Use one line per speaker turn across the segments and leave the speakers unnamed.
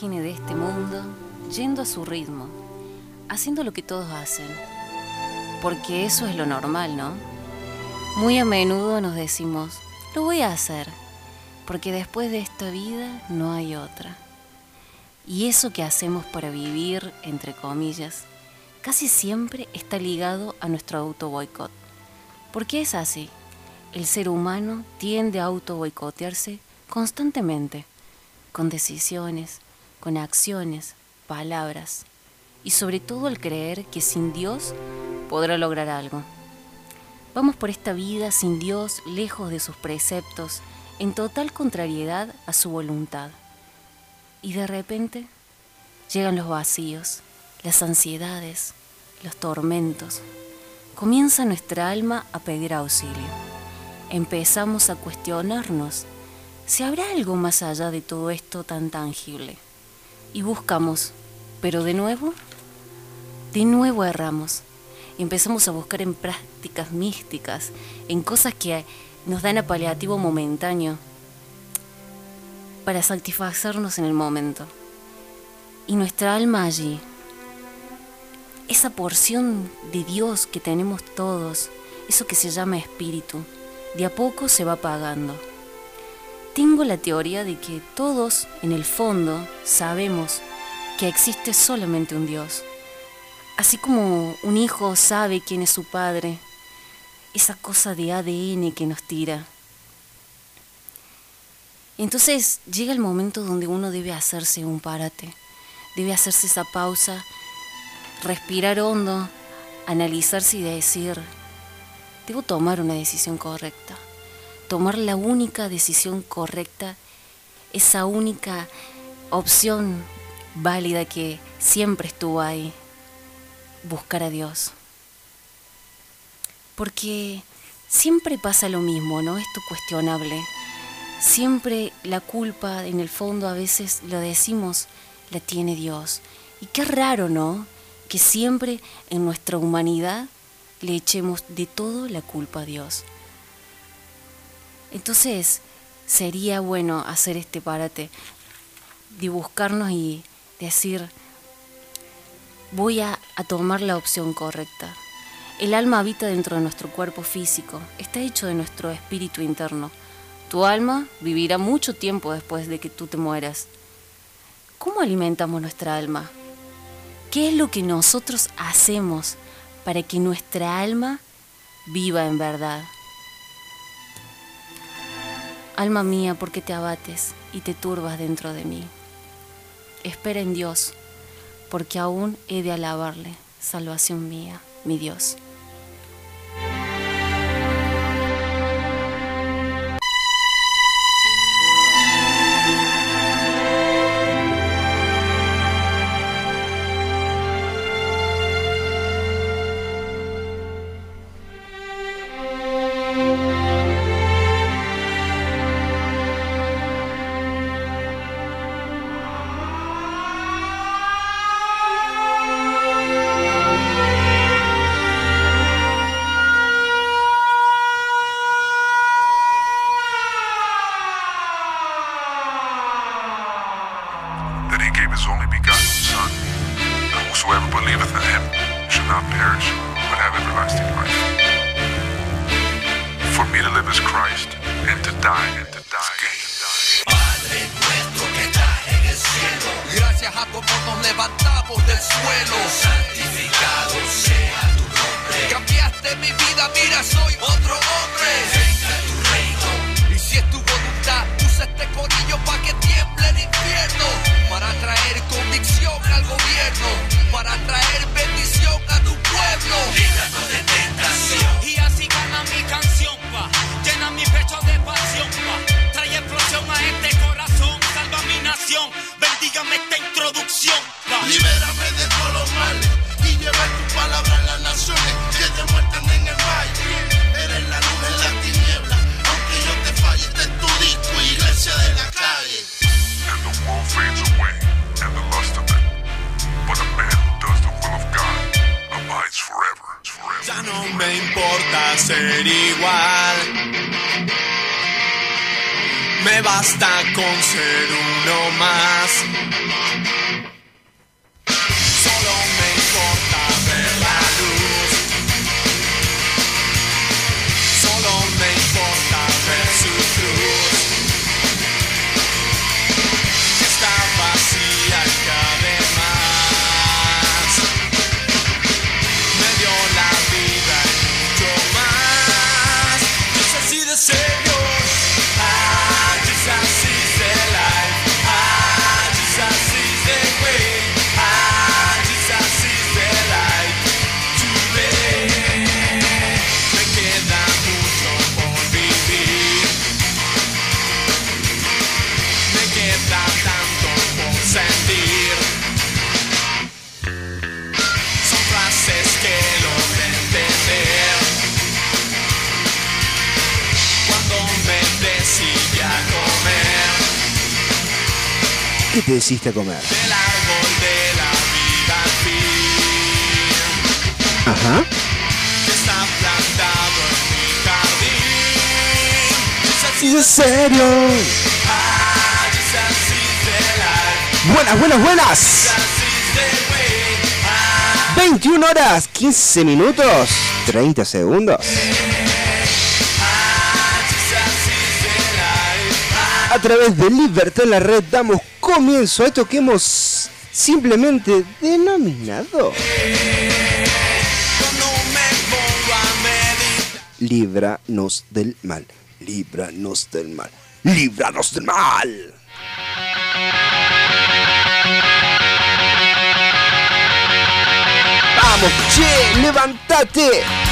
de este mundo, yendo a su ritmo, haciendo lo que todos hacen. Porque eso es lo normal, ¿no? Muy a menudo nos decimos, lo voy a hacer, porque después de esta vida no hay otra. Y eso que hacemos para vivir, entre comillas, casi siempre está ligado a nuestro auto boicot. ¿Por qué es así? El ser humano tiende a auto boicotearse constantemente, con decisiones, con acciones, palabras, y sobre todo al creer que sin Dios podrá lograr algo. Vamos por esta vida sin Dios, lejos de sus preceptos, en total contrariedad a su voluntad. Y de repente llegan los vacíos, las ansiedades, los tormentos. Comienza nuestra alma a pedir auxilio. Empezamos a cuestionarnos si habrá algo más allá de todo esto tan tangible. Y buscamos, pero de nuevo, de nuevo erramos. Empezamos a buscar en prácticas místicas, en cosas que nos dan a paliativo momentáneo para satisfacernos en el momento. Y nuestra alma allí, esa porción de Dios que tenemos todos, eso que se llama espíritu, de a poco se va apagando. Tengo la teoría de que todos, en el fondo, sabemos que existe solamente un Dios. Así como un hijo sabe quién es su padre, esa cosa de ADN que nos tira. Entonces llega el momento donde uno debe hacerse un parate, debe hacerse esa pausa, respirar hondo, analizarse y decir, debo tomar una decisión correcta, tomar la única decisión correcta, esa única opción válida que siempre estuvo ahí, buscar a Dios. Porque siempre pasa lo mismo, ¿no? Esto cuestionable. Siempre la culpa, en el fondo, a veces lo decimos, la tiene Dios. Y qué raro, ¿no? Que siempre en nuestra humanidad le echemos de todo la culpa a Dios. Entonces, sería bueno hacer este parate, de buscarnos y decir, voy a, a tomar la opción correcta. El alma habita dentro de nuestro cuerpo físico, está hecho de nuestro espíritu interno. Tu alma vivirá mucho tiempo después de que tú te mueras. ¿Cómo alimentamos nuestra alma? ¿Qué es lo que nosotros hacemos para que nuestra alma viva en verdad? Alma mía, ¿por qué te abates y te turbas dentro de mí? Espera en Dios, porque aún he de alabarle, salvación mía, mi Dios.
Me
basta con ser uno más.
¿Qué te decidiste comer?
del árbol de la vida al fin
Ajá.
que en
¿Y de serio? Buenas, buenas, buenas.
Jesus is the way. Ah,
21 horas, 15 minutos, 30 segundos. A través de Libertad en la Red damos comienzo a esto que hemos simplemente denominado. Líbranos del mal. Líbranos del mal. Líbranos del mal. Vamos, che, levántate.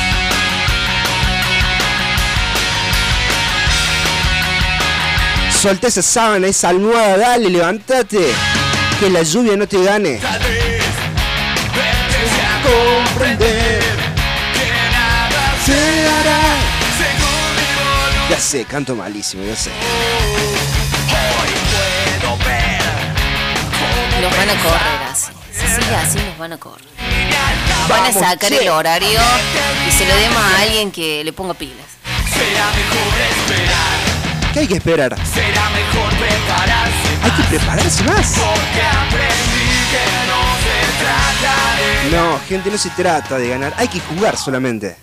Solta esa sábana, esa almohada, dale, levántate. Que la lluvia no te gane.
Tal vez empecé a comprender que nada se hará según mi voluntad.
Ya sé, canto malísimo, ya sé.
Hoy puedo ver cómo
Los van a correr así. Si sigue así, los van a correr. Van a sacar el horario y se lo demos a alguien que le ponga pilas.
Será mejor esperar,
¿Qué hay que esperar?
será mejor prepararse
Hay que prepararse más.
porque aprendí que no se trata de
No, gente, no se trata de ganar, hay que jugar solamente.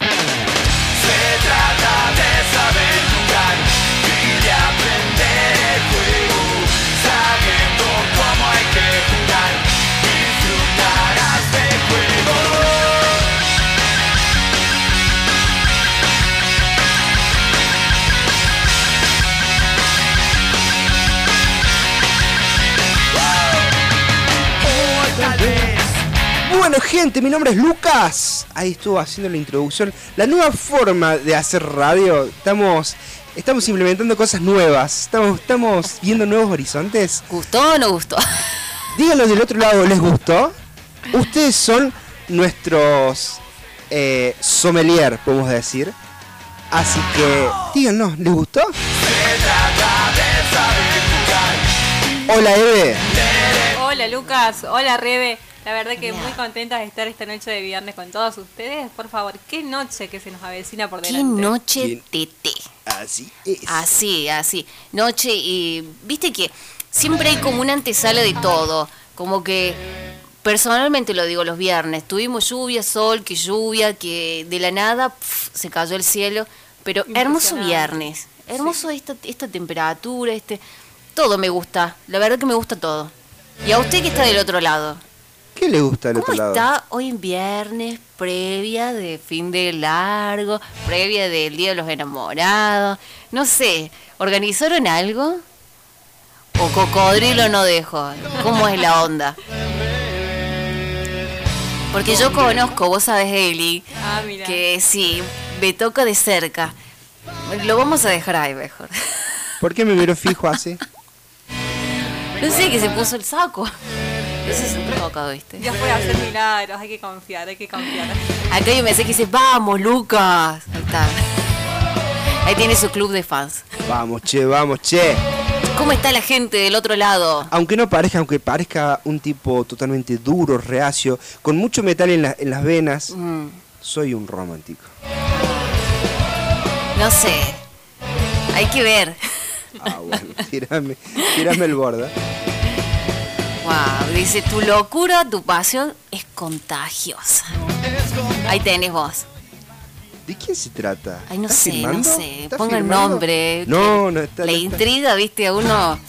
Bueno, gente, mi nombre es Lucas. Ahí estuvo haciendo la introducción. La nueva forma de hacer radio. Estamos, estamos implementando cosas nuevas. Estamos, estamos viendo nuevos horizontes.
¿Gustó o no gustó?
Díganlo del otro lado, ¿les gustó? Ustedes son nuestros eh, sommelier, podemos decir. Así que, díganos, ¿les gustó? Hola, Eve.
Hola Lucas, hola Rebe. La verdad que muy contenta de estar esta noche de viernes con todos ustedes. Por favor, qué noche que se nos avecina por
Qué
delante.
noche tete.
Así es.
Así, así. Noche y viste que siempre hay como una antesala de todo. Como que personalmente lo digo los viernes. Tuvimos lluvia, sol, que lluvia, que de la nada pf, se cayó el cielo. Pero hermoso viernes. Hermoso esta, esta temperatura, este. Todo me gusta. La verdad que me gusta todo. Y a usted que está del otro lado.
¿Qué le gusta del
¿Cómo
otro lado?
está hoy en viernes, previa de fin de largo, previa del Día de los Enamorados? No sé, ¿organizaron algo? ¿O cocodrilo no dejo? ¿Cómo es la onda? Porque yo conozco, vos sabés, Eli,
Ah,
que sí, me toca de cerca. Lo vamos a dejar ahí mejor.
¿Por qué me miró fijo así?
No sé, que se puso el saco. Ese es un provocado, ¿viste?
Dios puede hacer milagros, hay que confiar, hay que confiar.
Acá hay un mensaje que dice, vamos, Lucas. Ahí está. Ahí tiene su club de fans.
Vamos, che, vamos, che.
¿Cómo está la gente del otro lado?
Aunque no parezca, aunque parezca un tipo totalmente duro, reacio, con mucho metal en, la- en las venas,
Mm,
soy un romántico.
no sé. Hay que ver.
Ah, bueno, tirame, tirame el borde.
Wow, dice, tu locura, tu pasión es contagiosa. Ahí tenés vos.
¿De quién se trata?
Ay, no
¿Estás
sé,
firmando?
no sé.
¿Estás
Ponga el nombre.
No, no está.
La
no está.
intriga, viste, a uno.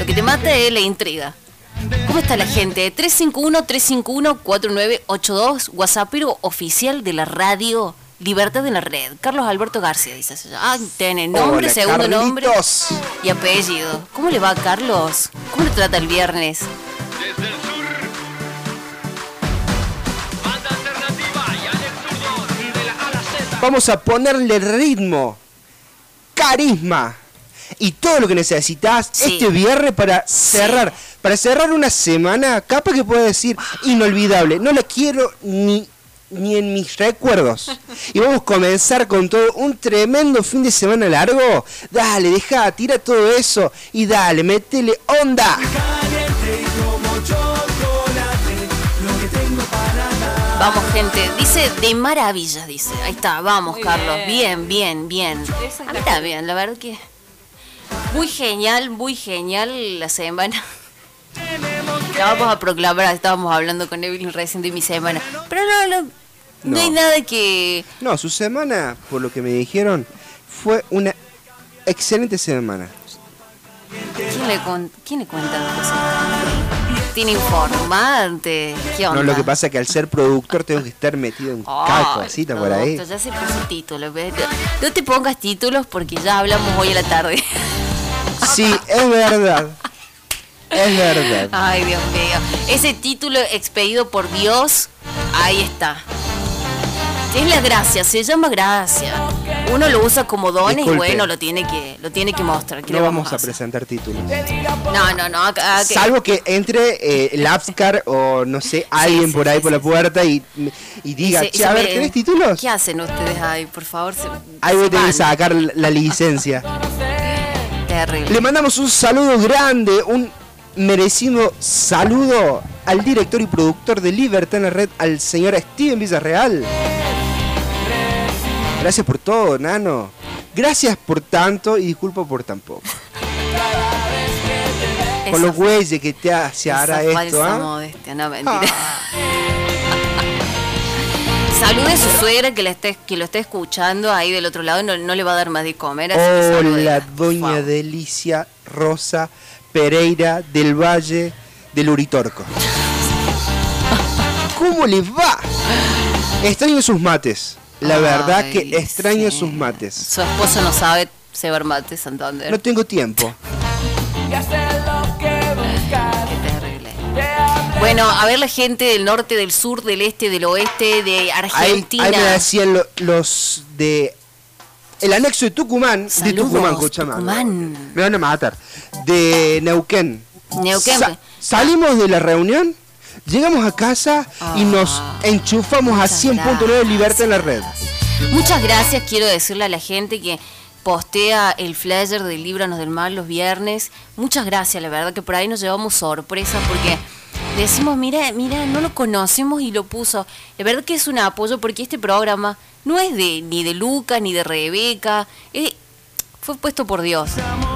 Lo que te mata es la intriga. ¿Cómo está la gente? 351-351-4982, WhatsAppero oficial de la radio Libertad en la Red. Carlos Alberto García, dice. Ah, tiene nombre,
Hola,
segundo nombre y apellido. ¿Cómo le va, Carlos? ¿Cómo le trata el viernes?
Vamos a ponerle ritmo, carisma y todo lo que necesitas
Sí.
este viernes para cerrar. Para cerrar una semana, capaz que puedo decir inolvidable. No la quiero ni, ni en mis recuerdos. Y vamos a comenzar con todo un tremendo fin de semana largo. Dale, deja, tira todo eso y dale, métele onda.
Vamos, gente. Dice de maravillas, dice. Ahí está, vamos,
Muy
Carlos.
bien.
Bien, bien, bien. A
la
mí también, la verdad que. Muy genial, muy genial la semana. La vamos a proclamar, estábamos hablando con Evelyn recién de mi semana. Pero no, no, no, hay nada que.
No, su semana, por lo que me dijeron, fue una excelente semana.
¿Quién le, con- quién le cuenta cosas? Informante. ¿Qué onda?
No, lo que pasa es que al ser productor tengo que estar metido en
Ay,
cada cosita por ahí.
Ya se puso título. No te pongas títulos porque ya hablamos hoy a la tarde.
Sí, es verdad. Es verdad.
Ay, Dios mío. Ese título expedido por Dios, ahí está. Es la gracia, se llama gracia. Uno lo usa como
Disculpe.
y bueno, lo tiene que, lo tiene que mostrar. ¿Qué
No
le
vamos a presentar títulos.
No, no, no. acá- acá-
Salvo que entre eh, el Apscar o no sé, alguien
sí,
por ahí
sí,
por la puerta y, y diga, che, a ver, ¿tenés títulos?
¿Qué hacen ustedes ahí? Por favor, se,
Ahí voy a sacar la licencia.
Terrible.
Le mandamos un saludo grande, un merecido saludo al director y productor de Libertad en la Red, al señor Steven Villarreal. Gracias por todo, nano. Gracias por tanto y disculpa por tan poco. Con los güeyes que te ha- se hará
esa
esto, ¿ah?
modestia, no, mentira. Salude a su suegra que, la esté, que lo esté escuchando ahí del otro lado, no, no le va a dar más de comer. así
Hola, doña. Delicia Rosa Pereira del Valle del Uritorco. ¿Cómo les va? Extraño sus mates. La verdad
Ay,
que extraño
sí.
sus mates.
Su esposo no sabe cebar mate, Santander.
No tengo tiempo.
Qué terrible. Bueno, a ver la gente del norte, del sur, del este, del oeste, de Argentina.
ahí me decían lo- los de el anexo de Tucumán, de
Saludos,
Tucumán, escúchame.
Tucumán.
Me van a matar. De Neuquén.
Neuquén.
Sa- salimos de la reunión, llegamos a casa y nos
Ah,
enchufamos a
muchas
100.9 Libertad en la red.
Muchas gracias, quiero decirle a la gente que postea el flyer del Líbranos del Mal los viernes. Muchas gracias, la verdad que por ahí nos llevamos sorpresas porque decimos, mira, mira, no lo conocemos y lo puso. La verdad que es un apoyo porque este programa no es de ni de Luca ni de Rebeca, eh, fue puesto por Dios.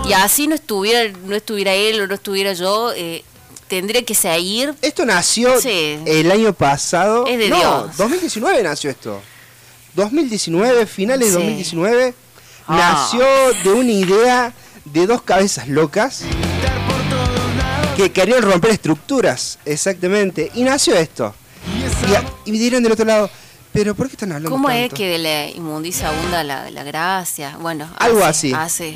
Y así no estuviera, no estuviera él o no estuviera yo, eh, tendría que seguir.
Esto nació
Sí.
el año pasado.
Es de
no,
Dios.
2019 nació esto. 2019, finales de
Sí.
2019,
Ah.
nació de una idea de dos cabezas locas que querían romper estructuras, exactamente. Y nació esto. Y, y me dirán del otro lado, pero ¿por qué están hablando
¿Cómo es que de la inmundicia abunda la, la gracia? Bueno,
Algo
hace-
así.
hace.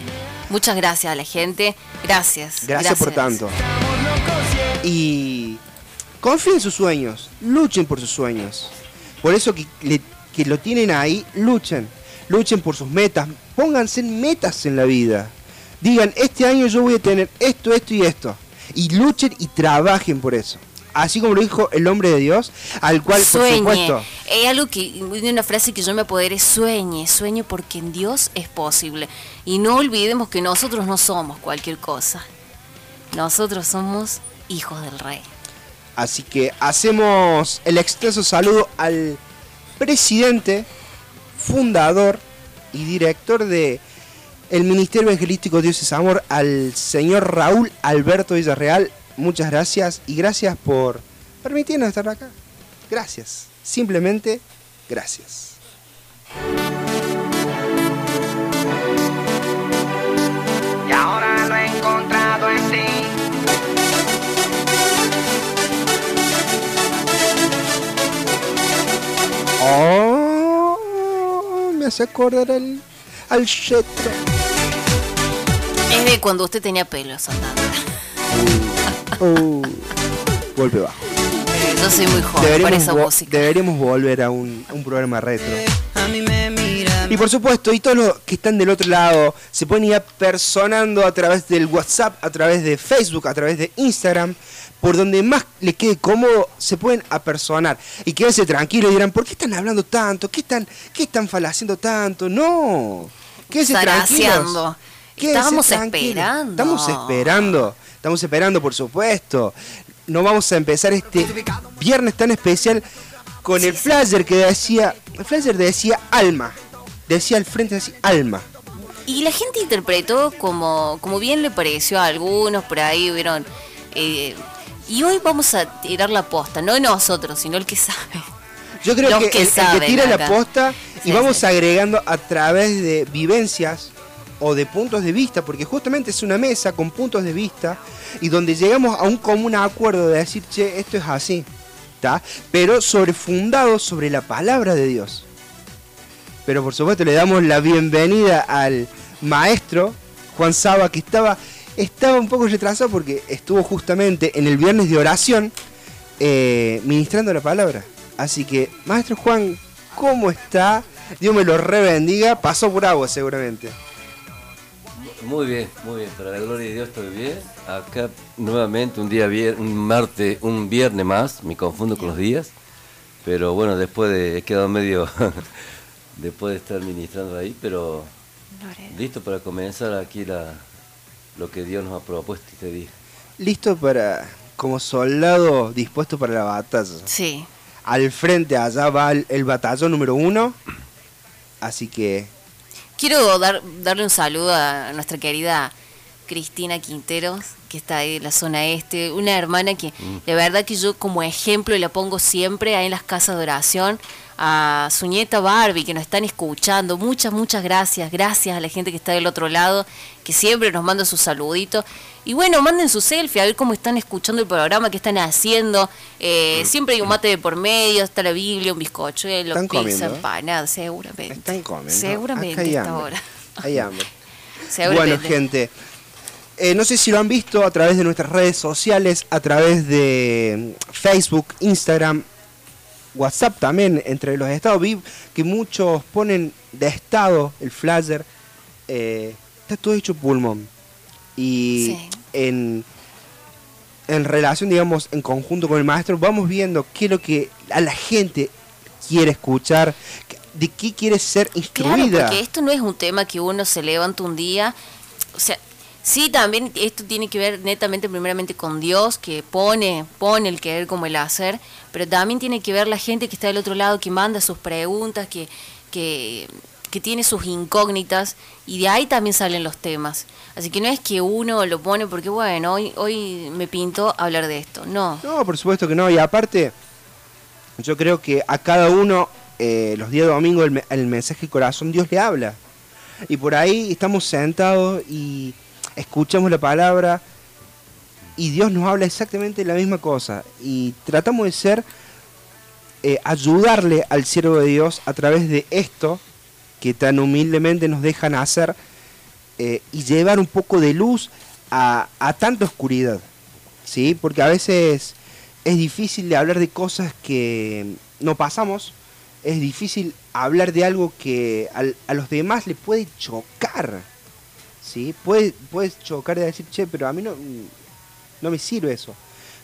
Muchas gracias a la gente. Gracias.
Gracias, por tanto. Y confíen en sus sueños, luchen por sus sueños. Por eso que, le- que lo tienen ahí, luchen. Luchen por sus metas, pónganse metas en la vida. Digan, este año yo voy a tener esto, esto y esto. Y luchen y trabajen por eso. Así como lo dijo el hombre de Dios, al cual, por
Sueñe.
supuesto,
Es algo que, una frase que yo me apoderé, sueñe, sueñe porque en Dios es posible. Y no olvidemos que nosotros no somos cualquier cosa. Nosotros somos hijos del rey.
Así que hacemos el extenso saludo al presidente, fundador y director de el Ministerio Evangelístico Dios es Amor, al señor Raúl Alberto Villarreal. Muchas gracias y gracias por permitirnos estar acá. Gracias. Simplemente gracias. Me hace acordar al, al Shetro.
Es de cuando usted tenía pelo, Santana.
Uh, golpe bajo.
Yo soy muy joven para
Deberíamos,
esa
vo-
música.
deberíamos volver a un, a un programa retro. Y por supuesto, y todos los que están del otro lado se pueden ir personando a través del WhatsApp, a través de Facebook, a través de Instagram, por donde más le quede cómodo, se pueden apersonar. Y quédense tranquilos y dirán, ¿por qué están hablando tanto? ¿Qué están, qué están falaciendo tanto? No. Quédense tranquilos. Quédense
Estábamos
tranquilos.
esperando.
Estamos esperando. Estamos esperando, por supuesto. No vamos a empezar este viernes tan especial con el flyer que decía. El flyer decía alma. Decía al frente así, alma.
Y la gente interpretó como, como bien le pareció a algunos, por ahí vieron. eh, y hoy vamos a tirar la posta, no nosotros, sino el que sabe.
Yo creo
Los
que,
que
el- el, que tira la posta y
Sí,
vamos
sí.
agregando a través de vivencias o de puntos de vista, porque justamente es una mesa con puntos de vista y donde llegamos a un común acuerdo de decir, che, esto es así, ¿está? Pero sobre fundado sobre la palabra de Dios. Pero por supuesto le damos la bienvenida al maestro Juan Saba, que estaba, estaba un poco retrasado porque estuvo justamente en el viernes de oración eh, ministrando la palabra. Así que, maestro Juan, ¿cómo está? Dios me lo rebendiga. Pasó por agua seguramente.
Muy bien, muy bien. Para la gloria de Dios estoy bien. Acá nuevamente un día vier- un martes, un viernes más. Me confundo con los días. Pero bueno, después de he quedado medio después de estar ministrando ahí, pero listo para comenzar aquí la lo que Dios nos ha propuesto este día.
Listo para, como soldado dispuesto para la batalla.
Sí.
Al frente allá va el, el batallón número uno. Así que,
Quiero dar, darle un saludo a nuestra querida Cristina Quinteros, que está ahí en la zona este, una hermana que de verdad que yo como ejemplo la pongo siempre ahí en las casas de oración, a su nieta Barbie, que nos están escuchando, muchas, muchas gracias, gracias a la gente que está del otro lado, que siempre nos manda sus saluditos. Y bueno, manden su selfie a ver cómo están escuchando el programa, qué están haciendo. Eh, Siempre hay un mate de por medio, está la Biblia, un bizcochuelo, pizza,
comiendo,
empanada, seguramente.
están comiendo.
Seguramente
Acá hay
esta
hambre.
hora.
Hay hambre. Bueno, gente. eh, no sé si lo han visto a través de nuestras redes sociales, a través de mm, Facebook, Instagram, WhatsApp también, entre los estados. Vi que muchos ponen de estado el flyer. eh, está todo hecho pulmón. Y
Sí.
en, en relación, digamos, en conjunto con el maestro, vamos viendo qué es lo que a la gente quiere escuchar, de qué quiere ser
Claro,
instruida.
porque esto no es un tema que uno se levanta un día. O sea, sí, también esto tiene que ver netamente, primeramente, con Dios, que pone, pone el querer como el hacer, pero también tiene que ver la gente que está del otro lado, que manda sus preguntas, que, que, tiene sus incógnitas, y de ahí también salen los temas. Así que no es que uno lo pone porque, bueno, hoy, hoy me pinto hablar de esto. No.
No, por supuesto que no. Y aparte, yo creo que a cada uno, eh, los días de domingo, el, el mensaje corazón, Dios le habla. Y por ahí estamos sentados y escuchamos la palabra y Dios nos habla exactamente la misma cosa. Y tratamos de ser, eh, ayudarle al siervo de Dios a través de esto que tan humildemente nos dejan hacer eh, y llevar un poco de luz a, a tanta oscuridad. ¿sí? Porque a veces es difícil de hablar de cosas que no pasamos, es difícil hablar de algo que al- a los demás le puede chocar, ¿sí? Puede, puede chocar de decir, che, pero a mí no, no me sirve eso.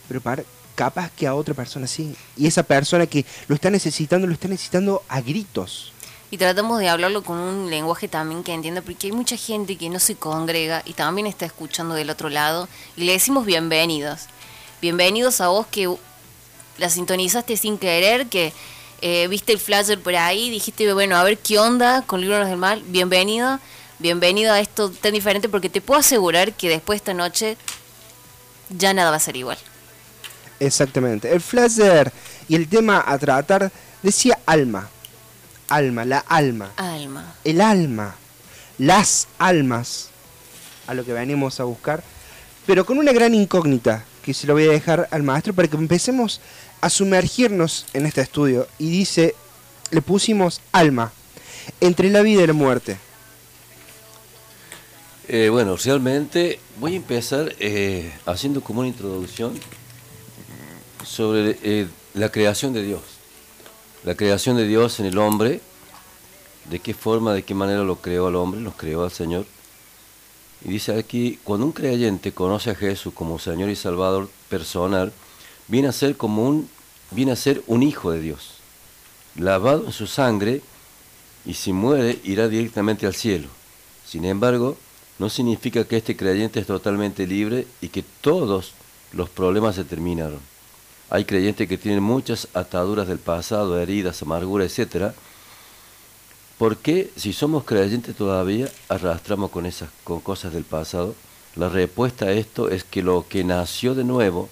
Pero para, capaz que a otra persona sí. Y esa persona que lo está necesitando, lo está necesitando a gritos.
Y tratamos de hablarlo con un lenguaje también que entienda, porque hay mucha gente que no se congrega y también está escuchando del otro lado. Y le decimos bienvenidos. Bienvenidos a vos que la sintonizaste sin querer, que eh, viste el flyer por ahí, dijiste, bueno, a ver qué onda con Libros del Mal. Bienvenido. Bienvenido a esto tan diferente porque te puedo asegurar que después de esta noche ya nada va a ser igual.
Exactamente. El flasher y el tema a tratar decía alma. Alma, la alma.
Alma.
El alma. Las almas. A lo que venimos a buscar. Pero con una gran incógnita que se lo voy a dejar al maestro para que empecemos a sumergirnos en este estudio. Y dice, le pusimos alma. Entre la vida y la muerte.
Eh, bueno, realmente voy a empezar eh, haciendo como una introducción sobre eh, la creación de Dios. La creación de Dios en el hombre, de qué forma, de qué manera lo creó al hombre, lo creó al Señor. Y dice aquí, cuando un creyente conoce a Jesús como Señor y Salvador personal, viene a ser como un, viene a ser un hijo de Dios, lavado en su sangre, y si muere irá directamente al cielo. Sin embargo, no significa que este creyente es totalmente libre y que todos los problemas se terminaron. Hay creyentes que tienen muchas ataduras del pasado, heridas, amargura, etc. ¿Por qué, si somos creyentes todavía, arrastramos con esas con cosas del pasado? La respuesta a esto es que lo que nació de nuevo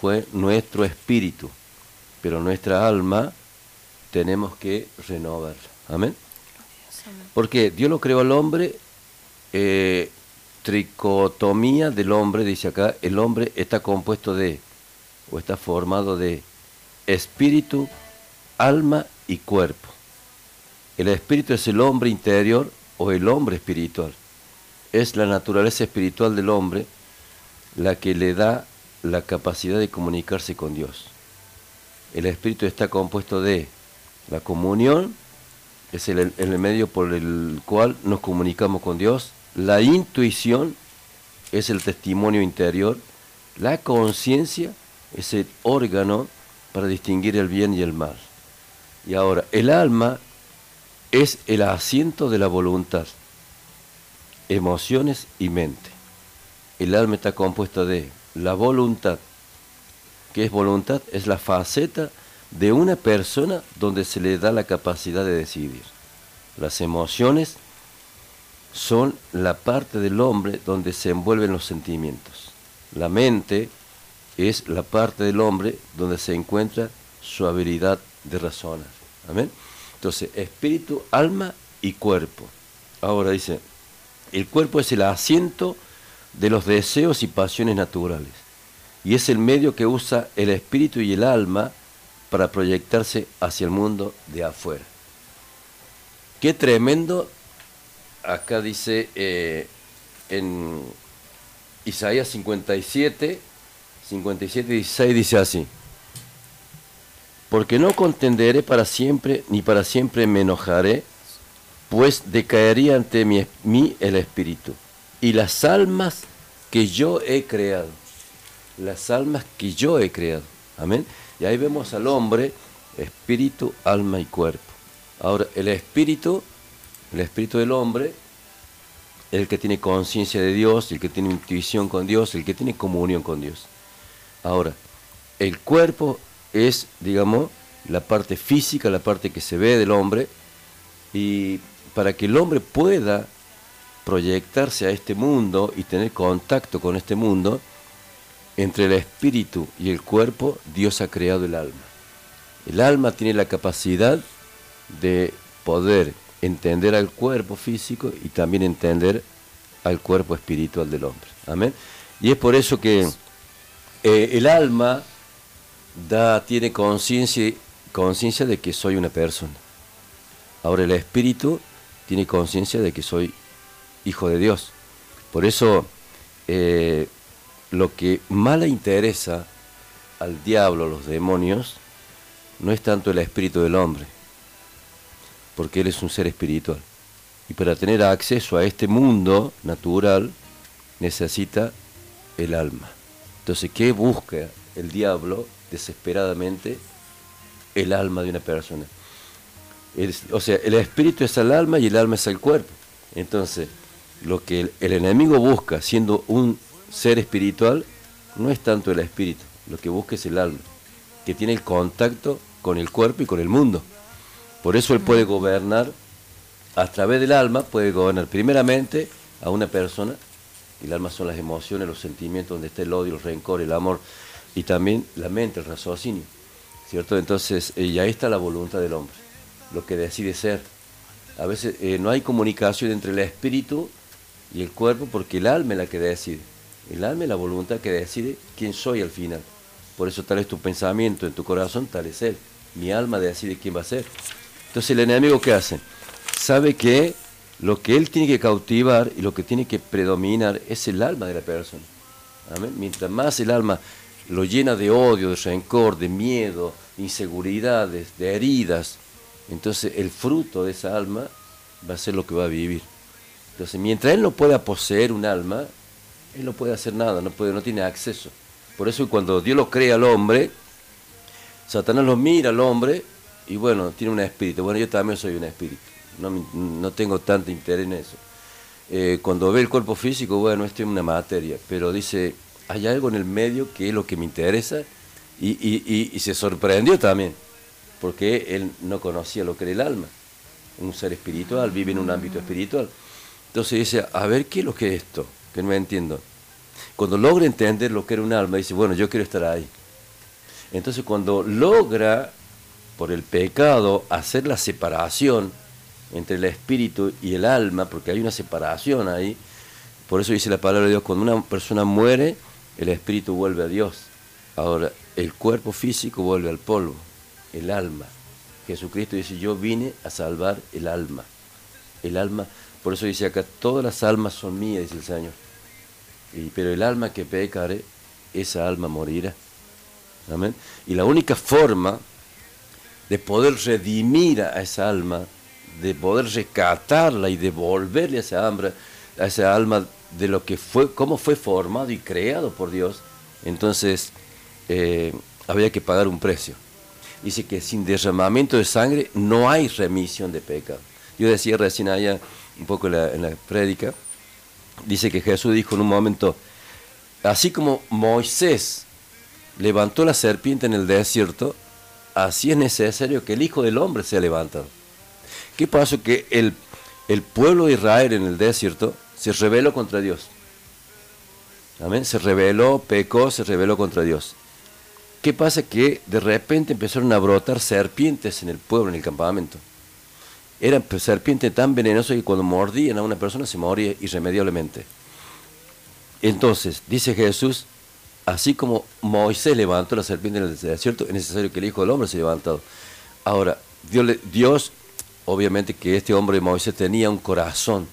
fue nuestro espíritu, pero nuestra alma tenemos que renovarla. Amén. Porque Dios lo creó al hombre, eh, tricotomía del hombre, dice acá, el hombre está compuesto de, o está formado de espíritu, alma y cuerpo. El espíritu es el hombre interior o el hombre espiritual. Es la naturaleza espiritual del hombre la que le da la capacidad de comunicarse con Dios. El espíritu está compuesto de la comunión, es el, el medio por el cual nos comunicamos con Dios. La intuición es el testimonio interior. La conciencia es el órgano para distinguir el bien y el mal. Y ahora, el alma es el asiento de la voluntad, emociones y mente. El alma está compuesta de la voluntad. ¿Qué es voluntad? Es la faceta de una persona donde se le da la capacidad de decidir. Las emociones son la parte del hombre donde se envuelven los sentimientos. La mente es la parte del hombre donde se encuentra su habilidad de razonar. Amén. Entonces, espíritu, alma y cuerpo. Ahora dice, el cuerpo es el asiento de los deseos y pasiones naturales. Y es el medio que usa el espíritu y el alma para proyectarse hacia el mundo de afuera. Qué tremendo. Acá dice eh, en Isaías 57, 57, 16 dice así. Porque no contenderé para siempre, ni para siempre me enojaré, pues decaería ante mí, mí el espíritu. Y las almas que yo he creado. Las almas que yo he creado. Amén. Y ahí vemos al hombre, espíritu, alma y cuerpo. Ahora, el espíritu, el espíritu del hombre, es el que tiene conciencia de Dios, el que tiene intuición con Dios, el que tiene comunión con Dios. Ahora, el cuerpo es, digamos, la parte física, la parte que se ve del hombre, y para que el hombre pueda proyectarse a este mundo y tener contacto con este mundo, entre el espíritu y el cuerpo, Dios ha creado el alma. El alma tiene la capacidad de poder entender al cuerpo físico y también entender al cuerpo espiritual del hombre. Amén. Y es por eso que eh, el alma da, tiene conciencia de que soy una persona. Ahora el espíritu tiene conciencia de que soy hijo de Dios. Por eso eh, lo que más le interesa al diablo, los demonios, no es tanto el espíritu del hombre, porque él es un ser espiritual. Y para tener acceso a este mundo natural necesita el alma. Entonces, ¿qué busca el diablo desesperadamente? El alma de una persona. o sea, el espíritu es el alma y el alma es el cuerpo. Entonces, lo que el, el enemigo busca siendo un ser espiritual no es tanto el espíritu, lo que busca es el alma, que tiene el contacto con el cuerpo y con el mundo. Por eso él puede gobernar a través del alma puede gobernar primeramente a una persona, y el alma son las emociones, los sentimientos, donde está el odio, el rencor, el amor, y también la mente, el raciocinio, ¿cierto? Entonces, eh, y ahí está la voluntad del hombre, lo que decide ser. A veces eh, no hay comunicación entre el espíritu y el cuerpo porque el alma es la que decide. El alma es la voluntad que decide quién soy al final. Por eso tal es tu pensamiento en tu corazón, tal es él. Mi alma decide quién va a ser. Entonces el enemigo ¿qué hace? Sabe que lo que él tiene que cautivar y lo que tiene que predominar es el alma de la persona. Amén. Mientras más el alma lo llena de odio, de rencor, de miedo, de inseguridades, de heridas, entonces el fruto de esa alma va a ser lo que va a vivir. Entonces, mientras él no pueda poseer un alma, él no puede hacer nada, no, puede, no tiene acceso. Por eso cuando Dios lo crea al hombre, Satanás lo mira al hombre y bueno, tiene un espíritu. Bueno, yo también soy un espíritu, no, no tengo tanto interés en eso. Eh, cuando ve el cuerpo físico, bueno, esto es una materia, pero dice, hay algo en el medio que es lo que me interesa y- y- y se sorprendió también, porque él no conocía lo que era el alma, un ser espiritual, vive en un ámbito espiritual. Entonces dice, a ver, ¿qué es lo que es esto? Que no entiendo. Cuando logra entender lo que era un alma, dice, bueno, yo quiero estar ahí. Entonces cuando logra, por el pecado, hacer la separación entre el espíritu y el alma, porque hay una separación ahí, por eso dice la palabra de Dios, cuando una persona muere, el espíritu vuelve a Dios. Ahora, el cuerpo físico vuelve al polvo, el alma. Jesucristo dice, yo vine a salvar el alma. El alma, por eso dice acá, todas las almas son mías, dice el Señor. Pero el alma que pecare, esa alma morirá. Amén. Y la única forma de poder redimir a esa alma, de poder rescatarla y devolverle a esa alma, a esa alma de lo que fue, cómo fue formado y creado por Dios, entonces eh, había que pagar un precio. Dice que sin derramamiento de sangre no hay remisión de pecado. Yo decía recién allá, un poco en la, en la prédica, dice que Jesús dijo en un momento, así como Moisés levantó la serpiente en el desierto, así es necesario que el Hijo del Hombre sea levantado. ¿Qué pasó? Que el, el pueblo de Israel en el desierto se rebeló contra Dios. Amén. Se rebeló, pecó, se rebeló contra Dios. ¿Qué pasa? Que de repente empezaron a brotar serpientes en el pueblo, en el campamento. Eran pues, serpientes tan venenosas que cuando mordían a una persona se moría irremediablemente. Entonces, dice Jesús, así como Moisés levantó la serpiente en el desierto, es necesario que el Hijo del Hombre sea levantado. Ahora, Dios, Dios, obviamente que este hombre Moisés tenía un corazón,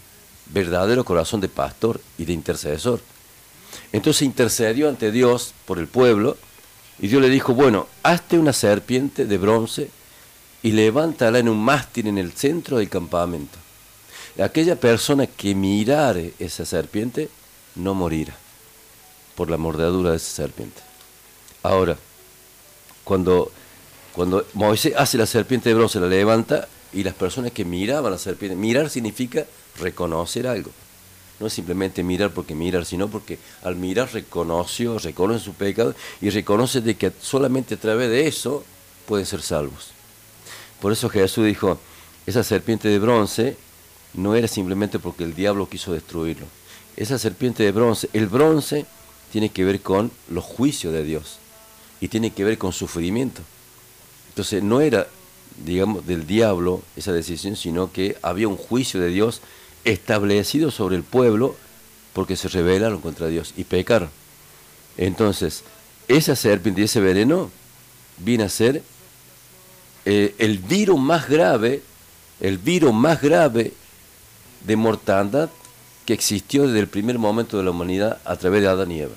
verdadero corazón de pastor y de intercesor. Entonces intercedió ante Dios por el pueblo y Dios le dijo, bueno, hazte una serpiente de bronce y levántala en un mástil en el centro del campamento. Aquella persona que mirare esa serpiente no morirá por la mordedura de esa serpiente. Ahora, cuando, cuando Moisés hace la serpiente de bronce, la levanta y las personas que miraban la serpiente, mirar significa reconocer algo. No es simplemente mirar porque mirar, sino porque al mirar reconoció, reconoce su pecado y reconoce de que solamente a través de eso pueden ser salvos. Por eso Jesús dijo, esa serpiente de bronce no era simplemente porque el diablo quiso destruirlo. Esa serpiente de bronce, el bronce tiene que ver con los juicios de Dios y tiene que ver con sufrimiento. Entonces no era, digamos, del diablo esa decisión, sino que había un juicio de Dios establecido sobre el pueblo porque se rebelaron contra Dios y pecaron. Entonces, esa serpiente y ese veneno viene a ser eh, el virus más grave, el virus más grave de mortandad existió desde el primer momento de la humanidad a través de Adán y Eva.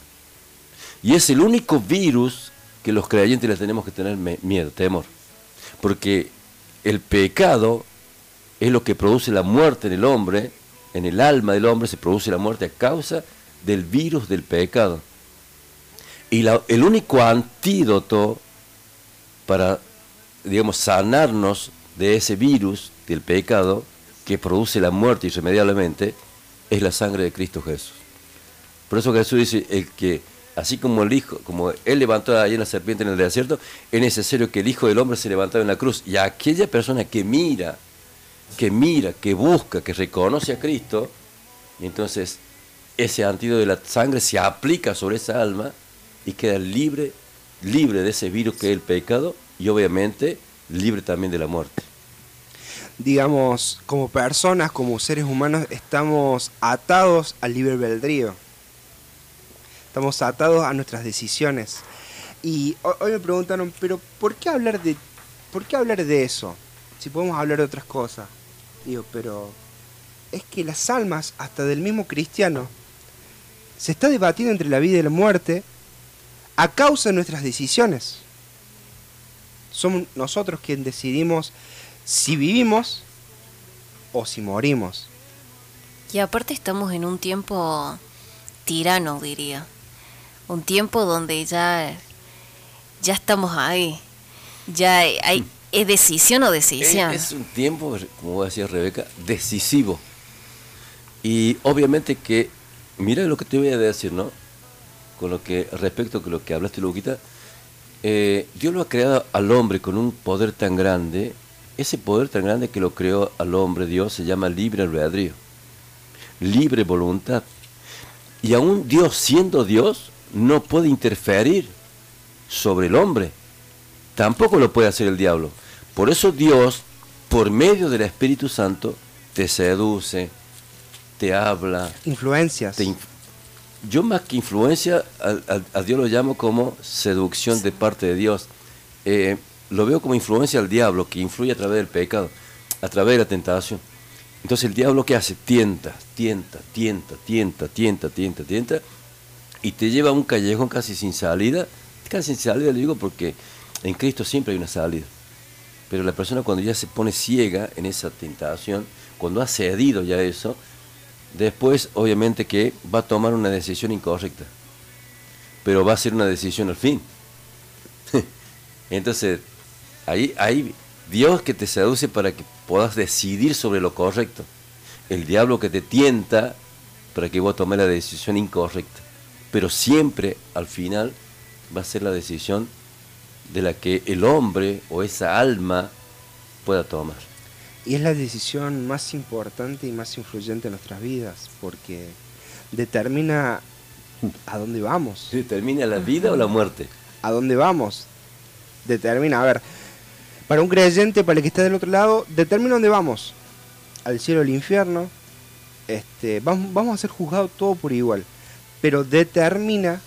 Y es el único virus que los creyentes le tenemos que tener miedo, temor. Porque el pecado es lo que produce la muerte en el hombre, en el alma del hombre se produce la muerte a causa del virus del pecado. Y el único antídoto para, digamos, sanarnos de ese virus del pecado que produce la muerte irremediablemente es la sangre de Cristo Jesús. Por eso Jesús dice, el que, así como el Hijo, como Él levantó ahí la serpiente en el desierto, es necesario que el Hijo del Hombre se levantara en la cruz. Y aquella persona que mira que mira, que busca, que reconoce a Cristo, entonces ese antídoto de la sangre se aplica sobre esa alma y queda libre, libre de ese virus que es el pecado y obviamente libre también de la muerte.
Digamos, como personas, como seres humanos, estamos atados al libre albedrío. Estamos atados a nuestras decisiones. Y ho- hoy me preguntaron, pero ¿por qué hablar de, por qué hablar de eso? Si podemos hablar de otras cosas. Digo, pero es que las almas, hasta del mismo cristiano, se está debatiendo entre la vida y la muerte a causa de nuestras decisiones. Somos nosotros quienes decidimos si vivimos o si morimos.
Y aparte estamos en un tiempo tirano, diría. Un tiempo donde ya, ya estamos ahí. Ya hay, es decisión o decisión.
Es, es un tiempo, como decía Rebeca, decisivo. Y obviamente que, mira lo que te voy a decir, ¿no? Con lo que, respecto a lo que hablaste, Luquita, eh, Dios lo ha creado al hombre con un poder tan grande, ese poder tan grande que lo creó al hombre, Dios, se llama libre albedrío, libre voluntad. Y aún Dios, siendo Dios, no puede interferir sobre el hombre. Tampoco lo puede hacer el diablo. Por eso Dios, por medio del Espíritu Santo, te seduce, te habla.
Influencias.
te inf- yo más que influencia, a, a- a Dios lo llamo como seducción de parte de Dios. Eh, lo veo como influencia al diablo, que influye a través del pecado, a través de la tentación. Entonces el diablo ¿qué hace? Tienta, tienta, tienta, tienta, tienta, tienta, tienta, y te lleva a un callejón casi sin salida. Casi sin salida le digo porque en Cristo siempre hay una salida. Pero la persona cuando ya se pone ciega en esa tentación, cuando ha cedido ya eso, después obviamente que va a tomar una decisión incorrecta. Pero va a ser una decisión al fin. Entonces, ahí hay Dios que te seduce para que puedas decidir sobre lo correcto. El diablo que te tienta para que vos tomes la decisión incorrecta. Pero siempre, al final, va a ser la decisión de la que el hombre o esa alma pueda tomar.
Y es la decisión más importante y más influyente en nuestras vidas, porque determina a dónde vamos.
¿Determina la vida o la muerte?
¿A dónde vamos? Determina, a ver, para un creyente, para el que está del otro lado, determina dónde vamos. Al cielo al infierno. Este, vamos, vamos a ser juzgados todo por igual. Pero determina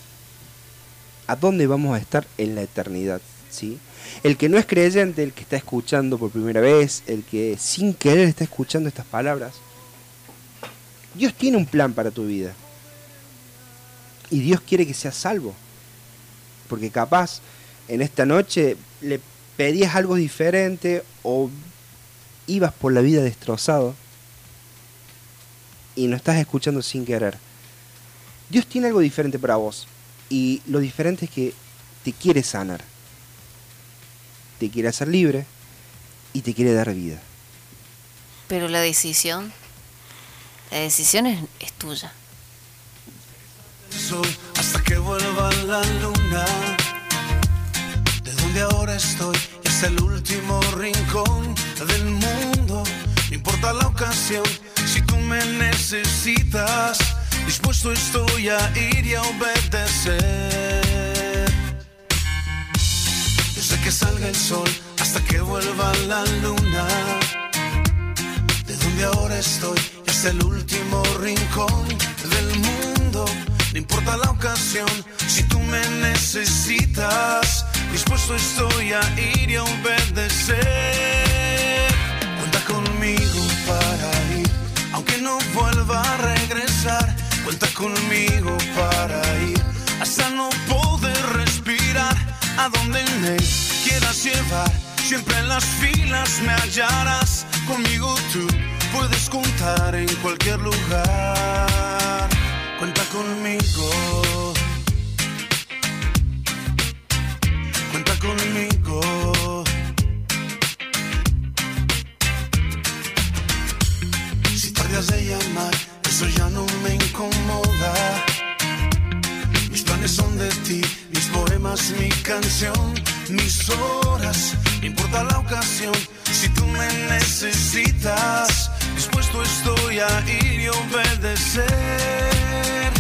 a dónde vamos a estar en la eternidad. ¿sí? El que no es creyente, el que está escuchando por primera vez, el que sin querer está escuchando estas palabras, Dios tiene un plan para tu vida. Y Dios quiere que seas salvo. Porque capaz en esta noche le pedías algo diferente o ibas por la vida destrozado y no estás escuchando sin querer. Dios tiene algo diferente para vos. Y lo diferente es que te quiere sanar. Te quiere hacer libre y te quiere dar vida.
Pero la decisión, la decisión es, es tuya.
sol hasta que vuelva la luna. De donde ahora estoy hasta el último rincón del mundo. No importa la ocasión, si tú me necesitas, dispuesto estoy a ir y a obedecer. Desde que salga el sol hasta que vuelva la luna. De donde ahora estoy hasta el último rincón del mundo. No importa la ocasión, si tú me necesitas, dispuesto estoy a ir y a obedecer. Cuenta conmigo para ir, aunque no vuelva a regresar. Cuenta conmigo para ir, hasta no poder respirar. A donde me quieras llevar, siempre en las filas me hallarás. Conmigo tú puedes contar en cualquier lugar. Cuenta conmigo. Conmigo. Si tardas de llamar, eso ya no me incomoda. Mis planes son de ti, mis poemas, mi canción, mis horas. Importa la ocasión, si tú me necesitas, atardecer.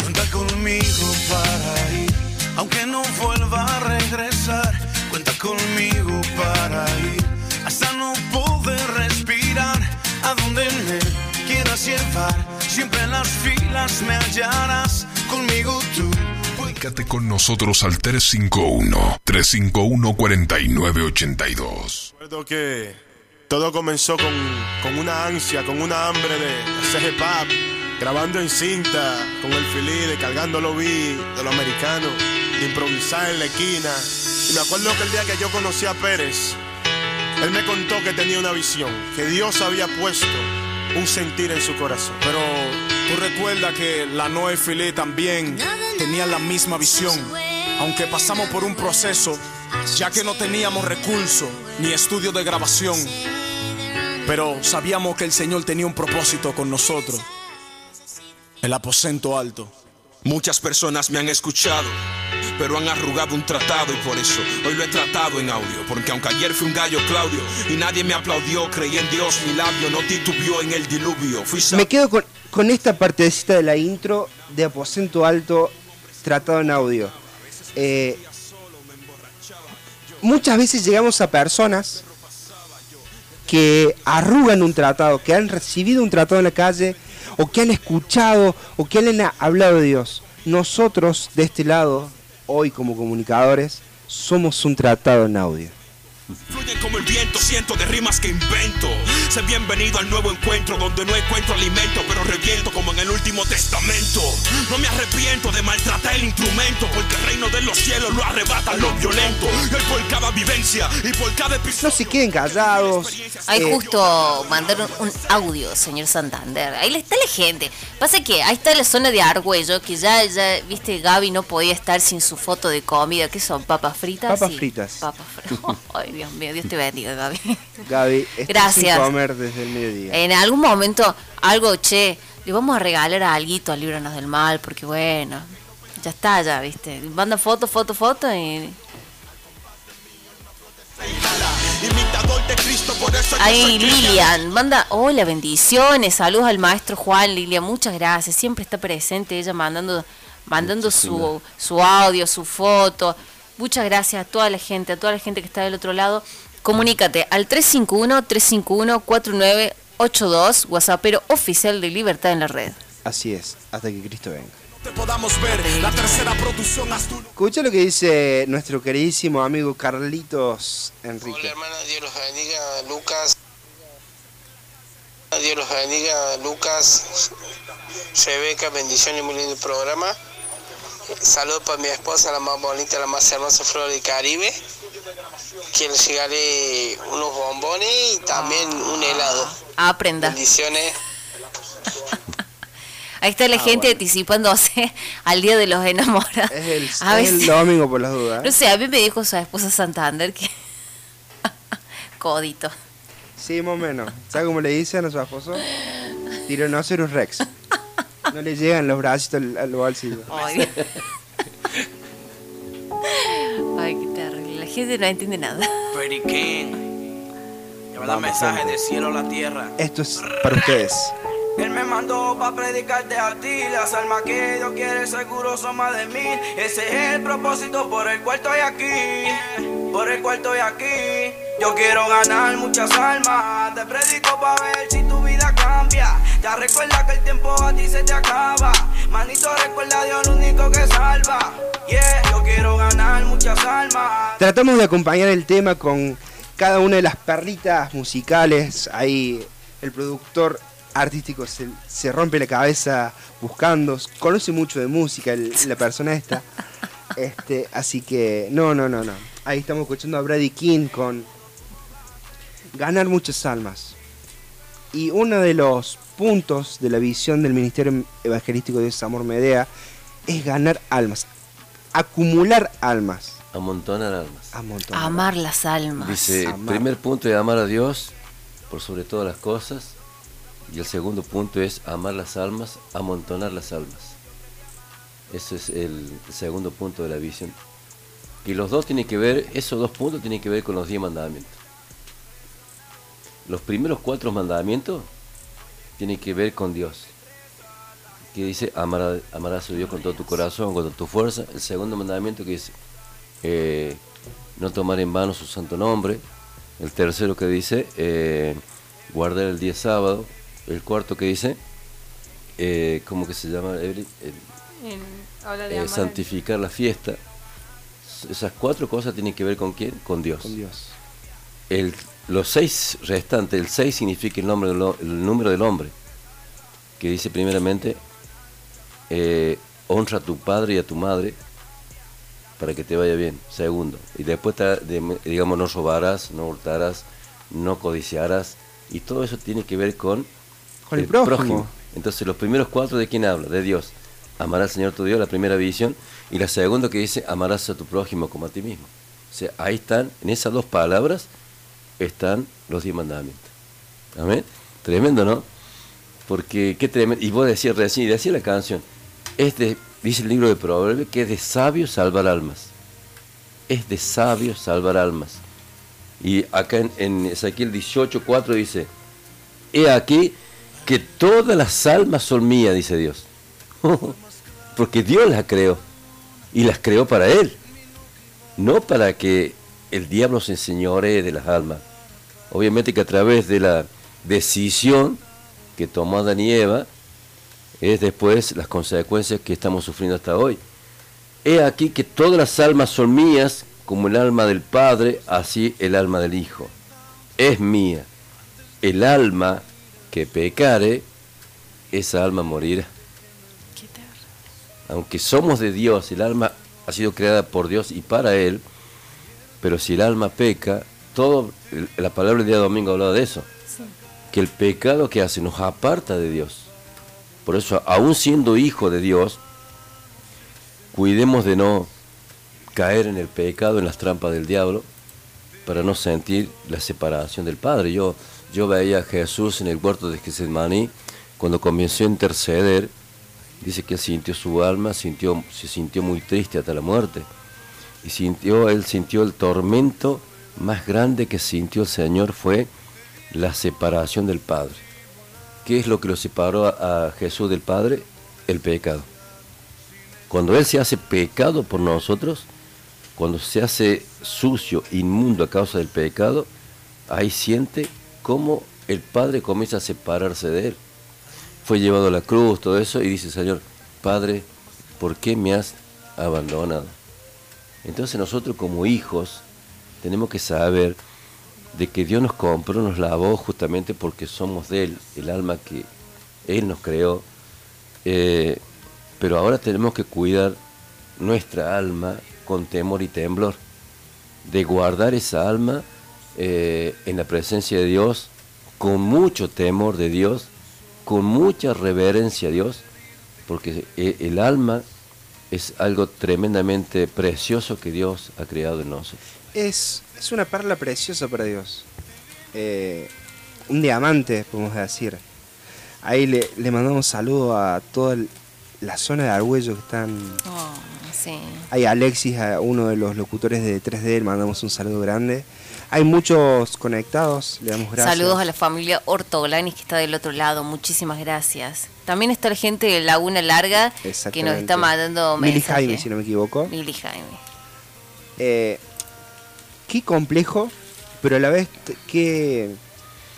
Cuenta conmigo para ir, aunque no vuelva a regresar. Cuenta conmigo para ir, hasta no poder respirar. A donde me quieras llevar, siempre en las filas me hallarás. Conmigo tú.
Comunícate con nosotros al 351-351-4982.
Recuerdo que todo comenzó con, con una ansia, con una hambre de hacer hip hop, grabando en cinta, con el filí, descargando los beats de los americanos, de improvisar en la esquina. Y me acuerdo que el día que yo conocí a Pérez, él me contó que tenía una visión, que Dios había puesto un sentir en su corazón.
Pero tú recuerdas que la Noe Filé también tenía la misma visión. Aunque pasamos por un proceso, ya que no teníamos recursos ni estudio de grabación. Pero sabíamos que el Señor tenía un propósito con nosotros. El aposento alto.
Muchas personas me han escuchado, pero han arrugado un tratado y por eso hoy lo he tratado en audio. Porque aunque ayer fui un gallo Claudio y nadie me aplaudió, creí en Dios, mi labio no titubió en el diluvio. Fui
Me quedo con, con esta partecita de la intro de aposento alto tratado en audio. Eh, muchas veces llegamos a personas que arrugan un tratado, que han recibido un tratado en la calle, o que han escuchado, o que han hablado de Dios. Nosotros, de este lado, hoy como comunicadores, somos un tratado en audio.
Fluyen como el viento, cientos de rimas que invento. Sé bienvenido al nuevo encuentro donde no encuentro alimento, pero reviento como en el último testamento. No me arrepiento de maltratar el instrumento, porque el reino de los cielos lo arrebatan los violentos. Y hoy por cada vivencia y por cada episodio.
No se queden callados.
Ahí
eh,
justo mandaron un audio, señor Santander. Ahí está la gente. Pasa que ahí está la zona de Argüello, que ya, ya, viste, Gaby no podía estar sin su foto de comida. ¿Qué son? ¿Papas fritas?
Papas
Sí,
fritas.
Papas fritas. Dios mío, Dios te bendiga, Gaby.
Gaby, estás
Gracias.
comer desde el mediodía.
En algún momento, algo, che, le vamos a regalar a alguito a Líbranos del Mal, porque bueno, ya está, ya, viste. Manda foto, foto, foto y. Ahí. Lilian, manda, hola, bendiciones, saludos al maestro Juan, Lilian, muchas gracias, siempre está presente ella mandando, mandando su, su audio, su foto. Muchas gracias a toda la gente, a toda la gente que está del otro lado. Comunícate al 351-351-4982, WhatsAppero oficial de Libertad en la Red.
Así es, hasta que Cristo venga.
Te podamos ver la tercera producción haz
Escucha lo que dice nuestro queridísimo amigo Carlitos Enrique.
Hola hermana, Dios los bendiga, Lucas. Dios los bendiga, Lucas. Rebeca, bendiciones, muy lindo programa. Saludos para mi esposa, la más bonita, la más hermosa flor del Caribe. Que le llegaré unos bombones y también un helado.
Aprenda.
Bendiciones.
Ahí está la
Ah,
gente
bueno.
anticipándose al Día de los Enamorados.
Es el,
A
es el
veces-
domingo por las dudas.
No sé, a mí me dijo su esposa Santander que... Codito.
Sí, más o menos. ¿Sabe cómo le dicen a su esposo? Tyrannosaurus Rex. No le llegan los bracitos al, al bolsillo.
Ay, Ay, qué terrible. La gente no entiende nada.
Periquín. Lleva
Vamos,
mensaje
gente.
del cielo a la tierra.
Esto es para ustedes.
Él me mandó para predicarte a ti. Las almas que Dios quiere seguro son más de mil. Ese es el propósito por el cual estoy aquí. Por el cual estoy aquí. Yo quiero ganar muchas almas. Te predico para ver si tu vida cambia. Ya recuerda que el tiempo a ti se te acaba. Manito, recuerda a Dios, lo único que salva. Yeah, yo quiero ganar muchas almas.
Tratamos de acompañar el tema con cada una de las perlitas musicales. Ahí el productor artístico se, se rompe la cabeza buscando, conoce mucho de música el- la persona esta. Este, así que no, no, no, no. Ahí estamos escuchando a Brady King con ganar muchas almas. Y uno de los puntos de la visión del Ministerio Evangelístico de Dios Amor Medea es ganar almas, acumular almas.
Amontonar almas.
Amontonar.
Amar las almas.
Dice,
Amar.
primer punto es amar a Dios por sobre todas las cosas. Y el segundo punto es amar las almas, amontonar las almas. Ese es el segundo punto de la visión. Y los dos tienen que ver, esos dos puntos tienen que ver con los diez mandamientos. Los primeros cuatro mandamientos tienen que ver con Dios. que dice amar- amarás a Dios con todo tu corazón, con toda tu fuerza. El segundo mandamiento que dice eh, no tomar en vano su santo nombre. El tercero que dice eh, guardar el día sábado. El cuarto que dice, eh, ¿cómo que se llama? Evelyn? El-
En- habla de
eh, santificar la fiesta. Esas cuatro cosas tienen que ver con quién? Con Dios.
Con Dios.
El, los seis restantes, el seis significa el, nombre del el número del hombre, que dice primeramente, eh, honra a tu padre y a tu madre para que te vaya bien. Segundo, y después está, de- digamos, no robarás, no hurtarás, no codiciarás, y todo eso tiene que ver con,
Con el prójimo.
Entonces, los primeros cuatro, ¿de quién habla? De Dios. Amarás al Señor tu Dios, la primera visión, y la segunda que dice, amarás a tu prójimo como a ti mismo. O sea, ahí están, en esas dos palabras, están los diez mandamientos. Amén. Tremendo, ¿no? Porque qué tremendo. Y vos decías recién, y decía la canción, es de, dice el libro de Proverbios, que es de sabio salvar almas. Es de sabio salvar almas. Y acá en, en Ezequiel 18.4 dice, he aquí que todas las almas son mías, dice Dios. Porque Dios las creó. Y las creó para Él. No para que el diablo se enseñoree de las almas. Obviamente que a través de la decisión que tomó Adán y Eva, es después las consecuencias que estamos sufriendo hasta hoy. He aquí que todas las almas son mías, como el alma del Padre, así el alma del Hijo. Es mía. El alma que pecare, esa alma morirá. Aunque somos de Dios, el alma ha sido creada por Dios y para Él, pero si el alma peca, todo, la palabra del día domingo hablaba de eso, que el pecado que hace nos aparta de Dios. Por eso, aún siendo hijo de Dios, cuidemos de no caer en el pecado, en las trampas del diablo, para no sentir la separación del Padre. Yo, yo veía a Jesús en el huerto de Getsemaní, cuando comenzó a interceder, dice que sintió su alma, sintió, se sintió muy triste hasta la muerte. Y sintió, él sintió el tormento más grande que sintió el Señor fue la separación del Padre. ¿Qué es lo que lo separó a, a Jesús del Padre? El pecado. Cuando Él se hace pecado por nosotros, cuando se hace sucio, inmundo a causa del pecado, ahí siente cómo el Padre comienza a separarse de Él. Fue llevado a la cruz, todo eso, y dice, Señor, Padre, ¿por qué me has abandonado? Entonces nosotros como hijos tenemos que saber de que Dios nos compró, nos lavó justamente porque somos de Él, el alma que Él nos creó. Eh, pero ahora tenemos que cuidar nuestra alma con temor y temblor, de guardar esa alma eh, en la presencia de Dios, con mucho temor de Dios, con mucha reverencia a Dios, porque eh, el alma es algo tremendamente precioso que Dios ha creado en nosotros.
Es, es una perla preciosa para Dios. Eh, un diamante, podemos decir. Ahí le, le mandamos un saludo a toda la zona de Argüello que están.
Oh, sí.
Hay Alexis, a uno de los locutores de 3D, le mandamos un saludo grande. Hay muchos conectados, le damos gracias.
Saludos a la familia Ortolanis que está del otro lado, muchísimas gracias. También está la gente de Laguna Larga que nos está mandando
Mili. Jaime, si no me equivoco.
Mili Jaime.
Eh, qué complejo, pero a la vez qué,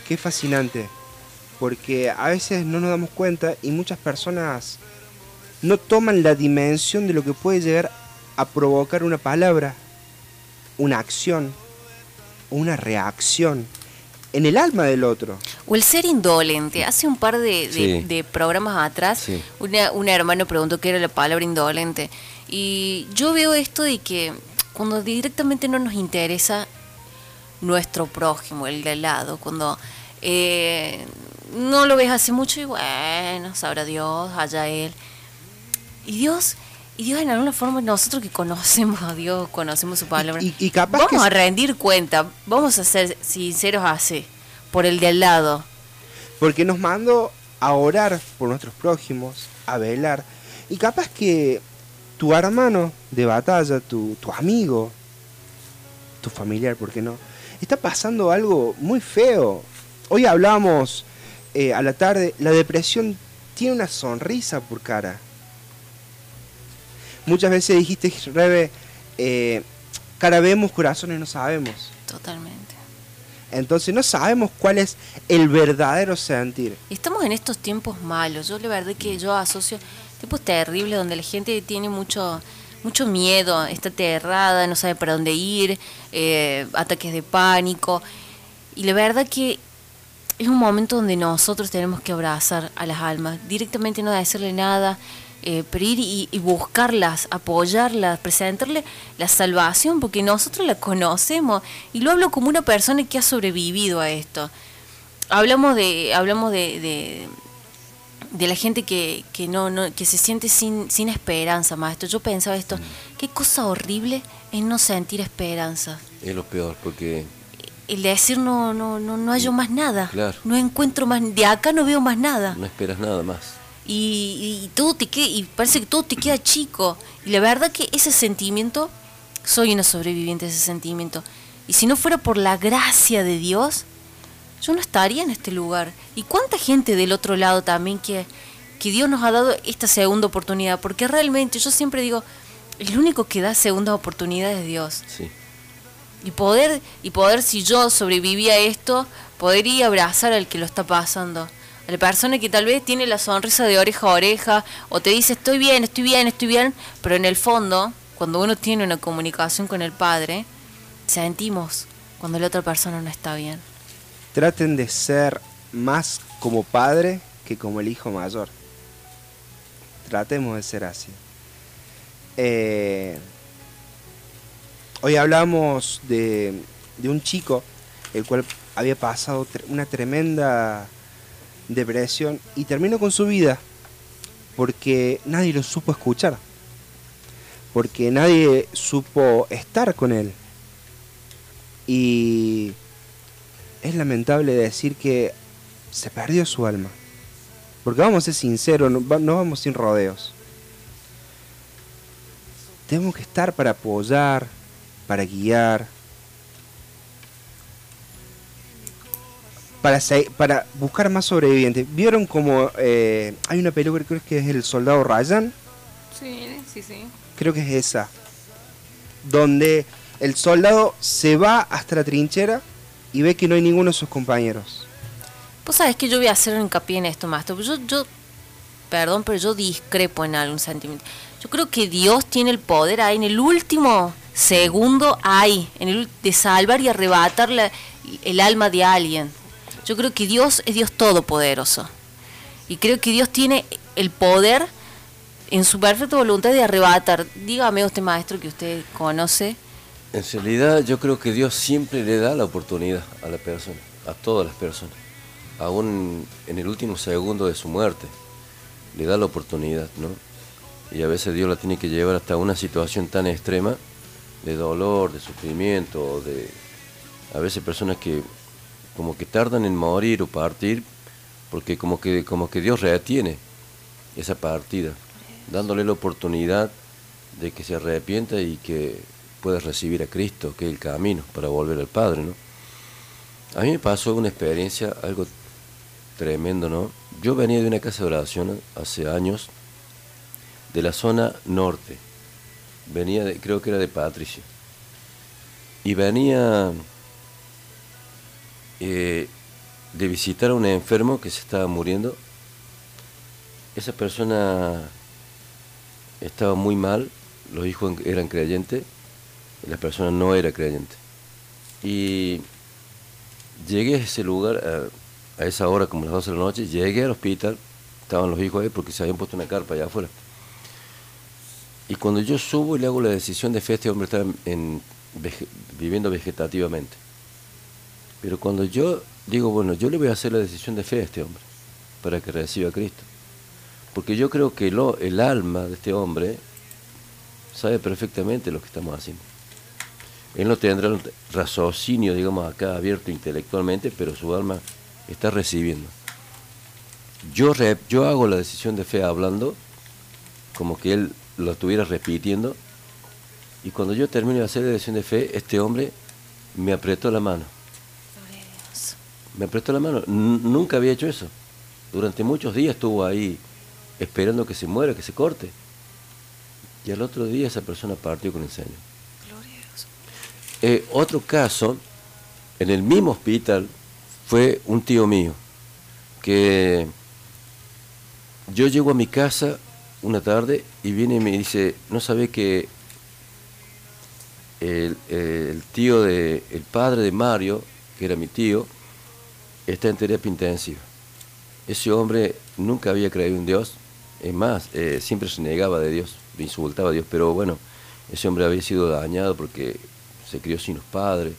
qué fascinante. Porque a veces no nos damos cuenta y muchas personas no toman la dimensión de lo que puede llegar a provocar una palabra, una acción o una reacción en el alma del otro.
O el ser indolente. Hace un par de, de-
Sí.
de programas atrás,
Sí.
una, una hermana preguntó qué era la palabra indolente. Y yo veo esto de que cuando directamente no nos interesa nuestro prójimo, el de al lado, cuando eh, no lo ves hace mucho y bueno, sabrá Dios, allá Él. Y Dios, y Dios en alguna forma, nosotros que conocemos a Dios, conocemos su palabra,
Y, y capaz
vamos
que
a rendir cuenta, vamos a ser sinceros así, por el de al lado.
Porque nos mandó a orar por nuestros prójimos, a velar. Y capaz que tu hermano de batalla, tu, tu amigo, tu familiar, ¿por qué no? Está pasando algo muy feo. Hoy hablábamos eh, a la tarde, la depresión tiene una sonrisa por cara. Muchas veces dijiste, Rebe, eh, cara vemos, corazones no sabemos.
Totalmente.
Entonces no sabemos cuál es el verdadero sentir.
Estamos en estos tiempos malos. Yo la verdad que yo asocio tiempos terribles donde la gente tiene mucho mucho miedo, está aterrada, no sabe para dónde ir, eh, ataques de pánico. Y la verdad que es un momento donde nosotros tenemos que abrazar a las almas, directamente no decirle nada, eh, pero ir y, y buscarlas, apoyarlas, presentarle la salvación, porque nosotros la conocemos. Y lo hablo como una persona que ha sobrevivido a esto. Hablamos de, hablamos de, de, de la gente que, que no, no, que se siente sin, sin esperanza, maestro. Yo pensaba esto, qué cosa horrible es no sentir esperanza.
Es lo peor, porque
El decir no, no, no, no hallo más nada.
Claro.
No encuentro más, de acá no veo más nada.
no esperas nada más.
Y, y todo te queda, y parece que todo te queda chico. Y la verdad que ese sentimiento, soy una sobreviviente de ese sentimiento. Y si no fuera por la gracia de Dios, yo no estaría en este lugar. ¿Y cuánta gente del otro lado también que, que Dios nos ha dado esta segunda oportunidad? Porque realmente yo siempre digo, el único que da segunda oportunidad es Dios.
Sí.
Y poder, y poder si yo sobreviví a esto, poder ir a abrazar al que lo está pasando. La persona que tal vez tiene la sonrisa de oreja a oreja, o te dice estoy bien, estoy bien, estoy bien, pero en el fondo, cuando uno tiene una comunicación con el Padre, sentimos cuando la otra persona no está bien.
Traten de ser más como padre que como el hijo mayor. Tratemos de ser así. Eh, hoy hablamos de, de un chico el cual había pasado una tremenda depresión y terminó con su vida porque nadie lo supo escuchar, porque nadie supo estar con él. Y es lamentable decir que se perdió su alma. Porque vamos a ser sinceros, no, no vamos sin rodeos. Tenemos que estar para apoyar, para guiar, para, para buscar más sobrevivientes. ¿Vieron como eh, hay una película, creo que es El Soldado Ryan?
Sí, sí, sí.
Creo que es esa. Donde el soldado se va hasta la trinchera y ve que no hay ninguno de sus compañeros.
Vos sabés que yo voy a hacer hincapié en esto, maestro. Yo, yo, perdón, pero yo discrepo en algún sentimiento. Yo creo que Dios tiene el poder ahí en el último segundo ahí, en el de salvar y arrebatar la- el alma de alguien. Yo creo que Dios es Dios todopoderoso. Y creo que Dios tiene el poder en su perfecta voluntad de arrebatar. Dígame usted, maestro, que usted conoce.
En realidad yo creo que Dios siempre le da la oportunidad a la persona, a todas las personas. Aún en el último segundo de su muerte, le da la oportunidad, ¿no? Y a veces Dios la tiene que llevar hasta una situación tan extrema de dolor, de sufrimiento, de a veces personas que como que tardan en morir o partir porque como que como que Dios retiene esa partida, dándole la oportunidad de que se arrepienta y que pueda recibir a Cristo, que es el camino para volver al Padre, ¿no? A mí me pasó una experiencia, algo tremendo, ¿no? Yo venía de una casa de oración hace años, de la zona norte, venía, de, creo que era de Patricio, y venía eh, de visitar a un enfermo que se estaba muriendo. Esa persona estaba muy mal, los hijos eran creyentes, la persona no era creyente. Y llegué a ese lugar a, esa hora, como las 12 de la noche, llegué al hospital, estaban los hijos ahí porque se habían puesto una carpa allá afuera. Y cuando yo subo y le hago la decisión de fe, este hombre está viviendo vegetativamente. Pero cuando yo digo, bueno, yo le voy a hacer la decisión de fe a este hombre para que reciba a Cristo. Porque yo creo que el alma de este hombre sabe perfectamente lo que estamos haciendo. Él no tendrá el raciocinio, digamos, acá abierto intelectualmente, pero su alma está recibiendo. Yo, yo hago la decisión de fe hablando como que él lo estuviera repitiendo. Y cuando yo termino de hacer la decisión de fe, este hombre me apretó la mano. Me apretó la mano. N- nunca había hecho eso. Durante muchos días estuvo ahí esperando que se muera, que se corte. Y al otro día esa persona partió con el Señor. Eh, otro caso, en el mismo hospital, fue un tío mío, que yo llego a mi casa una tarde y viene y me dice, no sabe que el, el tío de, el padre de Mario, que era mi tío, está en terapia intensiva. Ese hombre nunca había creído en Dios, es más, eh, siempre se negaba de Dios, insultaba a Dios, pero bueno, ese hombre había sido dañado porque se crió sin los padres,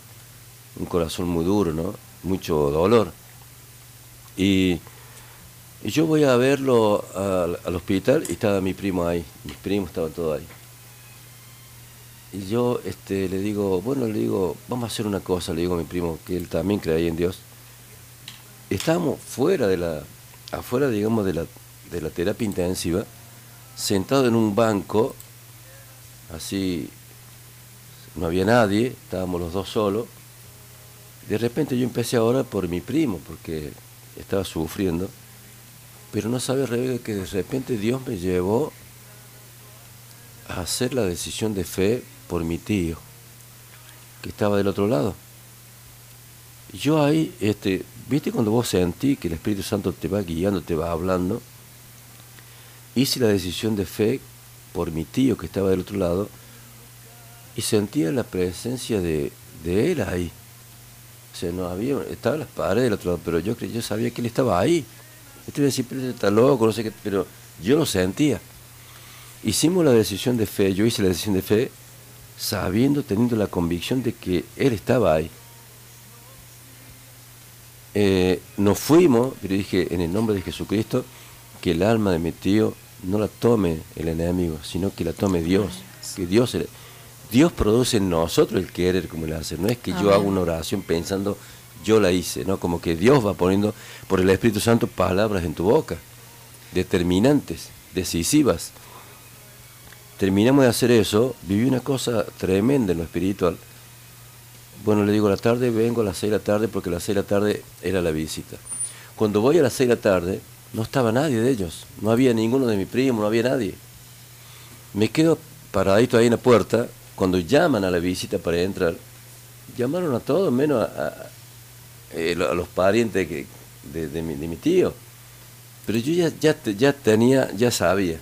un corazón muy duro, ¿no? Mucho dolor. Y, yo voy a verlo al, al hospital y estaba mi primo ahí, mis primos estaban todos ahí. Y yo este, le digo, bueno, le digo, vamos a hacer una cosa, le digo a mi primo, que él también creía en Dios. Estábamos fuera de la, afuera, digamos, de la, de la terapia intensiva, sentado en un banco, así, no había nadie, estábamos los dos solos. De repente yo empecé a orar por mi primo, porque estaba sufriendo, pero no sabe Rebeca que de repente Dios me llevó a hacer la decisión de fe por mi tío, que estaba del otro lado. Yo ahí, este, viste cuando vos sentís que el Espíritu Santo te va guiando, te va hablando, hice la decisión de fe por mi tío que estaba del otro lado y sentía la presencia de, de él ahí. O sea, no había, estaban las paredes del otro lado, pero yo, yo sabía que él estaba ahí. Este decir, pero este está loco, no sé qué, pero yo lo sentía. Hicimos la decisión de fe, yo hice la decisión de fe sabiendo, teniendo la convicción de que él estaba ahí. Eh, nos fuimos, pero dije, en el nombre de Jesucristo, que el alma de mi tío no la tome el enemigo, sino que la tome Dios. Que Dios, Dios produce en nosotros el querer como el hacer. No es que yo haga una oración pensando, yo la hice, ¿no? Como que Dios va poniendo por el Espíritu Santo palabras en tu boca, determinantes, decisivas. Terminamos de hacer eso, viví una cosa tremenda en lo espiritual. Bueno, le digo, la tarde vengo a las 6 de la tarde porque a las 6 de la tarde era la visita. Cuando voy a las 6 de la tarde, no estaba nadie de ellos. No había ninguno de mi primo, no había nadie. Me quedo paradito ahí en la puerta. Cuando llaman a la visita para entrar, llamaron a todos, menos a, a- lo- a los parientes de, mi, de mi tío. Pero yo ya, ya, ya tenía, ya sabía.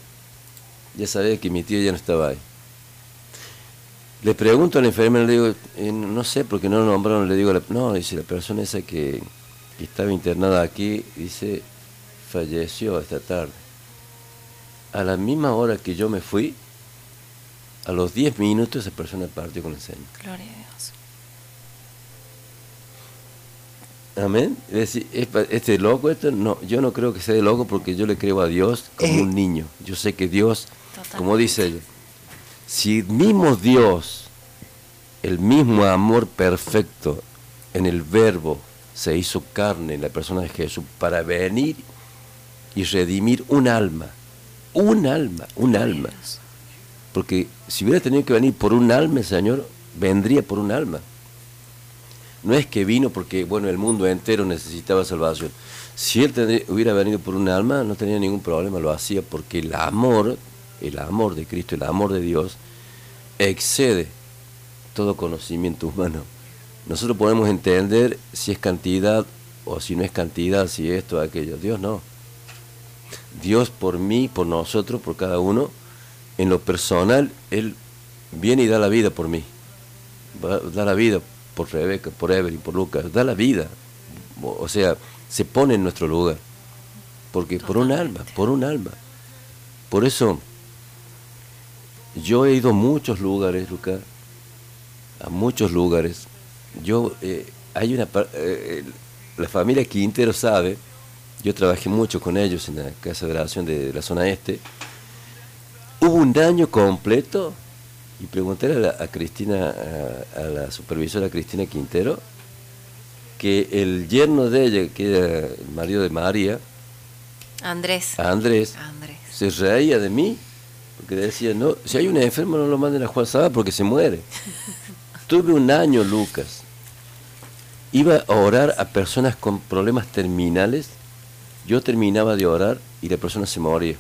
Ya sabía que mi tío ya no estaba ahí. Le pregunto a la enfermera, le digo, eh, no sé, porque no lo nombraron, le digo, la- no, dice, la persona esa que, que estaba internada aquí, dice, falleció esta tarde. A la misma hora que yo me fui, a los 10 minutos esa persona partió con el Señor.
Gloria a Dios.
Amén. Es decir, ¿es pa- este loco esto? No, yo no creo que sea de loco porque yo le creo a Dios como un niño. Yo sé que Dios, como dice ella, si mismo Dios, el mismo amor perfecto en el verbo se hizo carne en la persona de Jesús para venir y redimir un alma, un alma, un alma. Porque si hubiera tenido que venir por un alma, el Señor vendría por un alma. No es que vino porque, bueno, el mundo entero necesitaba salvación. Si él tendría- hubiera venido por un alma, no tenía ningún problema, lo hacía porque el amor, el amor de Cristo, el amor de Dios, excede todo conocimiento humano. Nosotros podemos entender si es cantidad o si no es cantidad, si esto o aquello. Dios no. Dios por mí, por nosotros, por cada uno, en lo personal, Él viene y da la vida por mí. Da la vida por Rebeca, por Evelyn, por Lucas. Da la vida. O o sea, se pone en nuestro lugar. Porque por un alma, por un alma. Por eso, yo he ido a muchos lugares, Lucas. A muchos lugares. Yo, eh, hay una. eh, la familia Quintero sabe. Yo trabajé mucho con ellos en la casa de oración de la zona este. Hubo un año completo, y pregunté a, la- a Cristina, a, a la supervisora Cristina Quintero, que el yerno de ella, que era el marido de María,
Andrés.
Andrés,
Andrés.
se reía de mí, porque decía, no, si hay un enfermo no lo manden a Juan Sabá porque se muere. Tuve un año, Lucas. Iba a orar a personas con problemas terminales yo terminaba de orar y la persona se moría.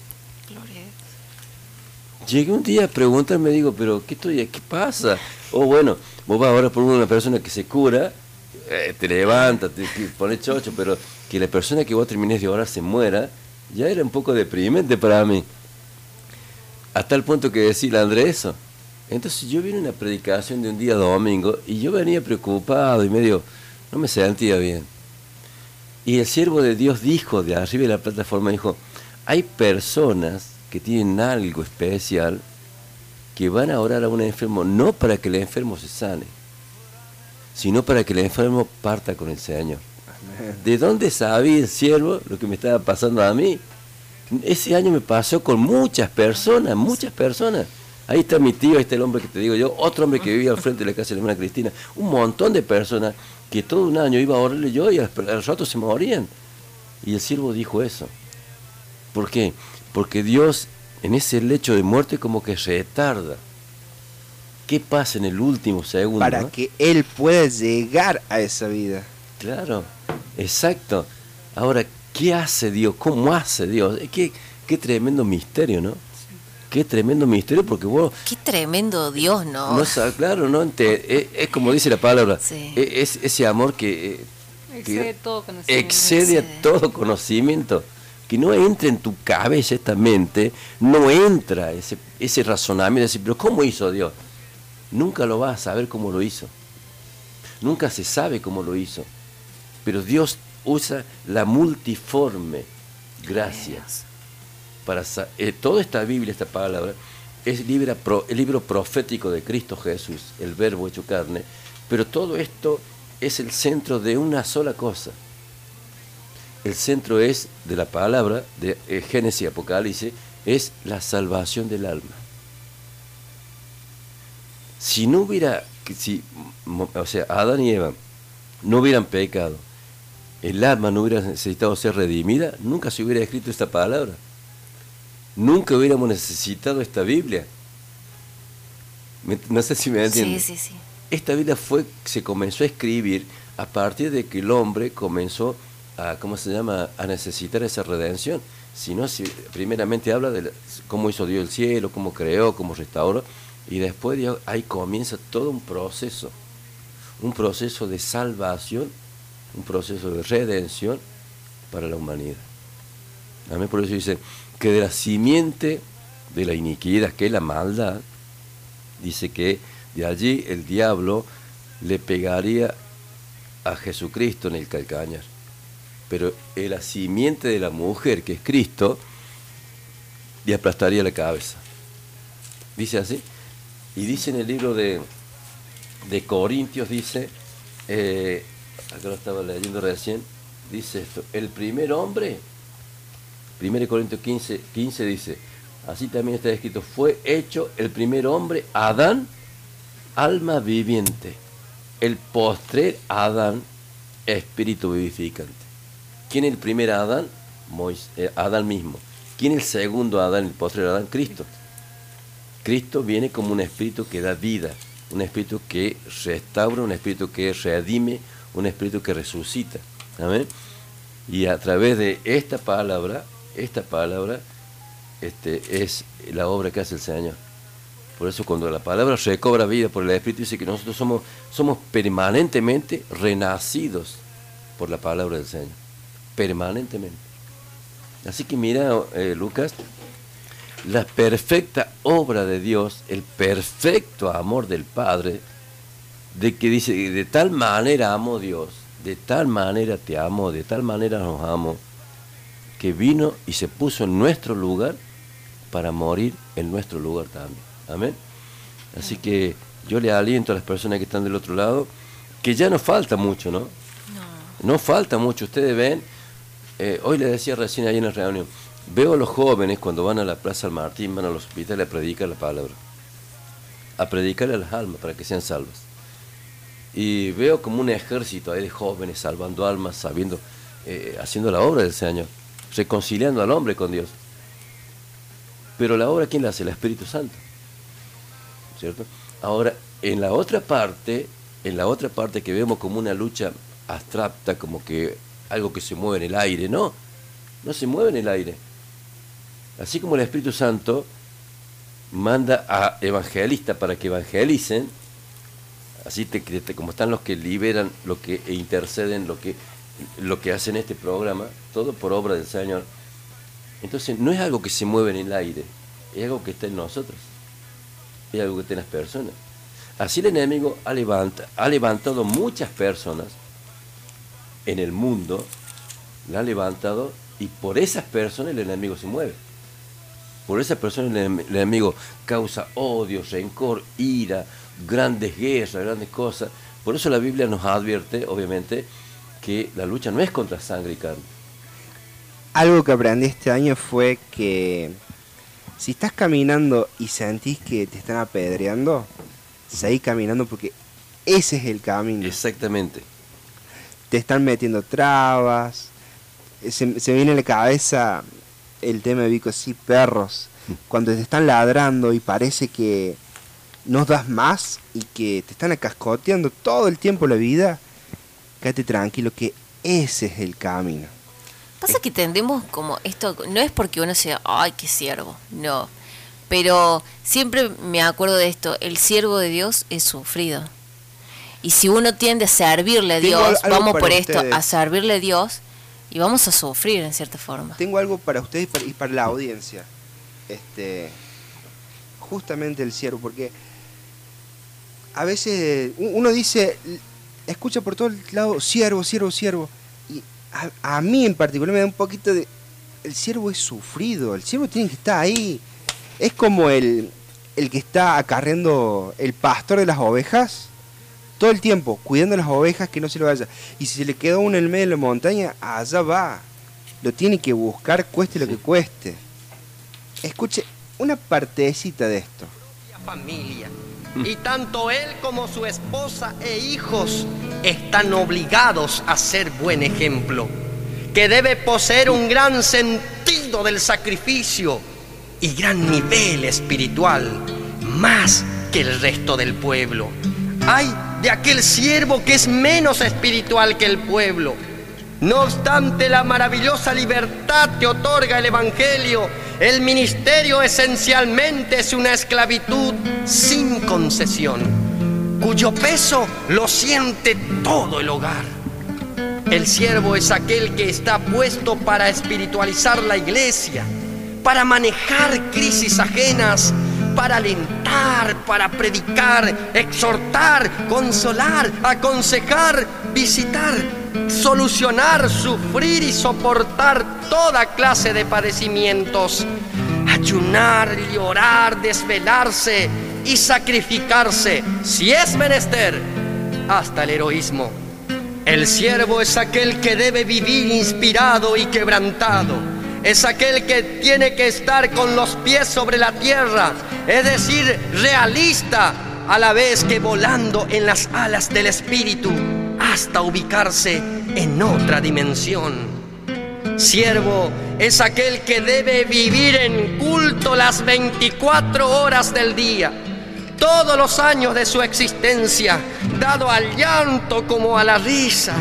Llegué un día a preguntarme, digo, pero ¿qué, estoy, ¿qué pasa? O bueno, vos vas ahora por una persona que se cura, eh, te levanta, te, te pone chocho, pero que la persona que vos termines de orar se muera, ya era un poco deprimente para mí. Hasta el punto que decía Andrés eso. Entonces yo vine a una predicación de un día domingo y yo venía preocupado y medio, no me sentía bien. Y el siervo de Dios dijo de arriba de la plataforma, dijo, hay personas que tienen algo especial que van a orar a un enfermo no para que el enfermo se sane, sino para que el enfermo parta con el Señor. ¿De dónde sabía el siervo lo que me estaba pasando a mí? Ese año me pasó con muchas personas, muchas personas. Ahí está mi tío, ahí está el hombre que te digo yo, otro hombre que vivía al frente de la casa de la hermana Cristina, un montón de personas que todo un año iba a orarle yo y al, al rato se morían. Y el siervo dijo eso. ¿Por qué? Porque Dios en ese lecho de muerte como que retarda. ¿Qué pasa en el último segundo?
Para
no?
que él pueda llegar a esa vida.
Claro, exacto. Ahora, ¿qué hace Dios? ¿Cómo hace Dios? Qué, qué tremendo misterio, ¿no? Qué tremendo misterio porque vos
Qué tremendo Dios, ¿no?
no claro, no es, es como dice la palabra,
Sí.
e- es ese amor que, eh, que
Excede todo conocimiento.
excede a todo conocimiento, que no entra en tu cabeza esta mente, no entra ese, ese razonamiento, de decir, pero ¿cómo hizo Dios? Nunca lo vas a saber cómo lo hizo. Nunca se sabe cómo lo hizo. Pero Dios usa la multiforme gracia para eh, toda esta Biblia, esta palabra, es libra pro- el libro profético de Cristo Jesús, el verbo hecho carne, pero todo esto es el centro de una sola cosa. El centro es de la palabra de eh, Génesis y Apocalipsis, es la salvación del alma. Si no hubiera, si, o sea, Adán y Eva no hubieran pecado, el alma no hubiera necesitado ser redimida, nunca se hubiera escrito esta palabra. Nunca hubiéramos necesitado esta Biblia. No sé si me
Sí,
entienden.
sí, sí.
Esta Biblia fue, se comenzó a escribir a partir de que el hombre comenzó a, ¿cómo se llama?, a necesitar esa redención. Si no, si, primeramente habla de cómo hizo Dios el cielo, cómo creó, cómo restauró, y después de ahí comienza todo un proceso, un proceso de salvación, un proceso de redención para la humanidad. Amén. Por eso dice que de la simiente de la iniquidad, que es la maldad, dice que de allí el diablo le pegaría a Jesucristo en el calcañar. Pero en la simiente de la mujer, que es Cristo, le aplastaría la cabeza. Dice así. Y dice en el libro de, de Corintios, dice, eh, acá lo estaba leyendo recién, dice esto, el primer hombre, 1 Corintios 15, 15 dice, así también está escrito, fue hecho el primer hombre, Adán, alma viviente, el postrer Adán, espíritu vivificante. ¿Quién es el primer Adán? Eh, Adán mismo. ¿Quién es el segundo Adán, el postrer Adán? Cristo. Cristo viene como un espíritu que da vida, un espíritu que restaura, un espíritu que redime, un espíritu que resucita. Amén. Y a través de esta palabra, esta palabra este, es la obra que hace el Señor. Por eso cuando la palabra recobra vida por el Espíritu dice que nosotros somos, somos permanentemente renacidos por la palabra del Señor. Permanentemente. Así que mira, eh, Lucas, la perfecta obra de Dios, el perfecto amor del Padre, de que dice, de tal manera amo Dios, de tal manera te amo, de tal manera nos amo, que vino y se puso en nuestro lugar para morir en nuestro lugar también. Amén. Así que yo le aliento a las personas que están del otro lado, que ya no falta mucho, ¿no? No falta mucho. Ustedes ven, eh, hoy les decía recién ahí en la reunión, veo a los jóvenes cuando van a la Plaza del Martín, van a los hospitales a predicar la palabra, a predicarle a las almas para que sean salvas. Y veo como un ejército ahí de jóvenes salvando almas, sabiendo, eh, haciendo la obra del Señor, reconciliando al hombre con Dios. Pero la obra, ¿quién la hace? El Espíritu Santo. ¿Cierto? Ahora, en la otra parte, en la otra parte que vemos como una lucha abstracta, como que algo que se mueve en el aire, no. no se mueve en el aire. Así como el Espíritu Santo manda a evangelistas para que evangelicen, así te, te- como están los que liberan, los que interceden, lo que, lo que hacen este programa, todo por obra del Señor. Entonces no es algo que se mueve en el aire, es algo que está en nosotros, es algo que está en las personas. Así el enemigo ha, ha levantado muchas personas en el mundo, la ha levantado y por esas personas el enemigo se mueve. Por esas personas el enemigo causa odio, rencor, ira, grandes guerras, grandes cosas. Por eso la Biblia nos advierte, obviamente, que la lucha no es contra sangre y carne.
Algo que aprendí este año fue que si estás caminando y sentís que te están apedreando, seguí caminando porque ese es el camino.
Exactamente.
Te están metiendo trabas. Se, se viene a la cabeza el tema de Vico, sí, perros. Cuando te están ladrando y parece que no das más y que te están acascoteando todo el tiempo la vida, quédate tranquilo que ese es el camino.
Pasa que tendemos como esto, no es porque uno sea, ay, qué siervo, no. Pero siempre me acuerdo de esto, el siervo de Dios es sufrido. Y si uno tiende a servirle a Dios, vamos por esto, a servirle a Dios y vamos a sufrir en cierta forma.
Tengo algo para ustedes y para, y para la audiencia. Este, justamente el siervo, porque a veces uno dice, escucha por todos lados, siervo, siervo, siervo. Y a, a mí en particular me da un poquito de... El siervo es sufrido, el siervo tiene que estar ahí. Es como el, el que está acarreando el pastor de las ovejas todo el tiempo, cuidando las ovejas que no se lo vaya. Y si se le quedó uno en el medio de la montaña, allá va. Lo tiene que buscar, cueste lo que cueste. Escuche una partecita de esto.
familia. Y tanto él como su esposa e hijos están obligados a ser buen ejemplo, que debe poseer un gran sentido del sacrificio y gran nivel espiritual, más que el resto del pueblo. Hay de aquel siervo que es menos espiritual que el pueblo. No obstante la maravillosa libertad que otorga el Evangelio, el ministerio esencialmente es una esclavitud sin concesión, cuyo peso lo siente todo el hogar. El siervo es aquel que está puesto para espiritualizar la iglesia, para manejar crisis ajenas, para alentar, para predicar, exhortar, consolar, aconsejar, visitar, solucionar, sufrir y soportar toda clase de padecimientos, ayunar, llorar, desvelarse y sacrificarse, si es menester, hasta el heroísmo. El siervo es aquel que debe vivir inspirado y quebrantado. Es aquel que tiene que estar con los pies sobre la tierra, es decir, realista, a la vez que volando en las alas del espíritu hasta ubicarse en otra dimensión. Siervo es aquel que debe vivir en culto las 24 horas del día, todos los años de su existencia, dado al llanto como a la risa.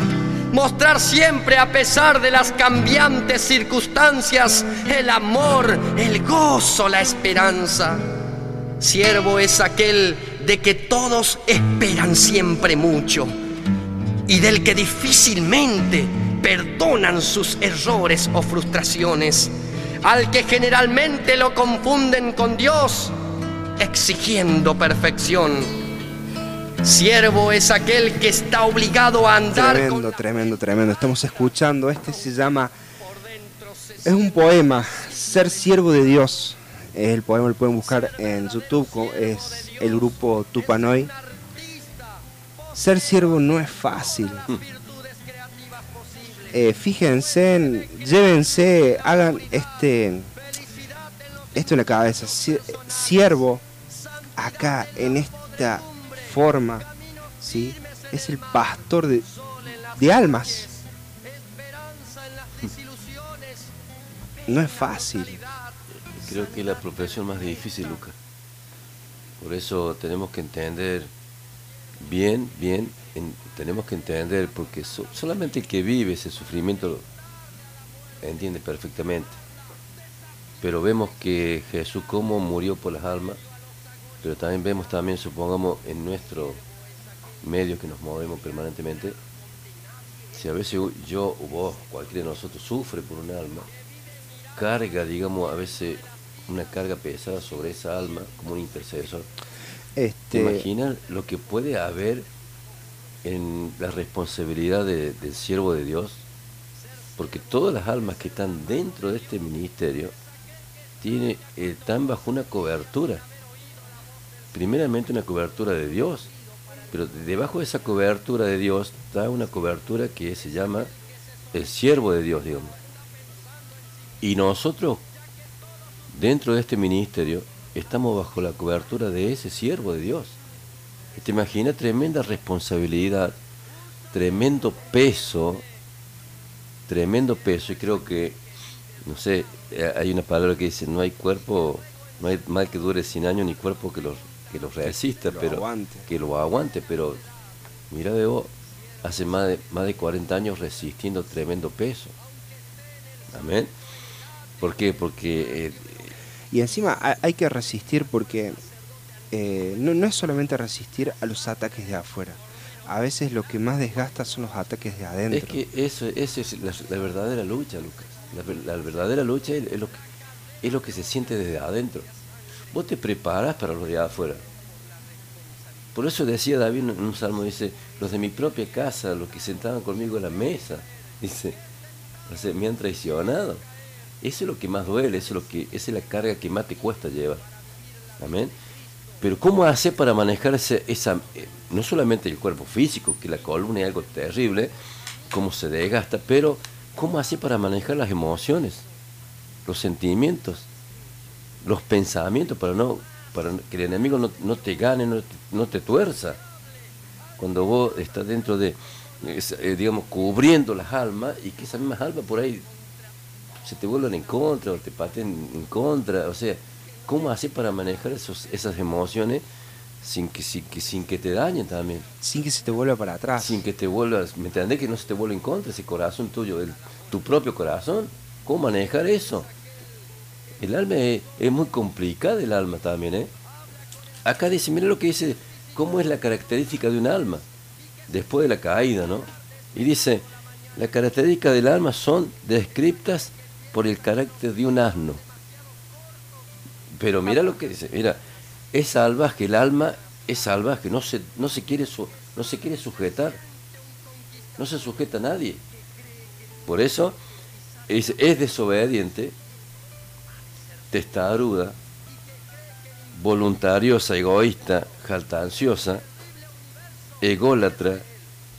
Mostrar siempre, a pesar de las cambiantes circunstancias, el amor, el gozo, la esperanza. Siervo es aquel de que todos esperan siempre mucho y del que difícilmente perdonan sus errores o frustraciones, al que generalmente lo confunden con Dios, exigiendo perfección. Siervo es aquel que está obligado a andar con
Tremendo, tremendo, tremendo. Estamos escuchando, este se llama... Es un poema, Ser siervo de Dios. El poema, lo pueden buscar en YouTube, es el grupo Tupanoi. Ser siervo no es fácil. Eh, fíjense, en- llévense, hagan este esto en la cabeza. Sie- Siervo, acá, en esta forma, ¿sí? es el pastor de, de almas. No es fácil.
Creo que es la profesión más difícil, Lucas. Por eso tenemos que entender bien, bien, en- tenemos que entender, porque so- solamente el que vive ese sufrimiento entiende perfectamente. Pero vemos que Jesús cómo murió por las almas, pero también vemos también, supongamos, en nuestro medio que nos movemos permanentemente, si a veces yo o vos, cualquiera de nosotros, sufre por un alma, carga, digamos, a veces una carga pesada sobre esa alma como un intercesor. ¿Te
Este,
lo que puede haber en la responsabilidad de- del siervo de Dios? Porque todas las almas que están dentro de este ministerio tiene, eh, están bajo una cobertura. Primeramente una cobertura de Dios, pero debajo de esa cobertura de Dios está una cobertura que se llama el siervo de Dios, digamos. Y nosotros, dentro de este ministerio, estamos bajo la cobertura de ese siervo de Dios. Y te imaginas tremenda responsabilidad, tremendo peso, tremendo peso, y creo que, no sé, eh, hay una palabra que dice, no hay cuerpo, no hay mal que dure 100 años, ni cuerpo que los, que los resista,
lo
pero
aguante.
que lo aguante, pero mira de vos, hace más de, más de 40 años resistiendo tremendo peso. Amén. ¿Por qué? Porque eh,
Y encima ha- hay que resistir porque eh, no, no es solamente resistir a los ataques de afuera. A veces lo que más desgasta son los ataques de adentro.
Es que eso, eso es la, la verdadera lucha, Lucas. La, la verdadera lucha es, es lo que, es lo que se siente desde adentro. Vos te preparas para los de afuera. Por eso decía David en un salmo, dice, los de mi propia casa, los que sentaban conmigo en la mesa, dice, me han traicionado. Eso es lo que más duele, eso es, lo que, esa es la carga que más te cuesta llevar. Amén. Pero ¿cómo hace para manejar esa, eh, no solamente el cuerpo físico, que la columna es algo terrible, cómo se desgasta, pero ¿cómo hace para manejar las emociones, los sentimientos, los pensamientos, para no para que el enemigo no, te gane, no te, tuerza? Cuando vos estás dentro de, eh, digamos, cubriendo las almas y que esas mismas almas por ahí se te vuelvan en contra o te paten en contra. O sea, ¿cómo hacer para manejar esos, esas emociones sin que, sin, que, sin que te dañen también?
Sin que se te vuelva para atrás.
Sin que te vuelvas, ¿me entendés? Que no se te vuelva en contra ese corazón tuyo, el- tu propio corazón. ¿Cómo manejar eso? El alma es, es muy complicada, el alma también, ¿eh? Acá dice, mira lo que dice, cómo es la característica de un alma después de la caída, ¿no? Y dice, las características del alma son descriptas por el carácter de un asno. Pero mira lo que dice, mira, es salvaje, el alma es salvaje, no se, no se, quiere, su- no se quiere sujetar, no se sujeta a nadie. Por eso es, es desobediente, testaruda, voluntariosa, egoísta, jaltanciosa, ególatra,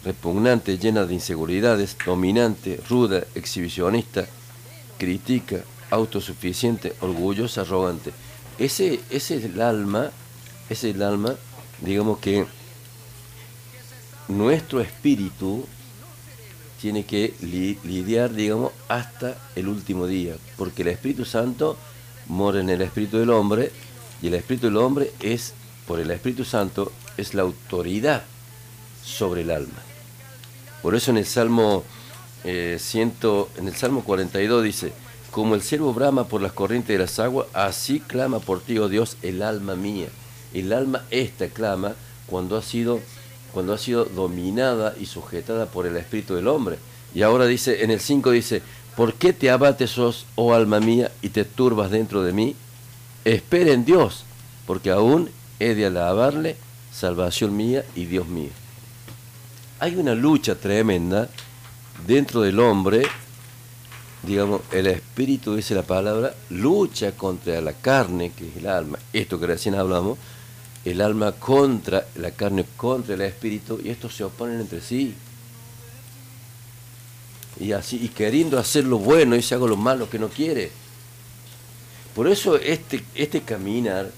repugnante, llena de inseguridades, dominante, ruda, exhibicionista, critica, autosuficiente, orgullosa, arrogante. Ese, es el alma, ese es el alma, digamos que nuestro espíritu tiene que li- lidiar, digamos, hasta el último día, porque el Espíritu Santo mora en el Espíritu del hombre y el Espíritu del hombre es, por el Espíritu Santo, es la autoridad sobre el alma. Por eso en el Salmo eh, en el Salmo 42 dice, como el siervo brama por las corrientes de las aguas, así clama por ti, oh Dios, el alma mía. El alma esta clama cuando ha sido cuando ha sido dominada y sujetada por el espíritu del hombre. Y ahora dice, en el 5 dice, ¿por qué te abates, os, oh alma mía, y te turbas dentro de mí? Espera en Dios, porque aún he de alabarle, salvación mía y Dios mío. Hay una lucha tremenda dentro del hombre, digamos, el espíritu, dice la palabra, lucha contra la carne, que es el alma, esto que recién hablamos, el alma contra la carne, contra el espíritu, y estos se oponen entre sí. Y así, queriendo hacer lo bueno, y se hago lo malo que no quiere. Por eso este, este caminar,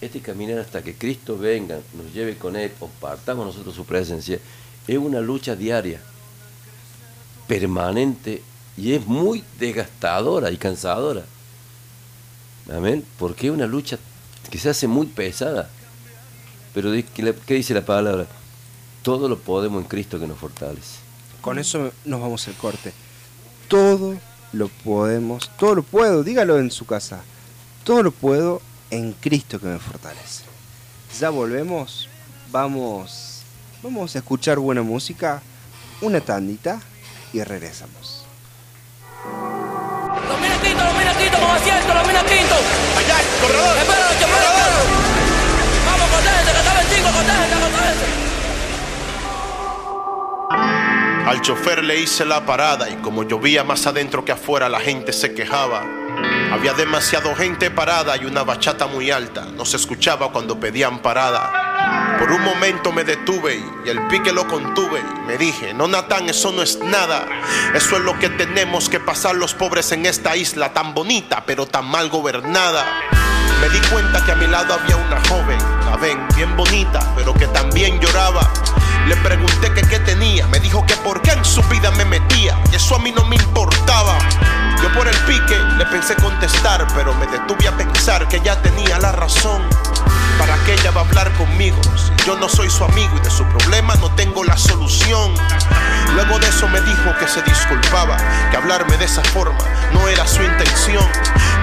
este caminar hasta que Cristo venga, nos lleve con Él, o partamos nosotros su presencia, es una lucha diaria, permanente, y es muy desgastadora y cansadora. Amén. Porque es una lucha que se hace muy pesada. Pero di- ¿qué le- ¿qué dice la palabra? Todo lo podemos en Cristo que nos fortalece.
Con eso nos vamos al corte. Todo lo podemos, todo lo puedo, dígalo en su casa, todo lo puedo en Cristo que me fortalece. Ya volvemos, vamos, vamos a escuchar buena música, una tandita y regresamos.
Los mira Quinto. Allá, corredor. Vamos, que está 25, conténse, conténse.
Al chofer le hice la parada y como llovía más adentro que afuera la gente se quejaba. Había demasiado gente parada y una bachata muy alta. No se escuchaba cuando pedían parada. Por un momento me detuve y el pique lo contuve. Me dije, no Natán, eso no es nada. Eso es lo que tenemos que pasar los pobres en esta isla tan bonita pero tan mal gobernada. Me di cuenta que a mi lado había una joven, la ven, bien bonita, pero que también lloraba. Le pregunté que qué tenía, me dijo que por qué en su vida me metía, y eso a mí no me importaba. Yo por el pique le pensé contestar, pero me detuve a pensar que ella tenía la razón. ¿Para qué ella va a hablar conmigo? Si yo no soy su amigo y de su problema no tengo la solución. Luego de eso me dijo que se disculpaba, que hablarme de esa forma no era su intención,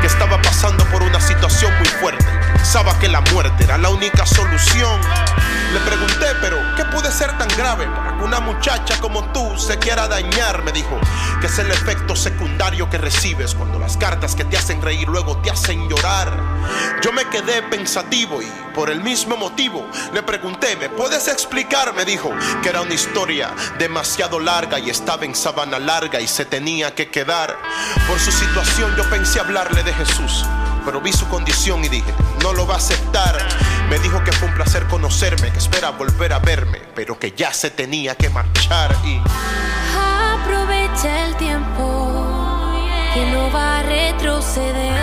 que estaba pasando por una situación muy fuerte. Pensaba que la muerte era la única solución. Le pregunté, pero ¿qué puede ser tan grave para que una muchacha como tú se quiera dañar? Me dijo que es el efecto secundario que recibes cuando las cartas que te hacen reír luego te hacen llorar. Yo me quedé pensativo y por el mismo motivo le pregunté, ¿me puedes explicar? Me dijo que era una historia demasiado larga y estaba en sabana larga y se tenía que quedar. Por su situación yo pensé hablarle de Jesús. Pero vi su condición y dije, no lo va a aceptar. Me dijo que fue un placer conocerme, que espera volver a verme, pero que ya se tenía que marchar y...
Aprovecha el tiempo que no va a retroceder.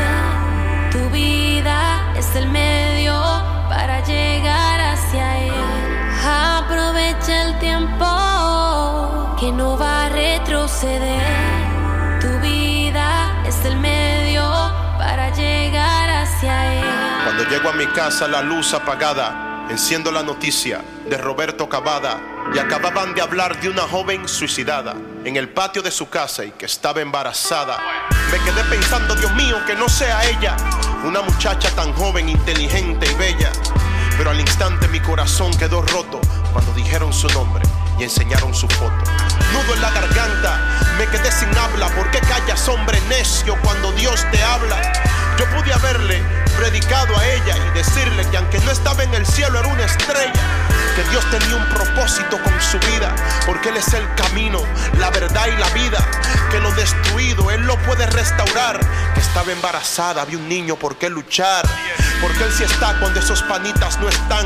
Tu vida es el medio El tiempo que no va a retroceder. Tu vida es el medio para llegar hacia él.
Cuando llego a mi casa la luz apagada, enciendo la noticia de Roberto Cavada y acababan de hablar de una joven suicidada en el patio de su casa y que estaba embarazada. Me quedé pensando, Dios mío, que no sea ella, una muchacha tan joven, inteligente y bella. Pero al instante mi corazón quedó roto cuando dijeron su nombre y enseñaron su foto. Nudo en la garganta, me quedé sin habla. ¿Por qué callas, hombre necio, cuando Dios te habla? Yo pude haberle predicado a ella y decirle que aunque no estaba en el cielo, era una estrella. Que Dios tenía un propósito con su vida, porque Él es el camino, la verdad y la vida. Que lo destruido Él lo puede restaurar. Que estaba embarazada, había un niño, ¿por qué luchar? Porque Él sí está cuando esos panitas no están.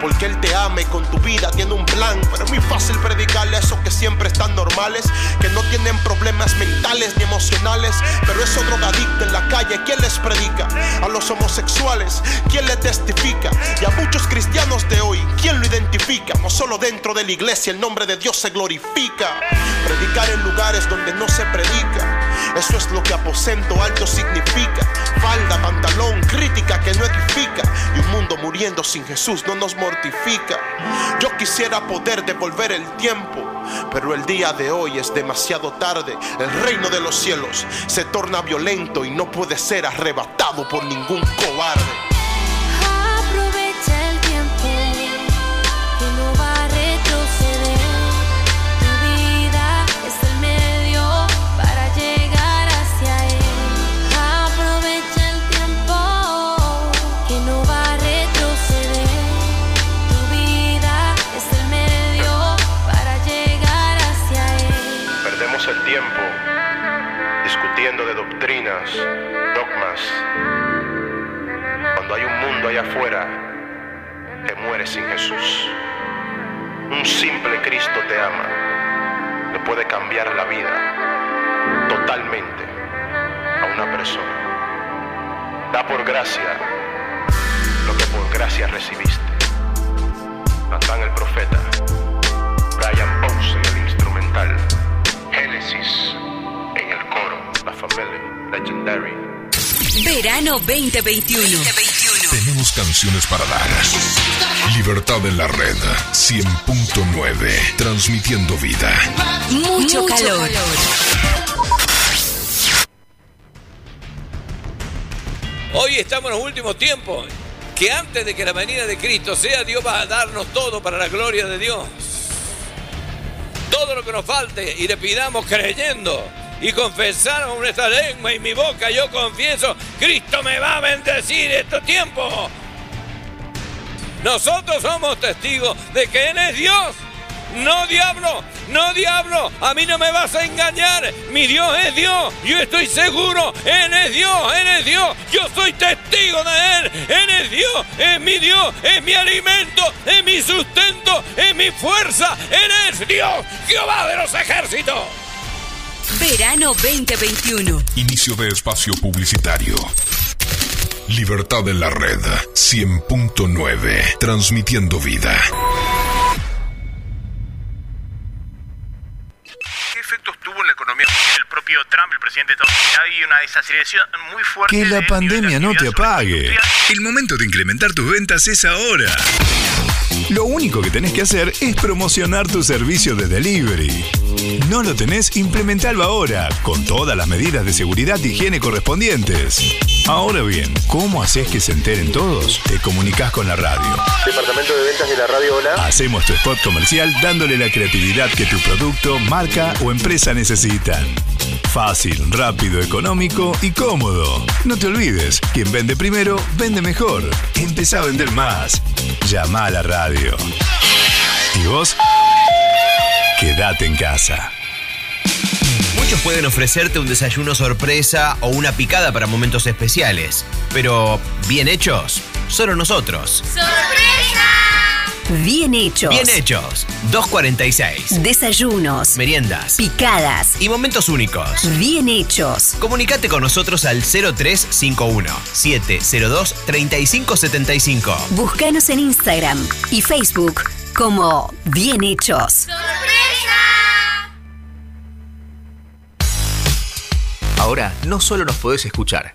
Porque Él te ama y con tu vida tiene un plan. Pero es muy fácil predicarle a esos que siempre están normales, que no tienen problemas mentales ni emocionales. Pero esos drogadictos en la calle, ¿quién les predica? A los homosexuales, ¿quién le testifica? Y a muchos cristianos de hoy, ¿quién lo identifica? No solo dentro de la iglesia el nombre de Dios se glorifica. Predicar en lugares donde no se predica. Eso es lo que aposento alto significa. Falda, pantalón, crítica que no edifica. Y un mundo muriendo sin Jesús no nos mortifica. Yo quisiera poder devolver el tiempo, pero el día de hoy es demasiado tarde. El reino de los cielos se torna violento y no puede ser arrebatado por ningún cobarde. Allá afuera que muere sin Jesús. Un simple Cristo te ama, le puede cambiar la vida totalmente a una persona. Da por gracia lo que por gracia recibiste. Natán el profeta, Brian Bose en el instrumental, Génesis en el coro, La Familia, Legendary.
Verano 2021.
Tenemos canciones para dar. Libertad en la red 100.9. Transmitiendo vida.
Mucho,
calor.
calor.
Hoy estamos en los últimos tiempos. Que antes de que la venida de Cristo sea, Dios va a darnos todo para la gloria de Dios. Todo lo que nos falte y le pidamos creyendo y confesar con nuestra lengua y mi boca, yo confieso, Cristo me va a bendecir estos tiempos. Nosotros somos testigos de que Él es Dios. No diablo, no diablo, a mí no me vas a engañar. Mi Dios es Dios, yo estoy seguro. Él es Dios, Él es Dios. Yo soy testigo de Él. Él es Dios, es mi Dios, es mi alimento, es mi sustento, es mi fuerza. Él es Dios, Jehová de los ejércitos.
Verano 2021.
Inicio de espacio publicitario. Libertad en la red 100.9. Transmitiendo vida.
¿Qué efectos tuvo en la economía el propio Trump, el presidente de Estados Unidos? Hay una desaceleración muy fuerte.
Que la
de-
pandemia no te apague. El momento de incrementar tus ventas es ahora. Lo único que tenés que hacer es promocionar tu servicio de delivery. ¿No lo tenés? Implementalo ahora, con todas las medidas de seguridad y higiene correspondientes. Ahora bien, ¿cómo haces que se enteren todos? Te comunicas con la radio.
Departamento de ventas de la radio Hola.
Hacemos tu spot comercial dándole la creatividad que tu producto, marca o empresa necesitan. Fácil, rápido, económico y cómodo. No te olvides, quien vende primero, vende mejor. Empezá a vender más. Llama a la radio. ¿Y vos? Quédate en casa.
Muchos pueden ofrecerte un desayuno sorpresa o una picada para momentos especiales, pero bien hechos, solo nosotros.
Bien hechos.
Bien hechos, 246.
Desayunos.
Meriendas.
Picadas.
Y momentos únicos.
Bien hechos.
Comunicate con nosotros al 0351 702 3575.
Búscanos en Instagram y Facebook como Bien hechos.
Ahora no solo nos podés escuchar,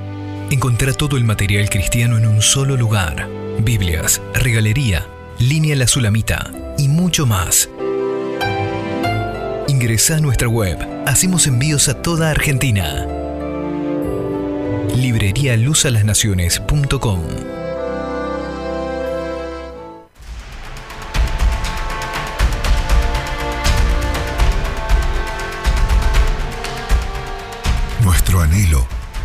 Encontrá todo el material cristiano en un solo lugar. Biblias, regalería, línea La Sulamita y mucho más. Ingresá a nuestra web. Hacemos envíos a toda Argentina. Librería luzalasnaciones.com
Nuestro anhelo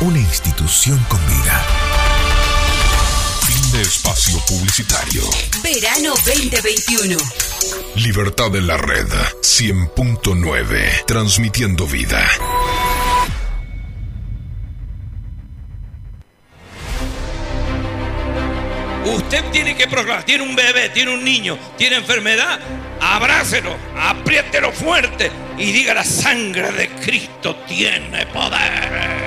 una institución con vida. Fin de espacio publicitario.
Verano 2021.
Libertad en la red 100.9, transmitiendo vida.
Usted tiene que proclamar, tiene un bebé, tiene un niño, tiene enfermedad, abrácelo, apriételo fuerte y diga la sangre de Cristo tiene poder.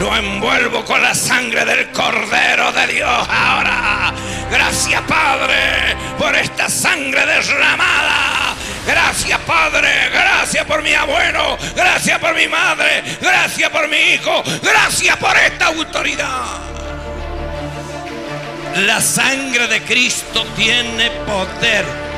Lo envuelvo con la sangre del Cordero de Dios ahora. Gracias Padre por esta sangre derramada. Gracias Padre, gracias por mi abuelo, gracias por mi madre, gracias por mi hijo, gracias por esta autoridad. La sangre de Cristo tiene poder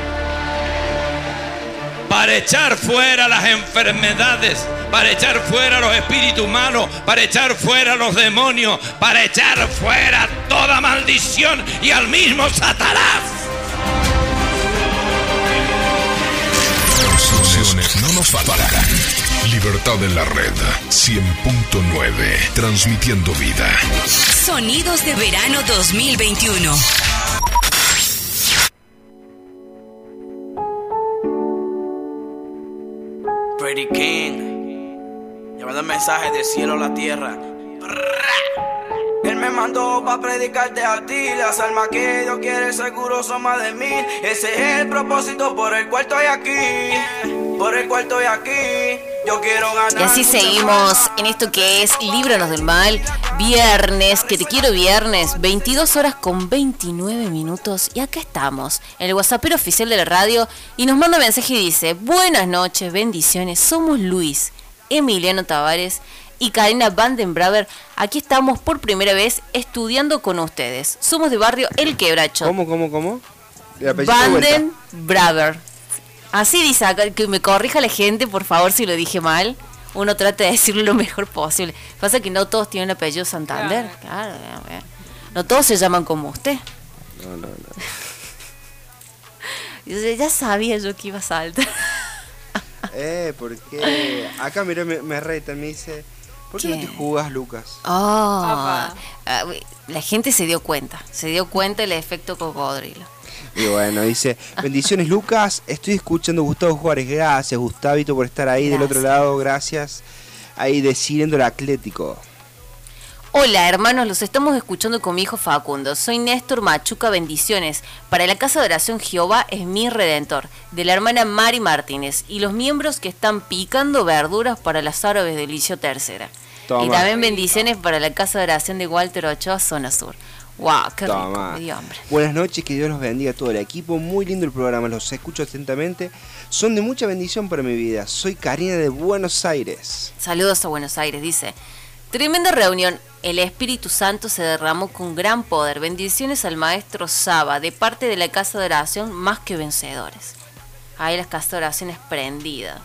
para echar fuera las enfermedades, para echar fuera los espíritus malos, para echar fuera los demonios, para echar fuera toda maldición y al mismo Satanás.
Las opciones no nos faltan. Libertad en la red 100.9. Transmitiendo vida.
Sonidos de verano 2021.
Pretty King, llevando el mensaje del cielo a la tierra. Él me mandó para predicarte a ti. Las almas que Dios quiere seguro son más de mil. Ese es el propósito por el cual estoy aquí. Por el cual estoy aquí. Yo quiero ganar.
Y así seguimos en esto que es Líbranos del Mal, viernes, que te quiero viernes, 22 horas con 29 minutos. Y acá estamos, en el WhatsApp oficial de la radio, y nos manda mensaje y dice, buenas noches, bendiciones, somos Luis, Emiliano Tavares y Karina Vandenbraver. Aquí estamos por primera vez estudiando con ustedes. Somos de barrio El Quebracho.
¿Cómo, cómo, cómo? El.
Vandenbraver. Así dice acá, que me corrija la gente, por favor, si lo dije mal. Uno trata de decirlo lo mejor posible. Pasa que no todos tienen apellido Santander. Claro, ya. No todos se llaman como usted.
No, no, no.
Yo Ya sabía yo que iba a saltar.
Eh, porque acá mira, me, me retan, me dice, ¿por qué, no te jugás, Lucas?
Oh, ah, la gente se dio cuenta. Se dio cuenta del efecto cocodrilo.
Y bueno, dice, bendiciones Lucas, estoy escuchando a Gustavo Juárez, gracias Gustavito por estar ahí del otro lado, gracias. Ahí decidiendo el Atlético.
Hola hermanos, los estamos escuchando con mi hijo Facundo. Soy Néstor Machuca, bendiciones. Para la Casa de Oración Jehová es mi redentor, de la hermana Mari Martínez, y los miembros que están picando verduras para las árabes del Liceo Tercera.
Toma.
Y también bendiciones para la Casa de Oración de Walter Ochoa, Zona Sur. ¡Wow! ¡Qué rico!
Toma.
Hambre.
Buenas noches, que Dios los bendiga a todo el equipo. Muy lindo el programa, los escucho atentamente. Son de mucha bendición para mi vida. Soy Karina de Buenos Aires.
Saludos a Buenos Aires, dice. Tremenda reunión. El Espíritu Santo se derramó con gran poder. Bendiciones al maestro Saba, de parte de la Casa de Oración, más que vencedores. Ahí las casas de oraciones prendidas.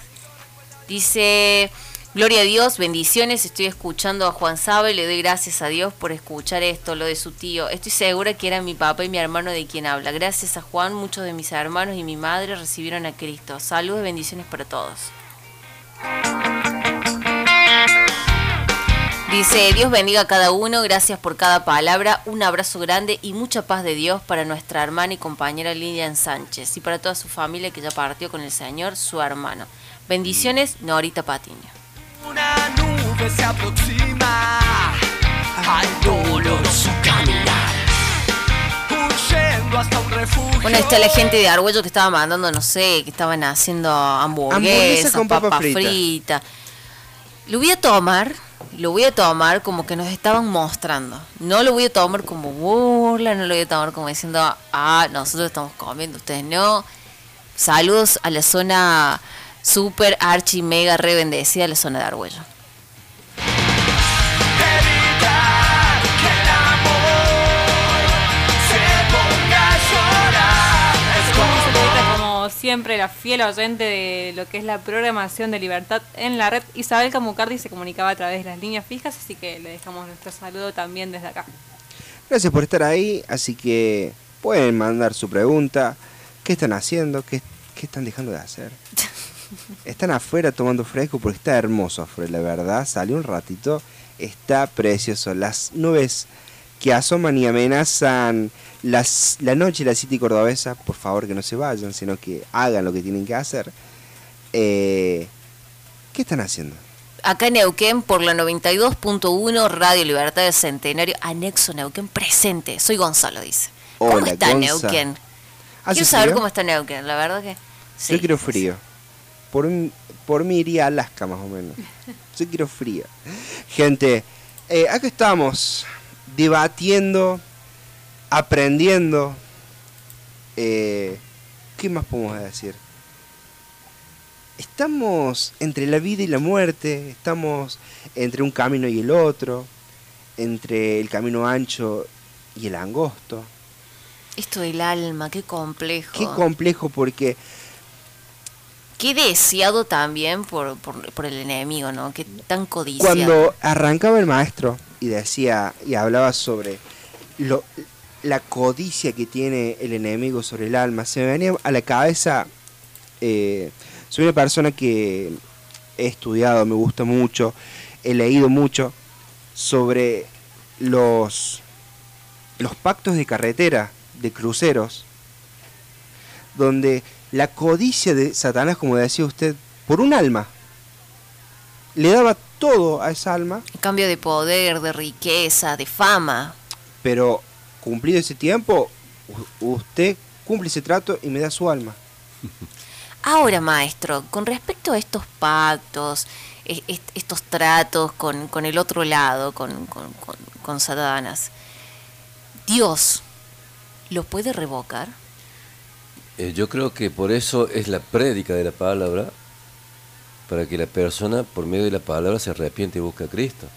Dice, Gloria a Dios, bendiciones. Estoy escuchando a Juan Saba y le doy gracias a Dios por escuchar esto, lo de su tío. Estoy segura que era mi papá y mi hermano de quien habla. Gracias a Juan, muchos de mis hermanos y mi madre recibieron a Cristo. Saludos y bendiciones para todos. Dice, Dios bendiga a cada uno, gracias por cada palabra, un abrazo grande y mucha paz de Dios para nuestra hermana y compañera Lilian Sánchez y para toda su familia que ya partió con el Señor, su hermano. Bendiciones, Norita Patiño.
Una nube se aproxima al doloroso caminar. Huyendo hasta un refugio.
Bueno, ahí está la gente de Argüello que estaba mandando, no sé, que estaban haciendo hamburguesas,
Hamburguesa con papa
papa
frita.
frita. Lo voy a tomar, lo voy a tomar como que nos estaban mostrando. No lo voy a tomar como burla, no lo voy a tomar como diciendo, ah, nosotros estamos comiendo, ustedes no. Saludos a la zona super archi mega re bendecida, la zona de Argüello.
Siempre, la fiel oyente de lo que es la programación de Libertad en la red. Isabel Camucardi se comunicaba a través de las líneas fijas, así que le dejamos nuestro saludo también desde acá.
Gracias por estar ahí, así que pueden mandar su pregunta. ¿Qué están haciendo? ¿Qué, qué están dejando de hacer? Están afuera tomando fresco porque está hermoso afuera, la verdad. Salió un ratito, está precioso. Las nubes que asoman y amenazan las, la noche la City cordobesa, por favor que no se vayan, sino que hagan lo que tienen que hacer. Eh, ¿Qué están haciendo?
Acá en Neuquén, por la 92.1 Radio Libertad del Centenario, anexo Neuquén presente. Soy Gonzalo, dice. ¿Cómo está
Gonza.
Neuquén?
¿Hace
Quiero saber
frío?
cómo está Neuquén, la verdad que... Sí.
Yo quiero frío. Por, un- por mí iría a Alaska más o menos. Yo quiero frío. Gente, eh, acá estamos debatiendo, aprendiendo. eh, ¿Qué más podemos decir? Estamos entre la vida y la muerte, estamos entre un camino y el otro, entre el camino ancho y el angosto.
Esto del alma, qué complejo.
Qué complejo porque
Qué deseado también por, por, por el enemigo, ¿no? Qué tan codiciado.
cuando arrancaba el maestro y decía y hablaba sobre lo, la codicia que tiene el enemigo sobre el alma, se me venía a la cabeza, eh, soy una persona que he estudiado, me gusta mucho, he leído mucho sobre los, los pactos de carretera, de cruceros, donde la codicia de Satanás, como decía usted, por un alma, le daba todo a esa alma,
Cambio de poder, de riqueza, de fama.
pero cumplido ese tiempo, usted cumple ese trato y me da su alma.
Ahora, maestro, con respecto a estos pactos, e- est- estos tratos con, con el otro lado, con, con, con, con Satanás, ¿Dios lo puede revocar?
Eh, yo creo que por eso es la prédica de la palabra, para que la persona, por medio de la palabra, se arrepiente y busque a Cristo.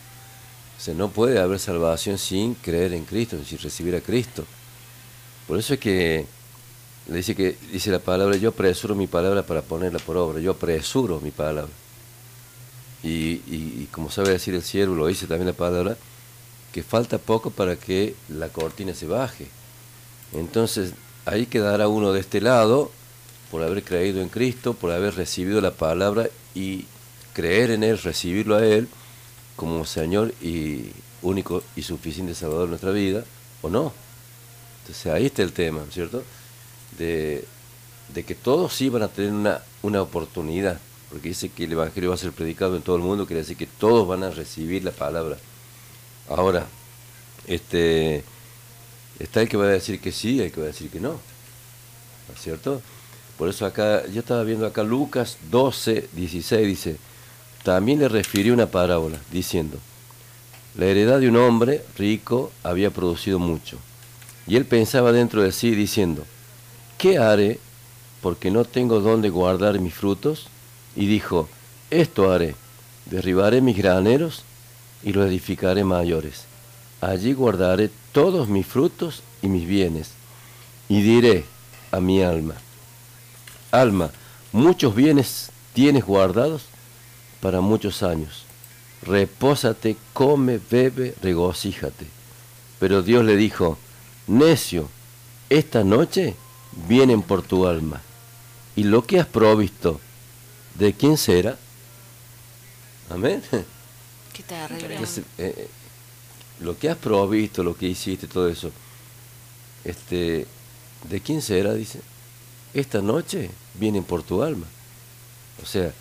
O sea, no puede haber salvación sin creer en Cristo, sin recibir a Cristo. Por eso es que le dice que dice la palabra, yo apresuro mi palabra para ponerla por obra, yo apresuro mi palabra. Y, como sabe decir el siervo, lo dice también la palabra, que falta poco para que la cortina se baje. Entonces, ahí quedará uno de este lado por haber creído en Cristo, por haber recibido la palabra y creer en Él, recibirlo a Él como Señor y único y suficiente Salvador de nuestra vida, o no. Entonces ahí está el tema, ¿cierto? De, de que todos sí van a tener una, una oportunidad, porque dice que el Evangelio va a ser predicado en todo el mundo, quiere decir que todos van a recibir la palabra. Ahora, este, está el que va a decir que sí, el que va a decir que no. ¿No es cierto? Por eso acá, yo estaba viendo acá Lucas 12, 16, dice, también le refirió una parábola, diciendo, la heredad de un hombre rico había producido mucho. Y él pensaba dentro de sí, diciendo, ¿qué haré porque no tengo dónde guardar mis frutos? Y dijo, esto haré, derribaré mis graneros y los edificaré mayores. Allí guardaré todos mis frutos y mis bienes. Y diré a mi alma, alma, muchos bienes tienes guardados para muchos años. Repósate, come, bebe, regocíjate. Pero Dios le dijo, necio, esta noche vienen por tu alma. Y lo que has provisto, ¿de quién será? Amén.
Qué terrible.
Entonces, eh, eh, lo que has provisto, lo que hiciste, todo eso, este, ¿de quién será? Dice, esta noche vienen por tu alma. O sea,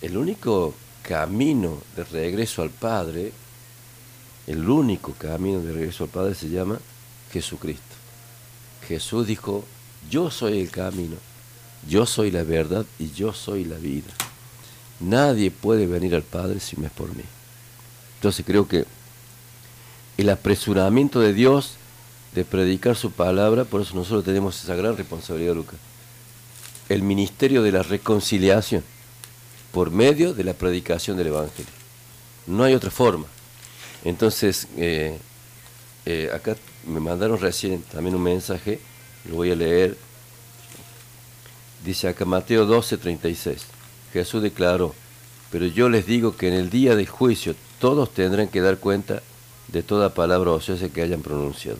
el único camino de regreso al Padre, el único camino de regreso al Padre se llama Jesucristo. Jesús dijo, yo soy el camino, yo soy la verdad y yo soy la vida. Nadie puede venir al Padre si no es por mí. Entonces creo que el apresuramiento de Dios de predicar su palabra, por eso nosotros tenemos esa gran responsabilidad, Lucas. El ministerio de la reconciliación por medio de la predicación del Evangelio. No hay otra forma. Entonces, eh, eh, acá me mandaron recién también un mensaje, lo voy a leer. Dice acá Mateo 12, 36. Jesús declaró, pero yo les digo que en el día del juicio todos tendrán que dar cuenta de toda palabra ociosa que hayan pronunciado.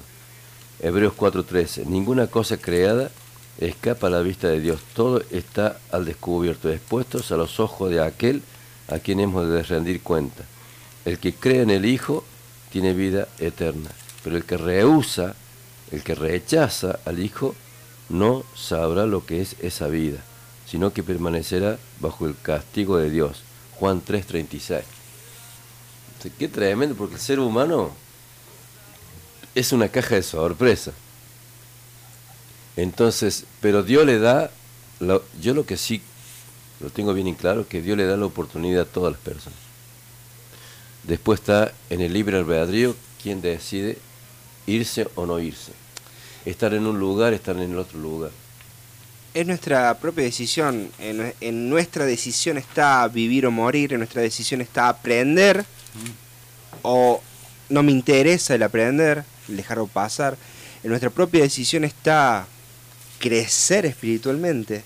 Hebreos 4:13. Ninguna cosa creada escapa a la vista de Dios. Todo está al descubierto, expuestos a los ojos de aquel a quien hemos de rendir cuenta. El que cree en el Hijo tiene vida eterna, pero el que rehúsa, el que rechaza al Hijo, no sabrá lo que es esa vida, sino que permanecerá bajo el castigo de Dios. Juan 3:36. Qué tremendo, porque el ser humano es una caja de sorpresa. Entonces, pero Dios le da, yo lo que sí lo tengo bien en claro, que Dios le da la oportunidad a todas las personas. Después está en el libre albedrío quien decide irse o no irse. Estar en un lugar, estar en el otro lugar.
Es nuestra propia decisión. En, en nuestra decisión está vivir o morir. En nuestra decisión está aprender. O no me interesa el aprender, dejarlo pasar. En nuestra propia decisión está crecer espiritualmente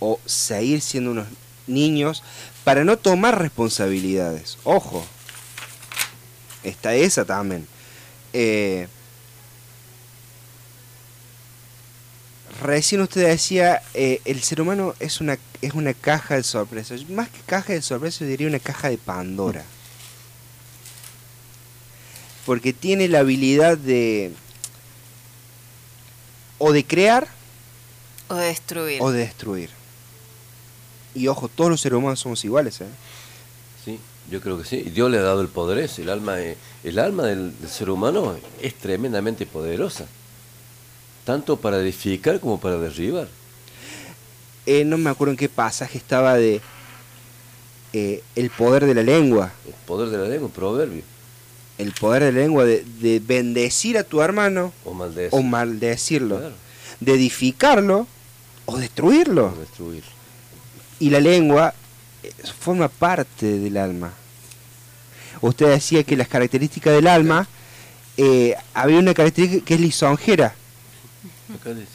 o seguir siendo unos niños para no tomar responsabilidades. Ojo, está esa también. Eh, recién usted decía, eh, el ser humano es una, es una caja de sorpresas. Más que caja de sorpresas, yo diría una caja de Pandora. Porque tiene la habilidad de o de crear
O destruir.
o de destruir. Y ojo, todos los seres humanos somos iguales, ¿eh?
Sí, yo creo que sí. Dios le ha dado el poder ese. El alma, el alma del, del ser humano es tremendamente poderosa. Tanto para edificar como para derribar.
Eh, no me acuerdo en qué pasaje estaba de eh, el poder de la lengua.
El poder de la lengua, proverbio.
El poder de la lengua de, de bendecir a tu hermano
O maldecir.
o maldecirlo. De edificarlo o destruirlo.
Destruir.
Y la lengua eh, forma parte del alma. Usted decía que las características del alma, eh, había una característica que es lisonjera.
Acá dice.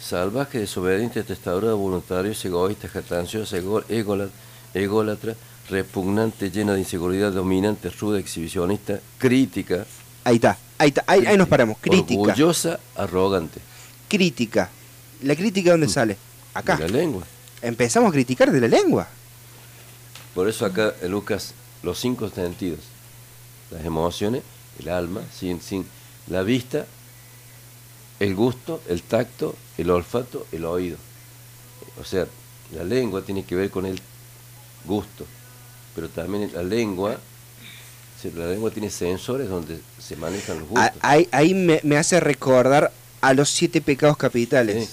Salvaje, desobediente, testadora, voluntarios, egoístas, jactanciosos, ego- ególa- ególatra, repugnante, llena de inseguridad, dominante, ruda, exhibicionista, crítica.
Ahí está, ahí está, ahí, ahí nos paramos. Crítica.
Orgullosa, arrogante.
Crítica. ¿La crítica dónde sale? Acá.
De la lengua.
Empezamos a criticar de la lengua.
Por eso acá en Lucas, los cinco sentidos, las emociones, el alma, sin, sin la vista, el gusto, el tacto, el olfato, el oído. O sea, la lengua tiene que ver con el gusto, pero también la lengua, la lengua tiene sensores donde se manejan los gustos.
Ahí, ahí me, me hace recordar a los siete pecados capitales.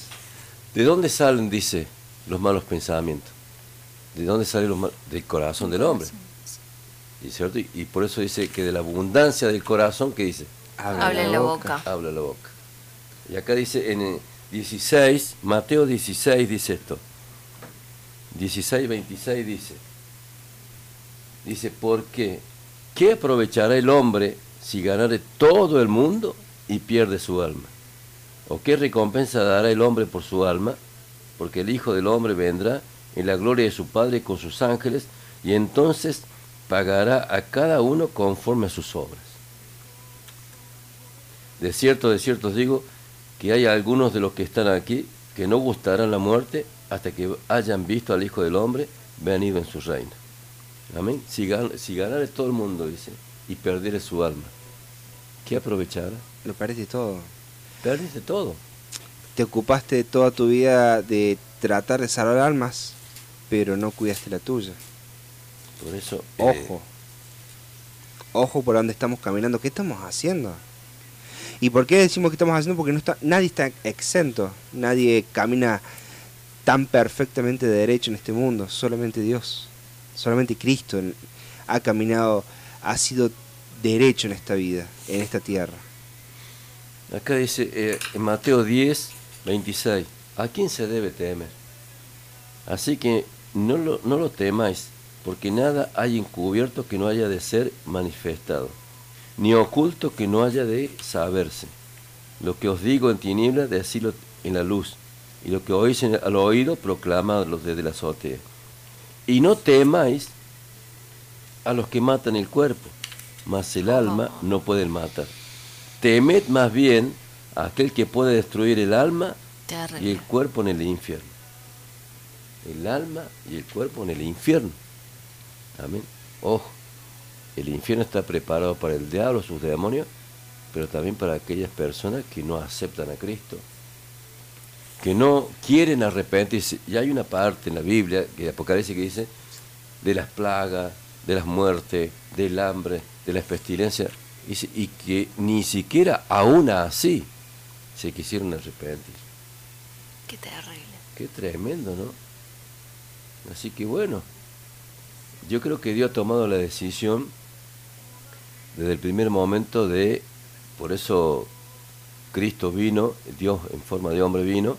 ¿De dónde salen, dice, los malos pensamientos? ¿De dónde salen los malos? Del corazón del hombre. ¿Y, cierto? Y, y por eso dice que de la abundancia del corazón, ¿qué dice?
Habla en la boca.
Habla la boca. Y acá dice en el 16, Mateo 16 dice esto. 16, 26 dice. Dice, porque ¿qué aprovechará el hombre si ganare todo el mundo y pierde su alma? ¿O qué recompensa dará el hombre por su alma? Porque el Hijo del Hombre vendrá en la gloria de su Padre con sus ángeles y entonces pagará a cada uno conforme a sus obras. De cierto, de cierto os digo que hay algunos de los que están aquí que no gustarán la muerte hasta que hayan visto al Hijo del Hombre venido en su reino. Amén. Si, gan si ganare todo el mundo, dice, y perdiere su alma, ¿qué aprovechará?
Lo parece todo.
Perdiste todo.
Te ocupaste toda tu vida de tratar de salvar almas, pero no cuidaste la tuya.
Por eso, eh,
Ojo. Ojo por dónde estamos caminando. ¿Qué estamos haciendo? ¿Y por qué decimos que estamos haciendo? Porque no está, nadie está exento. Nadie camina tan perfectamente derecho en este mundo. Solamente Dios. Solamente Cristo ha caminado, ha sido derecho en esta vida, en esta tierra.
Acá dice eh, en Mateo 10, 26, ¿a quién se debe temer? Así que no lo, no lo temáis, porque nada hay encubierto que no haya de ser manifestado, ni oculto que no haya de saberse. Lo que os digo en tinieblas, decirlo en la luz, y lo que oís al oído, proclamadlo desde la azotea. Y no temáis a los que matan el cuerpo, mas el alma no pueden matar. Temed más bien a aquel que puede destruir el alma y el cuerpo en el infierno. El alma y el cuerpo en el infierno. Amén. Ojo, el infierno está preparado para el diablo, sus demonios, pero también para aquellas personas que no aceptan a Cristo, que no quieren arrepentirse. Y hay una parte en la Biblia, que Apocalipsis que dice, de las plagas, de las muertes, del hambre, de las pestilencias, y, que ni siquiera aún así se quisieron arrepentir.
Qué terrible.
Qué tremendo, ¿no? Así que bueno, yo creo que Dios ha tomado la decisión desde el primer momento de, por eso Cristo vino, Dios en forma de hombre vino,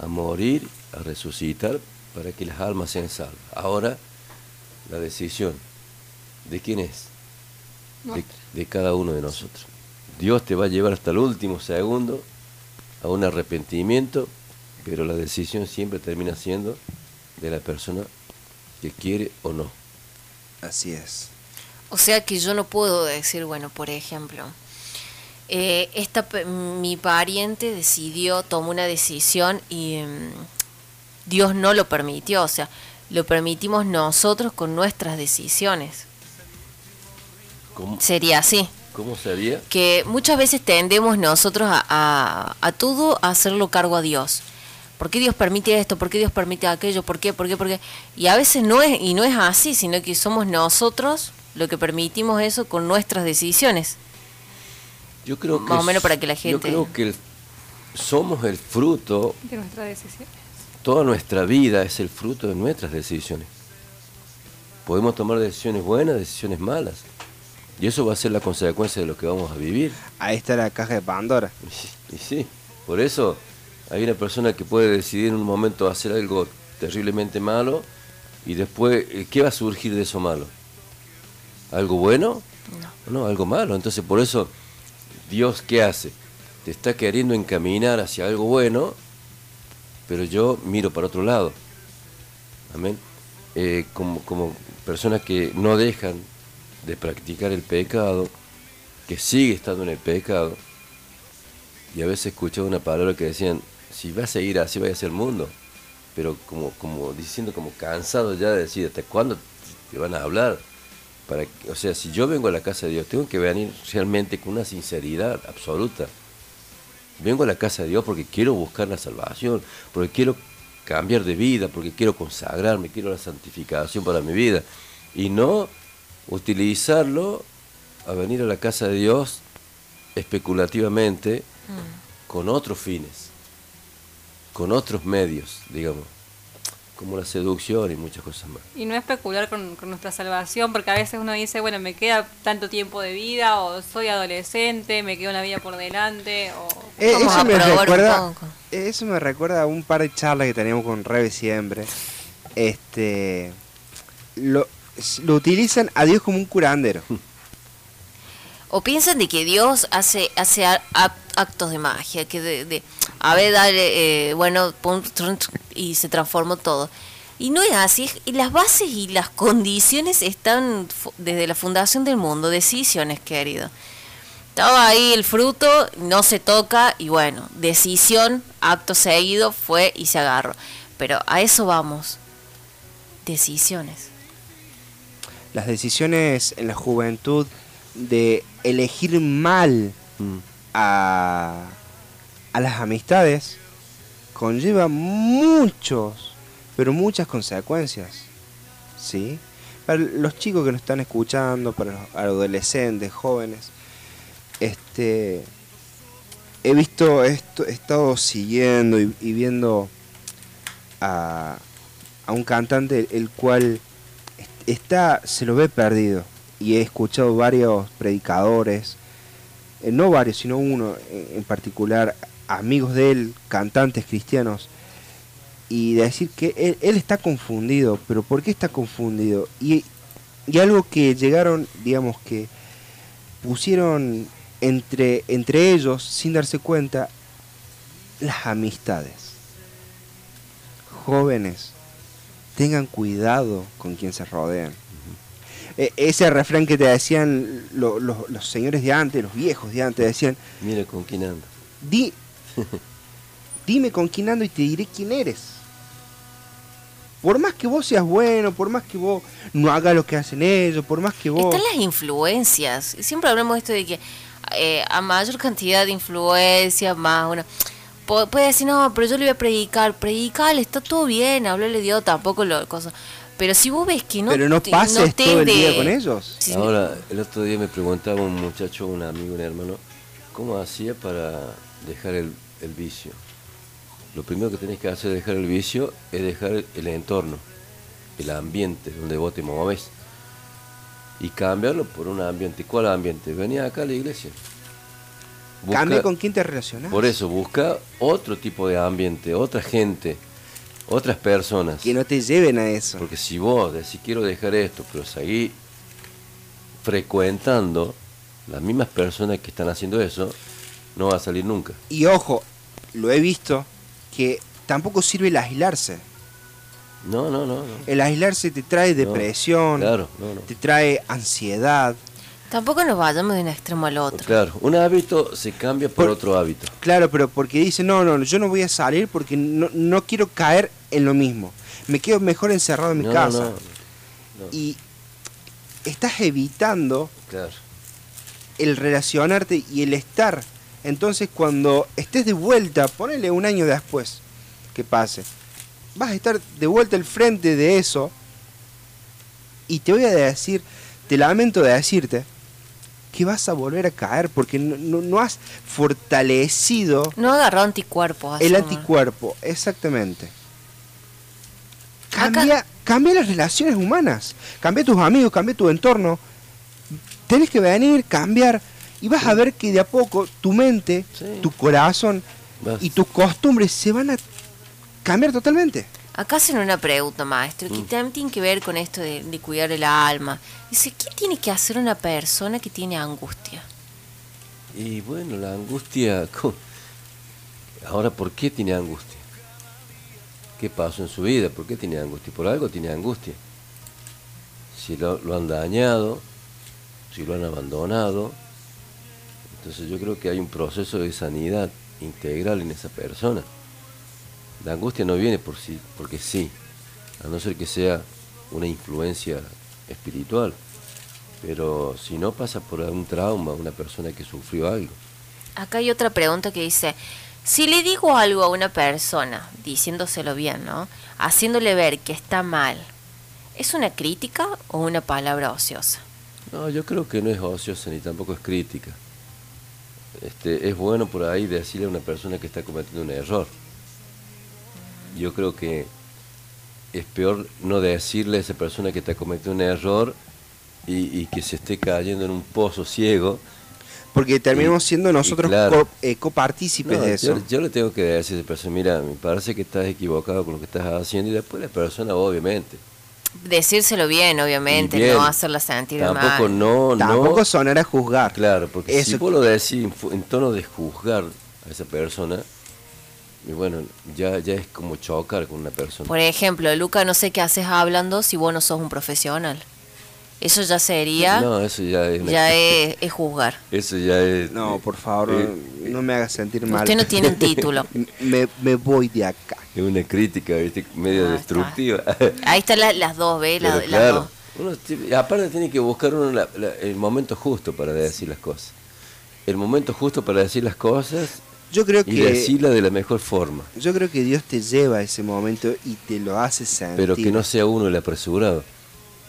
a morir, a resucitar, para que las almas sean salvas. Ahora, la decisión, ¿de quién es? de, de cada uno de nosotros. Dios te va a llevar hasta el último segundo a un arrepentimiento, pero la decisión siempre termina siendo de la persona que quiere o no.
Así es.
O sea que yo no puedo decir, bueno, por ejemplo, eh, esta, mi pariente decidió, tomó una decisión y mm, Dios no lo permitió, o sea, lo permitimos nosotros con nuestras decisiones.
¿Cómo,
Sería así.
cómo sería?
que muchas veces tendemos nosotros a, a, a todo a hacerlo cargo a Dios. ¿Por qué Dios permite esto? ¿Por qué Dios permite aquello? ¿Por qué? ¿Por qué? ¿Por qué? Y a veces no es, y no es así, sino que somos nosotros lo que permitimos eso con nuestras decisiones.
Yo creo que
Más o menos para que la
Yo
gente-
creo que el- somos el fruto,
De nuestra decisión.
toda nuestra vida es el fruto de nuestras decisiones. Podemos tomar decisiones buenas, decisiones malas. Y eso va a ser la consecuencia de lo que vamos a vivir.
Ahí está la caja de Pandora.
Y sí, por eso hay una persona que puede decidir en un momento hacer algo terriblemente malo y después, eh, ¿qué va a surgir de eso malo? ¿Algo bueno? No. algo malo. Entonces, por eso, Dios, ¿qué hace? Te está queriendo encaminar hacia algo bueno, pero yo miro para otro lado. Amén. Eh, como, como personas que no dejan de practicar el pecado, que sigue estando en el pecado, y a veces escuchaba una palabra que decían, si vas a seguir así, vaya a ser el mundo. Pero como, como diciendo, como cansado ya de decir, ¿hasta cuándo te van a hablar? Para, que- o sea, si yo vengo a la casa de Dios, tengo que venir realmente con una sinceridad absoluta. Vengo a la casa de Dios porque quiero buscar la salvación, porque quiero cambiar de vida, porque quiero consagrarme, quiero la santificación para mi vida. Y no utilizarlo a venir a la casa de Dios especulativamente con otros fines, con otros medios, digamos, como la seducción y muchas cosas más.
Y no especular con, con nuestra salvación, porque a veces uno dice, bueno, me queda tanto tiempo de vida, o soy adolescente, me queda una vida por delante, o...
Eh,
Vamos
eso,
a
me recuerda, eso me recuerda a un par de charlas que teníamos con Rebe siempre. Este lo, lo utilizan a Dios como un curandero.
O piensan de que Dios hace, hace actos de magia, que de, de, a ver, dale, eh, bueno, y se transformó todo. Y no es así, las bases y las condiciones están desde la fundación del mundo, decisiones, querido. Estaba ahí el fruto, no se toca, y bueno, decisión, acto seguido, fue y se agarró. Pero a eso vamos, decisiones.
Las decisiones en la juventud de elegir mal a, a las amistades conlleva muchos, pero muchas consecuencias. ¿Sí? Para los chicos que nos están escuchando, para los adolescentes, jóvenes, este he visto esto, he estado siguiendo y, y viendo a, a un cantante el cual est- está se lo ve perdido y he escuchado varios predicadores eh, no varios sino uno en, particular amigos de él cantantes cristianos y decir que él, él está confundido pero por qué está confundido y, y algo que llegaron digamos que pusieron entre entre ellos sin darse cuenta las amistades jóvenes tengan cuidado con quien se rodean. E- ese refrán que te decían lo- lo- los señores de antes, los viejos de antes, decían,
Mira con quién anda.
Di, dime con quién ando y te diré quién eres. Por más que vos seas bueno, por más que vos no hagas lo que hacen ellos, por más que vos...
Están las influencias. Siempre hablamos de esto de que eh, a mayor cantidad de influencias, más una. Puede decir, no, pero yo le voy a predicar. Predicar, está todo bien, hablarle de Dios, tampoco lo cosa. Pero si vos ves que no.
Pero no
te-
pases
te
todo el
de-
día con ellos.
Sí,
Ahora, el otro día me preguntaba un muchacho, un amigo, un hermano, ¿cómo hacía para dejar el, el vicio? Lo primero que tenés que hacer de dejar el vicio es dejar el entorno, el ambiente donde vos te moves y cambiarlo por un ambiente. ¿Cuál ambiente? Venía acá a la iglesia. Busca-
Cambia con quién te relacionas.
Por eso, busca otro tipo de ambiente, otra gente, otras personas.
Que no te lleven a eso.
Porque si vos decís quiero dejar esto, pero seguí frecuentando las mismas personas que están haciendo eso, no va a salir nunca.
Y ojo, lo he visto, que tampoco sirve el aislarse.
No, no, no. no.
El aislarse te trae depresión,
claro, no, no.
te trae ansiedad.
Tampoco nos vayamos de un extremo al otro.
Claro, un hábito se cambia por, otro hábito.
Claro, pero porque dice, no, no, yo no voy a salir porque no, no quiero caer en lo mismo. Me quedo mejor encerrado en mi
No,
casa.
no, no.
Y estás evitando
Claro.
el relacionarte y el estar. Entonces cuando estés de vuelta, ponele un año después que pase, vas a estar de vuelta al frente de eso y te voy a decir, te lamento de decirte, que vas a volver a caer porque no, no- no has fortalecido
No agarró anticuerpos.
el anticuerpo, exactamente. Cambia, cambia las relaciones humanas, cambia tus amigos, cambia tu entorno. Tienes que venir, cambiar, y vas a ver que de a poco tu mente, tu corazón y tus costumbres se van a cambiar totalmente.
Acá hacen una pregunta, maestro,
Mm.
que también tiene que ver con esto de, de cuidar el alma. Dice, ¿qué tiene que hacer una persona que tiene angustia?
Y bueno, la angustia... Ahora, ¿por qué tiene angustia? ¿Qué pasó en su vida? ¿Por qué tiene angustia? Por algo tiene angustia. Si lo, lo han dañado, si lo han abandonado. Entonces yo creo que hay un proceso de sanidad integral en esa persona. La angustia no viene por sí, porque sí, a no ser que sea una influencia espiritual. Pero si no pasa por algún trauma, una persona que sufrió algo.
Acá hay otra pregunta que dice, si le digo algo a una persona, diciéndoselo bien, ¿no? Haciéndole ver que está mal, ¿es una crítica o una palabra ociosa?
No, yo creo que no es ociosa ni tampoco es crítica. Este, es bueno por ahí decirle a una persona que está cometiendo un error. Yo creo que es peor no decirle a esa persona que está cometiendo un error y, y que se esté cayendo en un pozo ciego.
Porque terminamos siendo nosotros
claro.
co- eh, copartícipes
No,
de eso.
Yo, yo le tengo que decir a esa persona, mira, me parece que estás equivocado con lo que estás haciendo y después la persona obviamente.
Decírselo bien, obviamente,
bien.
no hacerla sentir
Tampoco
mal.
no,
Tampoco
no.
sonar a juzgar.
Claro, porque si
Eso-
vos lo decís en tono de juzgar a esa persona, y bueno, ya, ya es como chocar con una persona.
Por ejemplo, Luca, no sé qué haces hablando si vos no sos un profesional. Eso ya sería,
No, eso ya es.
ya es, es juzgar.
Eso ya es.
No, por favor,
eh,
no me hagas sentir mal.
Usted no tiene un título.
me, me voy de acá.
Es una crítica, ¿viste? Medio destructiva.
Ahí están la- las dos, ¿ves? La-
Pero
las
claro,
dos.
uno aparte tiene que buscar uno la- la- el momento justo para decir las cosas. El momento justo para decir las cosas
Yo creo
y
que
decirlas de la mejor forma.
yo creo que Dios te lleva a ese momento y te lo hace sentir.
Pero que no sea uno el apresurado.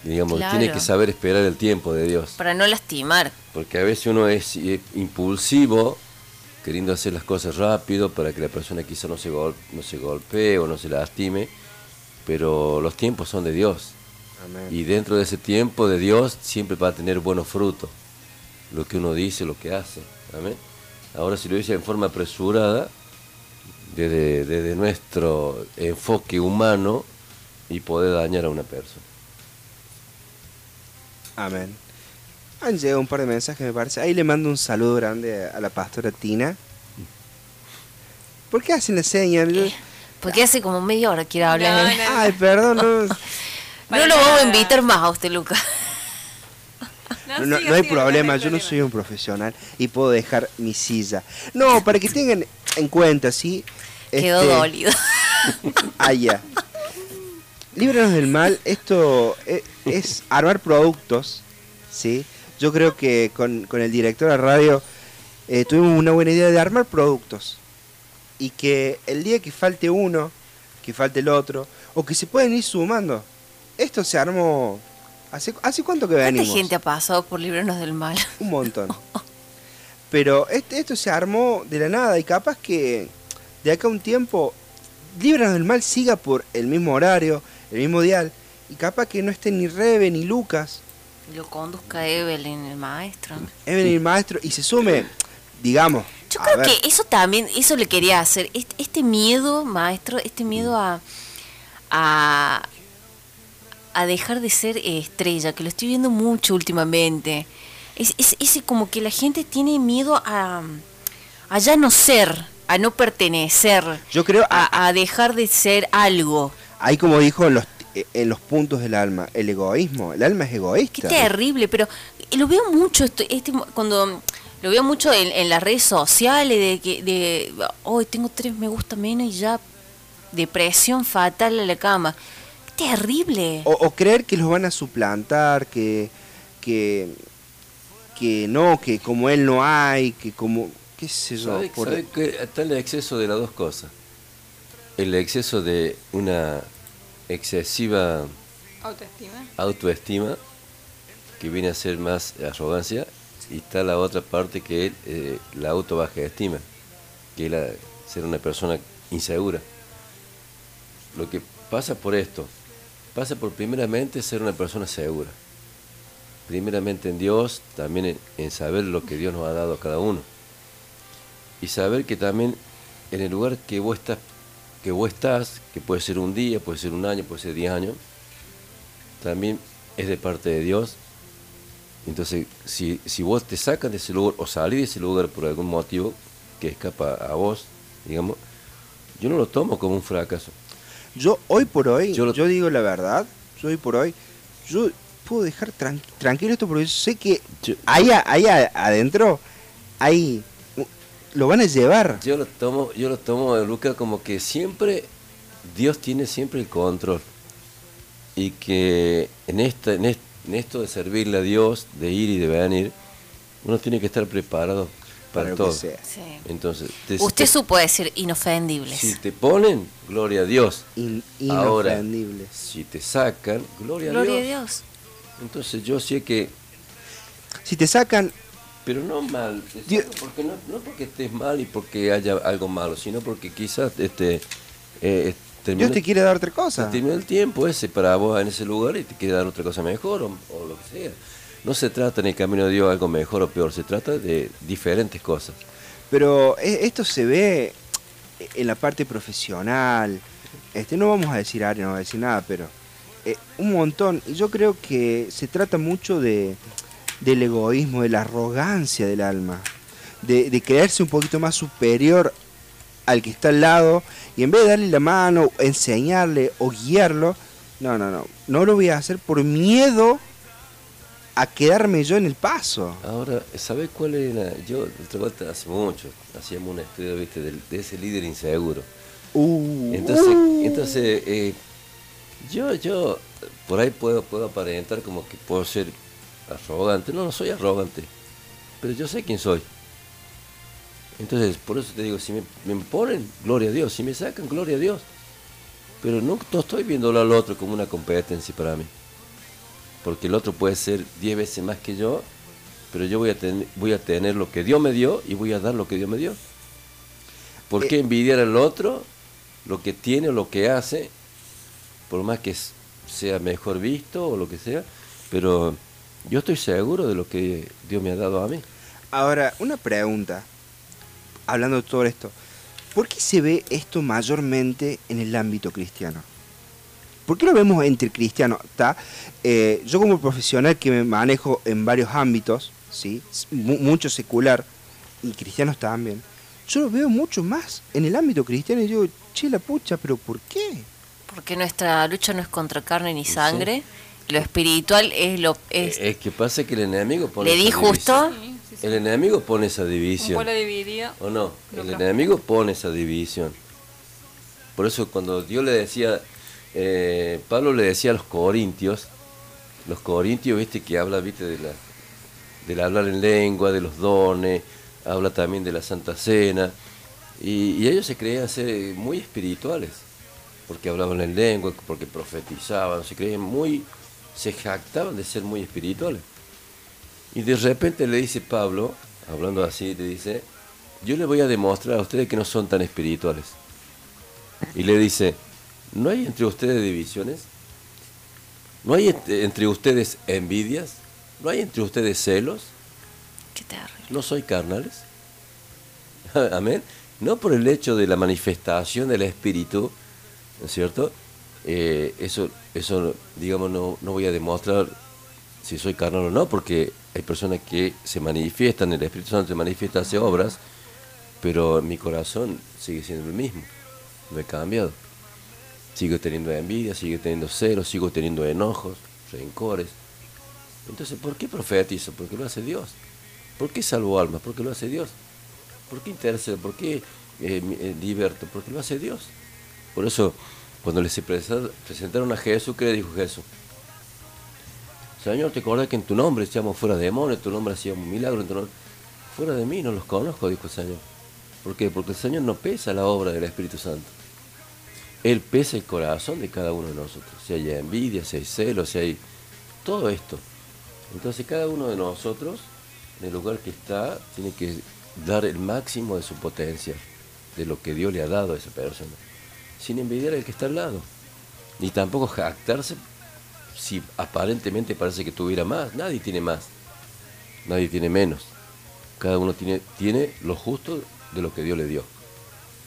Digamos,
Claro.
tiene que saber esperar el tiempo de Dios.
Para no lastimar.
Porque a veces uno es eh, impulsivo, queriendo hacer las cosas rápido para que la persona quizá no se, gol- no se golpee o no se lastime, pero los tiempos son de Dios.
Amén.
Y dentro de ese tiempo de Dios siempre va a tener buenos frutos. Lo que uno dice, lo que hace. Amén. Ahora si lo dice en forma apresurada, desde, desde nuestro enfoque humano, y poder dañar a una persona.
Amén. Han llegado un par de mensajes, me parece. Ahí le mando un saludo grande a la pastora Tina. ¿Por qué hacen la seña? Yo-
Porque hace como media hora quiere hablar.
Ay, perdón, no,
No lo vamos a invitar más a usted, Luca.
No, no- no hay problema. Yo no soy un profesional y puedo dejar mi silla. No, para que tengan en cuenta, ¿sí?
Quedó
Este,
dolido.
Ah, ya. Líbranos del mal, esto e- es, armar productos, ¿sí? Yo creo que con, con el director de radio eh, tuvimos una buena idea de armar productos. Y que el día que falte uno, que falte el otro, o que se pueden ir sumando. Esto se armó... ¿Hace, hace cuánto que
¿Cuánta
venimos?
gente ha pasado por librarnos del mal?
Un montón. Pero este- esto se armó de la nada y capaz que de acá a un tiempo Líbranos del Mal siga por el mismo horario, el mismo dial, y capaz que no esté ni Rebe ni Lucas,
Lo conduzca Evelyn, el maestro.
Evelyn el maestro, y se sume, digamos.
Yo creo
ver,
que eso también, eso le quería hacer. Este, este miedo, maestro, este miedo a, a, a dejar de ser eh, estrella, que lo estoy viendo mucho últimamente. Es, es, ese como que la gente tiene miedo a, a ya no ser, a no pertenecer,
Yo creo,
a, a dejar de ser algo.
ahí como dijo en los, eh, en los puntos del alma, el egoísmo. El alma es egoísta.
Qué terrible, pero lo veo mucho esto, este, cuando lo veo mucho en, en las redes sociales de que de hoy tengo tres me gusta menos y ya depresión fatal a la cama. Terrible.
O, o creer que los van a suplantar, que, que, que no, que como él no hay, que como, qué sé yo.
¿Sabe,
por-
sabe que está el exceso de las dos cosas? El exceso de una excesiva
Autoestima.
autoestima, que viene a ser más arrogancia, y está la otra parte que es eh, la auto baja estima, que es la- ser una persona insegura. Lo que pasa por esto, pasa por primeramente ser una persona segura. Primeramente en Dios, también en, saber lo que Dios nos ha dado a cada uno. Y saber que también en el lugar que vos estás, que vos estás, que puede ser un día, puede ser un año, puede ser diez años, también es de parte de Dios. Entonces, si, si vos te sacan de ese lugar o salís de ese lugar por algún motivo que escapa a vos, digamos, yo no lo tomo como un fracaso.
Yo hoy por hoy,
Yo
yo, digo la verdad, yo hoy por hoy, yo puedo dejar tran- tranquilo esto porque yo sé que ahí, a- ahí adentro, ahí lo van a llevar.
Yo lo tomo, yo lo tomo, Luca, como que siempre Dios tiene siempre el control. Y que en esta, en est- en esto de servirle a Dios, de ir y de venir, uno tiene que estar preparado para,
Para lo que
todo.
sea.
Sí.
Entonces, te-
Usted
te-
supo decir inofendibles.
si te ponen, gloria a Dios. Ahora,
inofendibles.
si te sacan, gloria,
Gloria
a
a
Dios.
Dios.
Entonces yo sé que...
Si te sacan...
Pero no mal, porque no, no porque estés mal y porque haya algo malo, sino porque quizás este, eh, terminó-
Dios te quiere dar otra cosa.
terminó el tiempo ese para vos en ese lugar y te quiere dar otra cosa mejor o, o lo que sea. No se trata en el camino de Dios algo mejor o peor, se trata de diferentes cosas.
Pero e- esto se ve en la parte profesional. Este, no vamos a decir área, no vamos a decir nada, pero eh, un montón. Yo creo que se trata mucho de, del egoísmo, de la arrogancia del alma, de, de creerse un poquito más superior al que está al lado y en vez de darle la mano, enseñarle o guiarlo, no, no, no, no lo voy a hacer por miedo a quedarme yo en el paso.
Ahora, ¿sabes cuál era? Yo, otra vuelta, hace mucho, hacíamos un estudio, viste, de, ese líder inseguro.
Uh,
Entonces,
uh.
entonces eh, yo, yo, por ahí puedo, puedo aparentar como que puedo ser arrogante. No, no soy arrogante, pero yo sé quién soy. Entonces, por eso te digo, si me, me ponen, gloria a Dios, si me sacan, gloria a Dios. Pero no, no estoy viéndolo al otro como una competencia para mí. Porque el otro puede ser 10 veces más que yo, pero yo voy a, tener, voy a tener lo que Dios me dio y voy a dar lo que Dios me dio. ¿Por qué envidiar al otro lo que tiene o lo que hace, por más que sea mejor visto o lo que sea? Pero yo estoy seguro de lo que Dios me ha dado a mí.
Ahora, una pregunta, hablando de todo esto, ¿por qué se ve esto mayormente en el ámbito cristiano? ¿Por qué lo vemos entre cristianos? Eh, yo como profesional que me manejo en varios ámbitos, ¿sí? Mucho secular y cristianos también, yo lo veo mucho más en el ámbito cristiano y digo, che la pucha, pero ¿por qué?
Porque nuestra lucha no es contra carne ni sangre. Lo espiritual es lo es
Es que pasa que el enemigo pone
¿Le di justo?
El enemigo pone esa
Un
división.
pueblo dividido.
¿O no? El enemigo pone esa división. Por eso cuando Dios le decía, eh, Pablo le decía a los corintios, los corintios, viste, que habla, viste, de la, del hablar en lengua, de los dones, habla también de la Santa Cena, y, y ellos se creían ser muy espirituales, porque hablaban en lengua, porque profetizaban, se creían muy, se jactaban de ser muy espirituales. Y de repente le dice Pablo, hablando así, le dice, yo les voy a demostrar a ustedes que no son tan espirituales. Y le dice, ¿no hay entre ustedes divisiones? ¿No hay entre- entre ustedes envidias? ¿No hay entre ustedes celos?
Qué terrible.
¿No soy carnales? Amén. No por el hecho de la manifestación del Espíritu, ¿no es cierto? eh, eso, eso, digamos, no, no voy a demostrar si soy carnal o no, porque hay personas que se manifiestan, el Espíritu Santo se manifiesta, hace obras, pero mi corazón sigue siendo el mismo, no he cambiado. Sigo teniendo envidia, sigo teniendo celos, sigo teniendo enojos, rencores. Entonces, ¿por qué profetizo? Porque lo hace Dios. ¿Por qué salvo almas? Porque lo hace Dios. ¿Por qué intercedo? ¿Por qué eh, eh, liberto? Porque lo hace Dios. Por eso, cuando les presentaron a Jesús, ¿qué le dijo Jesús? Señor, te acuerdas que en tu nombre echamos fuera demonios, en tu nombre hacíamos milagros, en tu nombre... Fuera de mí no los conozco, dijo el Señor. ¿Por qué? Porque el Señor no pesa la obra del Espíritu Santo. Él pesa el corazón de cada uno de nosotros. Si hay envidia, si hay celos, si hay todo esto. Entonces cada uno de nosotros, en el lugar que está, tiene que dar el máximo de su potencia, de lo que Dios le ha dado a esa persona, sin envidiar al que está al lado. Ni tampoco jactarse si aparentemente parece que tuviera más. Nadie tiene más. Nadie tiene menos. Cada uno tiene, tiene lo justo de lo que Dios le dio.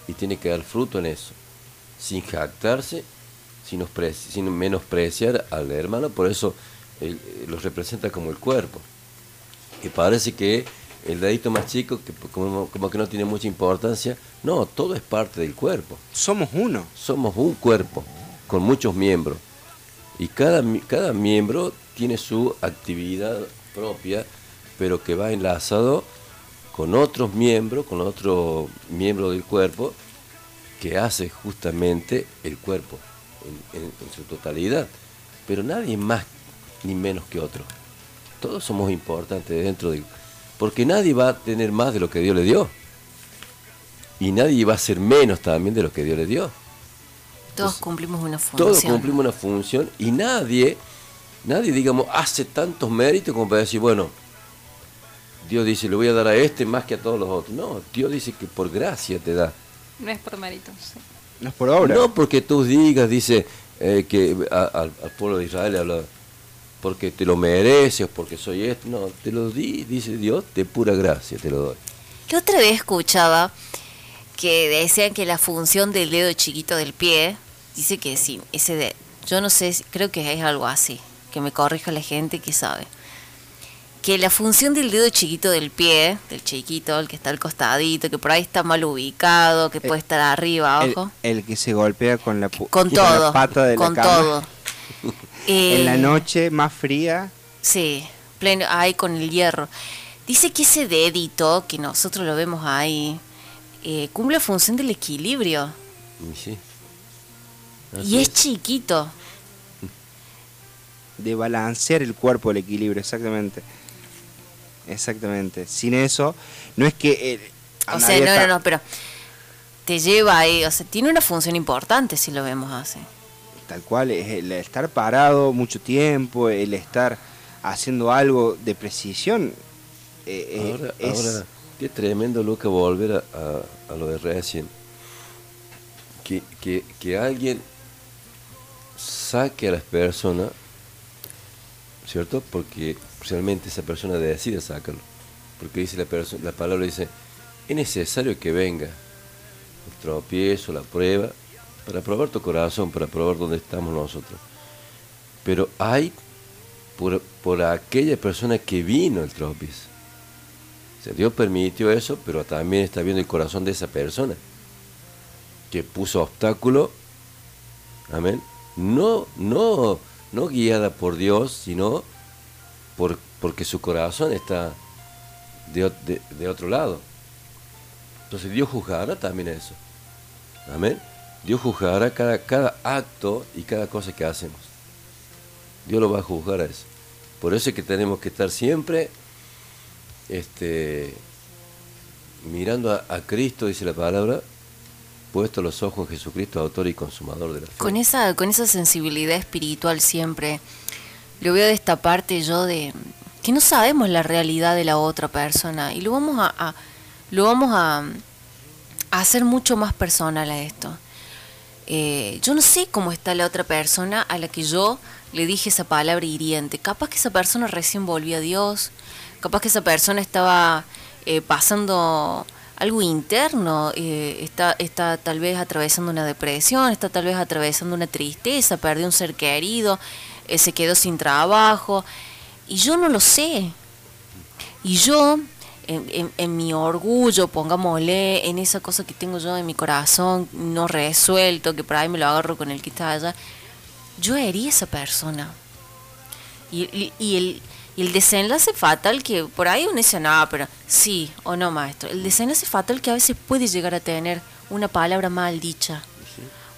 Y tiene que dar fruto en eso. Sin jactarse, sin, ospre- sin menospreciar al hermano. Por eso él, eh, los representa como el cuerpo. Que parece que el dedito más chico, que como, como que no tiene mucha importancia. No, todo es parte del cuerpo.
Somos uno.
Somos un cuerpo con muchos miembros. Y cada, cada miembro tiene su actividad propia, pero que va enlazado con otros miembros, con otro miembro del cuerpo, que hace justamente el cuerpo en, en- en su totalidad. Pero nadie más ni menos que otro. Todos somos importantes dentro de... Porque nadie va a tener más de lo que Dios le dio. Y nadie va a ser menos también de lo que Dios le dio.
Todos cumplimos una función.
Todos cumplimos una función y nadie, nadie, digamos, hace tantos méritos como para decir, bueno, Dios dice, le voy a dar a este más que a todos los otros. No, Dios dice que por gracia te da.
No es por mérito. sí.
No es por obra.
No porque tú digas, dice, eh, que a- al, al pueblo de Israel habla, porque te lo mereces, porque soy esto. No, te lo di, dice Dios, de pura gracia te lo doy.
Que otra vez escuchaba que decían que la función del dedo chiquito del pie, dice que sí, ese de, yo no sé, si- creo que es algo así, que me corrija la gente que sabe. Que la función del dedo chiquito del pie, del chiquito, el que está al costadito, que por ahí está mal ubicado, que puede estar arriba,
El,
abajo,
el que se golpea con la,
con
la
todo,
pata de
con
la cama.
todo.
En la
Eh,
noche más fría,
Sí, pleno, ahí con el hierro. Dice que ese dedito, que nosotros lo vemos ahí, eh, cumple la función del equilibrio.
Sí.
Y es chiquito.
de balancear el cuerpo, el equilibrio, exactamente. Exactamente. Sin eso, no es que... eh,
O sea, no,
está-
no, no, pero te lleva ahí, o sea, tiene una función importante si lo vemos así.
Tal cual, es el estar parado mucho tiempo, el estar haciendo algo de precisión. eh, eh,
Ahora,
es-
ahora, qué tremendo, Luca, volver a, a- a lo de recién. Que, que, que alguien saque a las personas, ¿cierto? Porque realmente esa persona decide sacarlo. Porque dice la, la palabra, dice, es necesario que venga el tropiezo, la prueba, para probar tu corazón, para probar dónde estamos nosotros. Pero hay por, por aquella persona que vino el tropiezo. O sea, Dios permitió eso, pero también está viendo el corazón de esa persona que puso obstáculo, amén, no, no, no guiada por Dios, sino por, porque su corazón está de, de- otro lado. Entonces Dios juzgará también eso. Amén. Dios juzgará cada, cada acto y cada cosa que hacemos. Dios lo va a juzgar a eso. Por eso es que tenemos que estar siempre este, mirando a, a Cristo, dice la palabra, puesto los ojos en Jesucristo, autor y consumador de la fe.
Con esa, con esa sensibilidad espiritual siempre, lo veo de esta parte yo de que no sabemos la realidad de la otra persona y lo vamos a, lo vamos a, a hacer mucho más personal a esto. Eh, yo no sé cómo está la otra persona a la que yo le dije esa palabra hiriente. Capaz que esa persona recién volvió a Dios, capaz que esa persona estaba eh, pasando algo interno, eh, está, está tal vez atravesando una depresión, está tal vez atravesando una tristeza, perdió un ser querido, eh, se quedó sin trabajo, y yo no lo sé. Y yo, en, en- en mi orgullo, pongámosle, en esa cosa que tengo yo en mi corazón, no resuelto, que por ahí me lo agarro con el que está allá, yo herí a esa persona. Y, y- y el, y el desenlace fatal que por ahí uno dice, no, pero sí o no, maestro. El desenlace fatal que a veces puede llegar a tener una palabra mal dicha,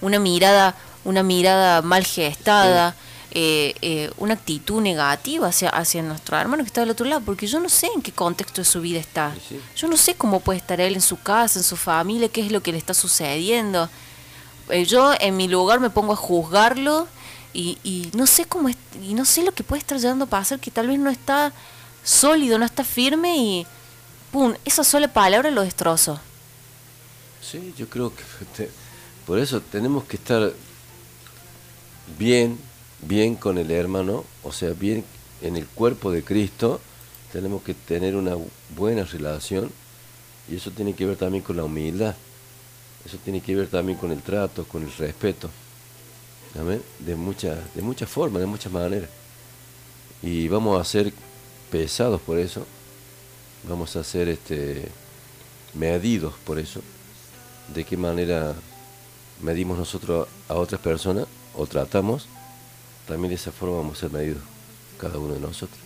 una mirada, una mirada mal gestada, eh, eh, una actitud negativa hacia, hacia nuestro hermano que está del otro lado, porque yo no sé en qué contexto de su vida está. Yo no sé cómo puede estar él en su casa, en su familia, qué es lo que le está sucediendo. Eh, yo en mi lugar me pongo a juzgarlo y, y no sé cómo es, y no sé lo que puede estar llegando a pasar que tal vez no está sólido, no está firme y pum, esa sola palabra lo destrozó.
Sí, yo creo que te- por eso tenemos que estar bien, bien con el hermano, o sea, bien en el cuerpo de Cristo, tenemos que tener una buena relación y eso tiene que ver también con la humildad, eso tiene que ver también con el trato, con el respeto, ¿amén? De muchas, de muchas formas, de muchas maneras. Y vamos a ser pesados por eso, vamos a ser este, medidos por eso, de qué manera medimos nosotros a otras personas o tratamos, también de esa forma vamos a ser medidos cada uno de nosotros,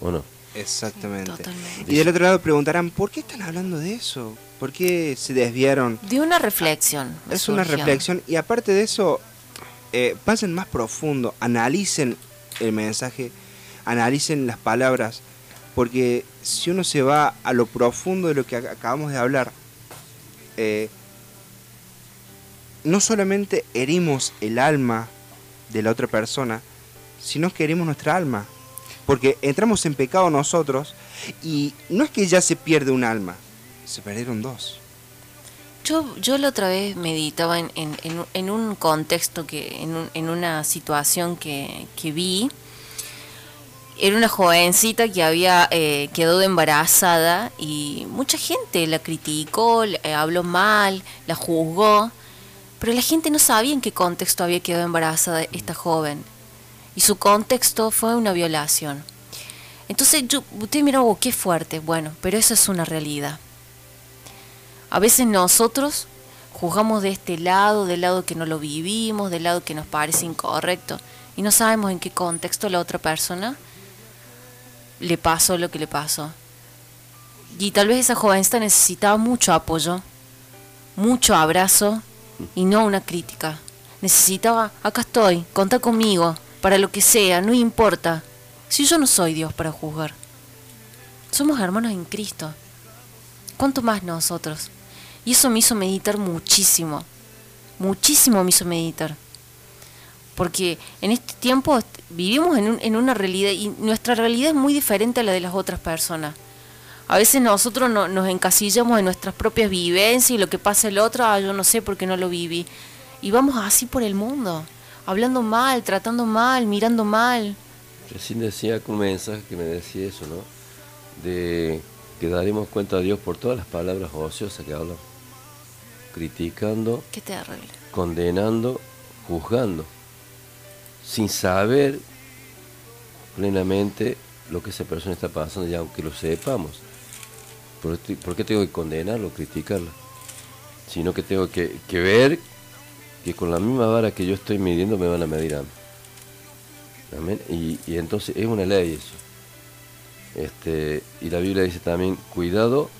¿o no?
Exactamente.
Totalmente.
Y del otro lado preguntarán, ¿por qué están hablando de eso? ¿Por qué se desviaron?
De una reflexión.
Es una reflexión y aparte de eso, eh, pasen más profundo, analicen el mensaje, analicen las palabras, porque si uno se va a lo profundo de lo que ac- acabamos de hablar, eh, no solamente herimos el alma de la otra persona, sino que herimos nuestra alma. Porque entramos en pecado nosotros y no es que ya se pierde un alma, se perdieron dos.
Yo, yo la otra vez meditaba en, en, en un- contexto, que en, un- en una situación que, que vi. Era una jovencita que había eh, quedado embarazada y mucha gente la criticó, eh, habló mal, la juzgó, pero la gente no sabía en qué contexto había quedado embarazada esta joven. Y su contexto fue una violación. Entonces yo, usted mira, oh, qué fuerte, bueno, pero eso es una realidad. A veces nosotros juzgamos de este lado, del lado que no lo vivimos, del lado que nos parece incorrecto, y no sabemos en qué contexto la otra persona le pasó lo que le pasó. Y tal vez esa jovencita necesitaba mucho apoyo, mucho abrazo y no una crítica. Necesitaba, acá estoy, contá conmigo, para lo que sea, no importa. Si yo no soy Dios para juzgar. Somos hermanos en Cristo. ¿Cuánto más nosotros? Y eso me hizo meditar muchísimo. Muchísimo me hizo meditar. Porque en este tiempo vivimos en, en una realidad y nuestra realidad es muy diferente a la de las otras personas. A veces nosotros no- nos encasillamos en nuestras propias vivencias y lo que pasa el otro, ah, yo no sé porque no lo viví. Y vamos así por el mundo, hablando mal, tratando mal, mirando mal.
Recién decía con un mensaje que me decía eso, ¿no? De que daremos cuenta a Dios por todas las palabras ociosas que hablan. Criticando,
Qué terrible.
condenando, juzgando. Sin saber plenamente lo que esa persona está pasando, y aunque lo sepamos. ¿Por, qué- por qué tengo que condenarlo, criticarlo? Sino que tengo que, que ver que con la misma vara que yo estoy midiendo me van a medir a mí. Amén. Y, y entonces es una ley eso. Este, y la Biblia dice también, cuidado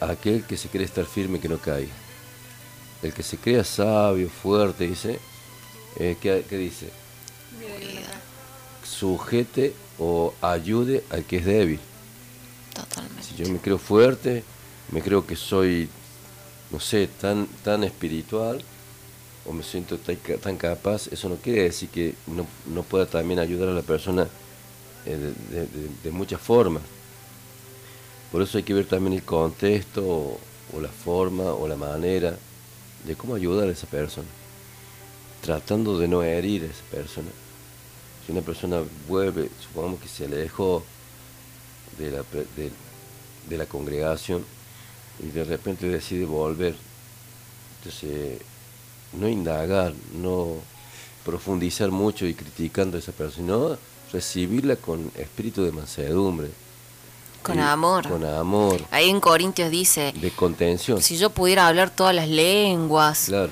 a aquel que se cree estar firme que no caiga. El que se crea sabio, fuerte, dice, eh, ¿qué, qué dice? Sujete o ayude al que es débil.
Totalmente.
Yo me creo fuerte, me creo que soy, no sé, tan, tan espiritual, o me siento tan, tan capaz, eso no quiere decir que no, no pueda también ayudar a la persona eh, de, de- muchas formas. Por eso hay que ver también el contexto, o, la forma, o la manera de cómo ayudar a esa persona. Tratando de no herir a esa persona. Si una persona vuelve, supongamos que se alejó de la, de la congregación, y de repente decide volver. Entonces, no indagar, no profundizar mucho y criticando a esa persona, sino recibirla con espíritu de mansedumbre.
Con
y-
amor.
Con amor,
Ahí en Corintios dice,
de contención.
si yo pudiera hablar todas las lenguas,
Claro,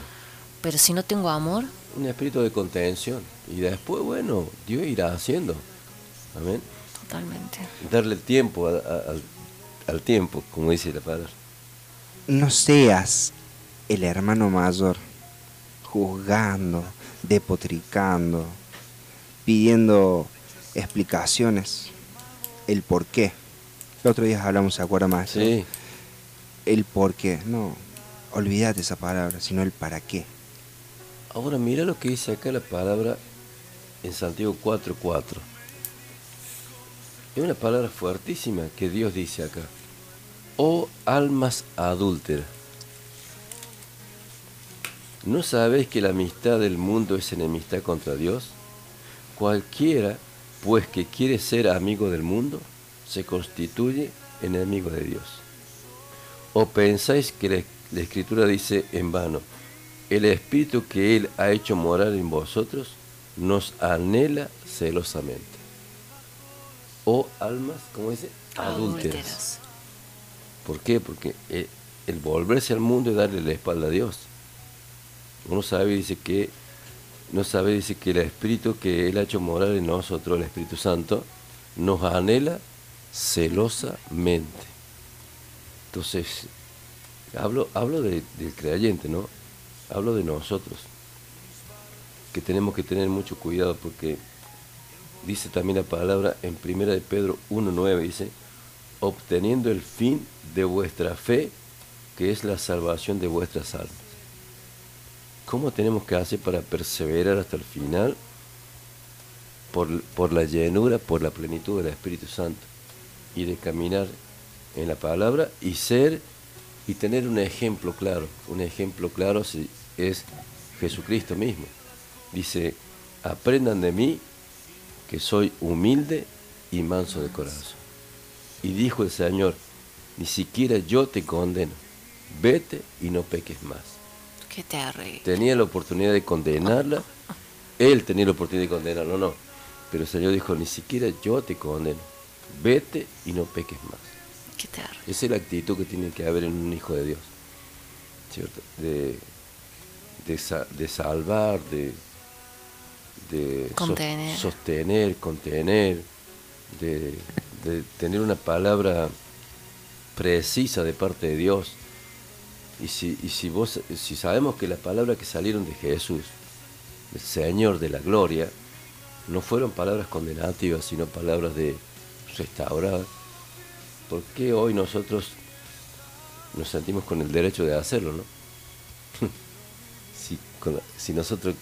pero si no tengo amor,
un espíritu de contención. Y después, bueno, Dios irá haciendo. Amén.
totalmente.
Darle el tiempo a- a- al, al tiempo, como dice la palabra.
No seas el hermano mayor juzgando, depotricando, pidiendo explicaciones, el por qué. El otro día hablamos, ¿se acuerda más?
Sí.
El por qué. No, olvídate esa palabra, sino el para qué.
Ahora mira lo que dice acá la palabra en Santiago 4.4. Es una palabra fuertísima que Dios dice acá. Oh almas adúlteras. ¿No sabéis que la amistad del mundo es enemistad contra Dios? Cualquiera, pues que quiere ser amigo del mundo, se constituye enemigo de Dios. ¿O pensáis que la, la Escritura dice en vano, el Espíritu que Él ha hecho morar en vosotros nos anhela celosamente? Oh almas, ¿cómo dice? Adúlteras. ¿Por qué? Porque eh, el volverse al mundo es darle la espalda a Dios. Uno sabe, dice que, no sabe, dice que el Espíritu que Él ha hecho morar en nosotros, el Espíritu Santo, nos anhela celosamente. Entonces, hablo, hablo de- del creyente, ¿no? Hablo de nosotros, que tenemos que tener mucho cuidado porque dice también la palabra en 1 de Pedro 1.9, dice, obteniendo el fin de vuestra fe, que es la salvación de vuestras almas. ¿Cómo tenemos que hacer para perseverar hasta el final? Por, por la llenura, por la plenitud del Espíritu Santo y de caminar en la palabra y ser y tener un ejemplo claro. Un ejemplo claro es Jesucristo mismo. Dice, aprendan de mí que soy humilde y manso de corazón. Y dijo el Señor, ni siquiera yo te condeno, vete y no peques más.
Qué terrible.
Tenía la oportunidad de condenarla, él tenía la oportunidad de condenarla, no, pero el Señor dijo, ni siquiera yo te condeno, vete y no peques más.
Qué terrible.
Esa es la actitud que tiene que haber en un hijo de Dios, ¿cierto? De, de, de salvar, de, de sostener, contener, de, de tener una palabra precisa de parte de Dios. Y si, y si vos, si sabemos que las palabras que salieron de Jesús, el Señor de la gloria, no fueron palabras condenativas, sino palabras de restaurar, ¿por qué hoy nosotros nos sentimos con el derecho de hacerlo, no? si, si nosotros,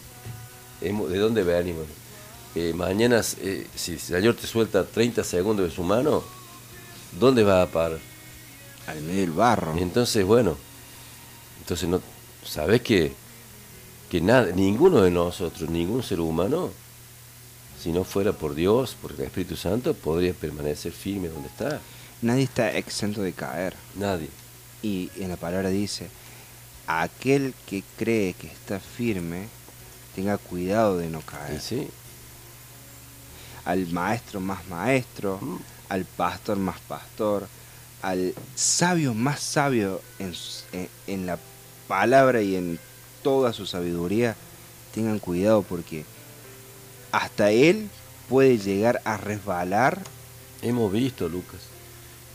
hemos- ¿de dónde venimos? Eh, mañana, eh, si el Señor te suelta 30 segundos de su mano, ¿dónde va a parar?
Al medio del barro.
Entonces, bueno, entonces no, ¿sabes que, que nada, ninguno de nosotros, ningún ser humano, si no fuera por Dios, por el Espíritu Santo, podría permanecer firme donde está?
Nadie está exento de caer.
Nadie.
Y en la palabra dice, aquel que cree que está firme, tenga cuidado de no caer.
sí.
Al maestro más maestro,
Mm.
al pastor más pastor, al sabio más sabio en, en- en la palabra y en toda su sabiduría, tengan cuidado porque hasta él puede llegar a resbalar.
Hemos visto, Lucas,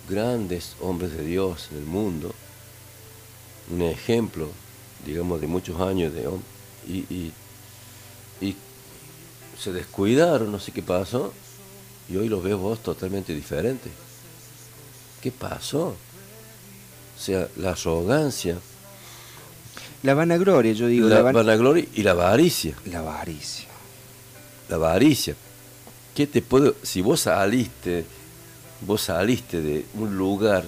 grandes hombres de Dios en el mundo, un ejemplo, digamos, de muchos años de hom- y, y, y se descuidaron, no sé qué pasó, y hoy los veo vos totalmente diferentes. ¿Qué pasó? O sea, la arrogancia,
La vanagloria, yo digo.
la,
la van-
vanagloria y la avaricia.
La avaricia.
La avaricia. ¿Qué te puedo, si vos saliste, vos saliste de un lugar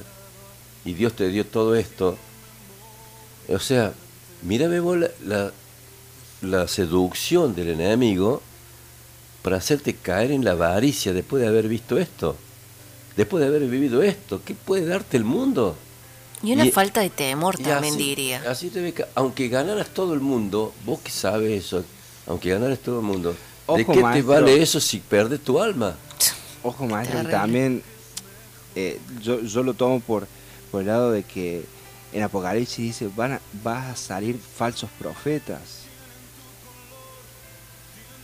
y Dios te dio todo esto, o sea, mírame vos la, la, la seducción del enemigo para hacerte caer en la avaricia después de haber visto esto, después de haber vivido esto, ¿qué puede darte el mundo?
Y una
Y-
falta de temor también
así-
diría.
Así te ves que, aunque ganaras todo el mundo, vos que sabes eso, aunque ganaras todo el mundo, ¿de qué
maestro.
te vale eso si perdes tu alma?
Ojo, maestro, que también eh, yo, yo lo tomo por, por el lado de que en Apocalipsis dice, van a, vas a salir falsos profetas.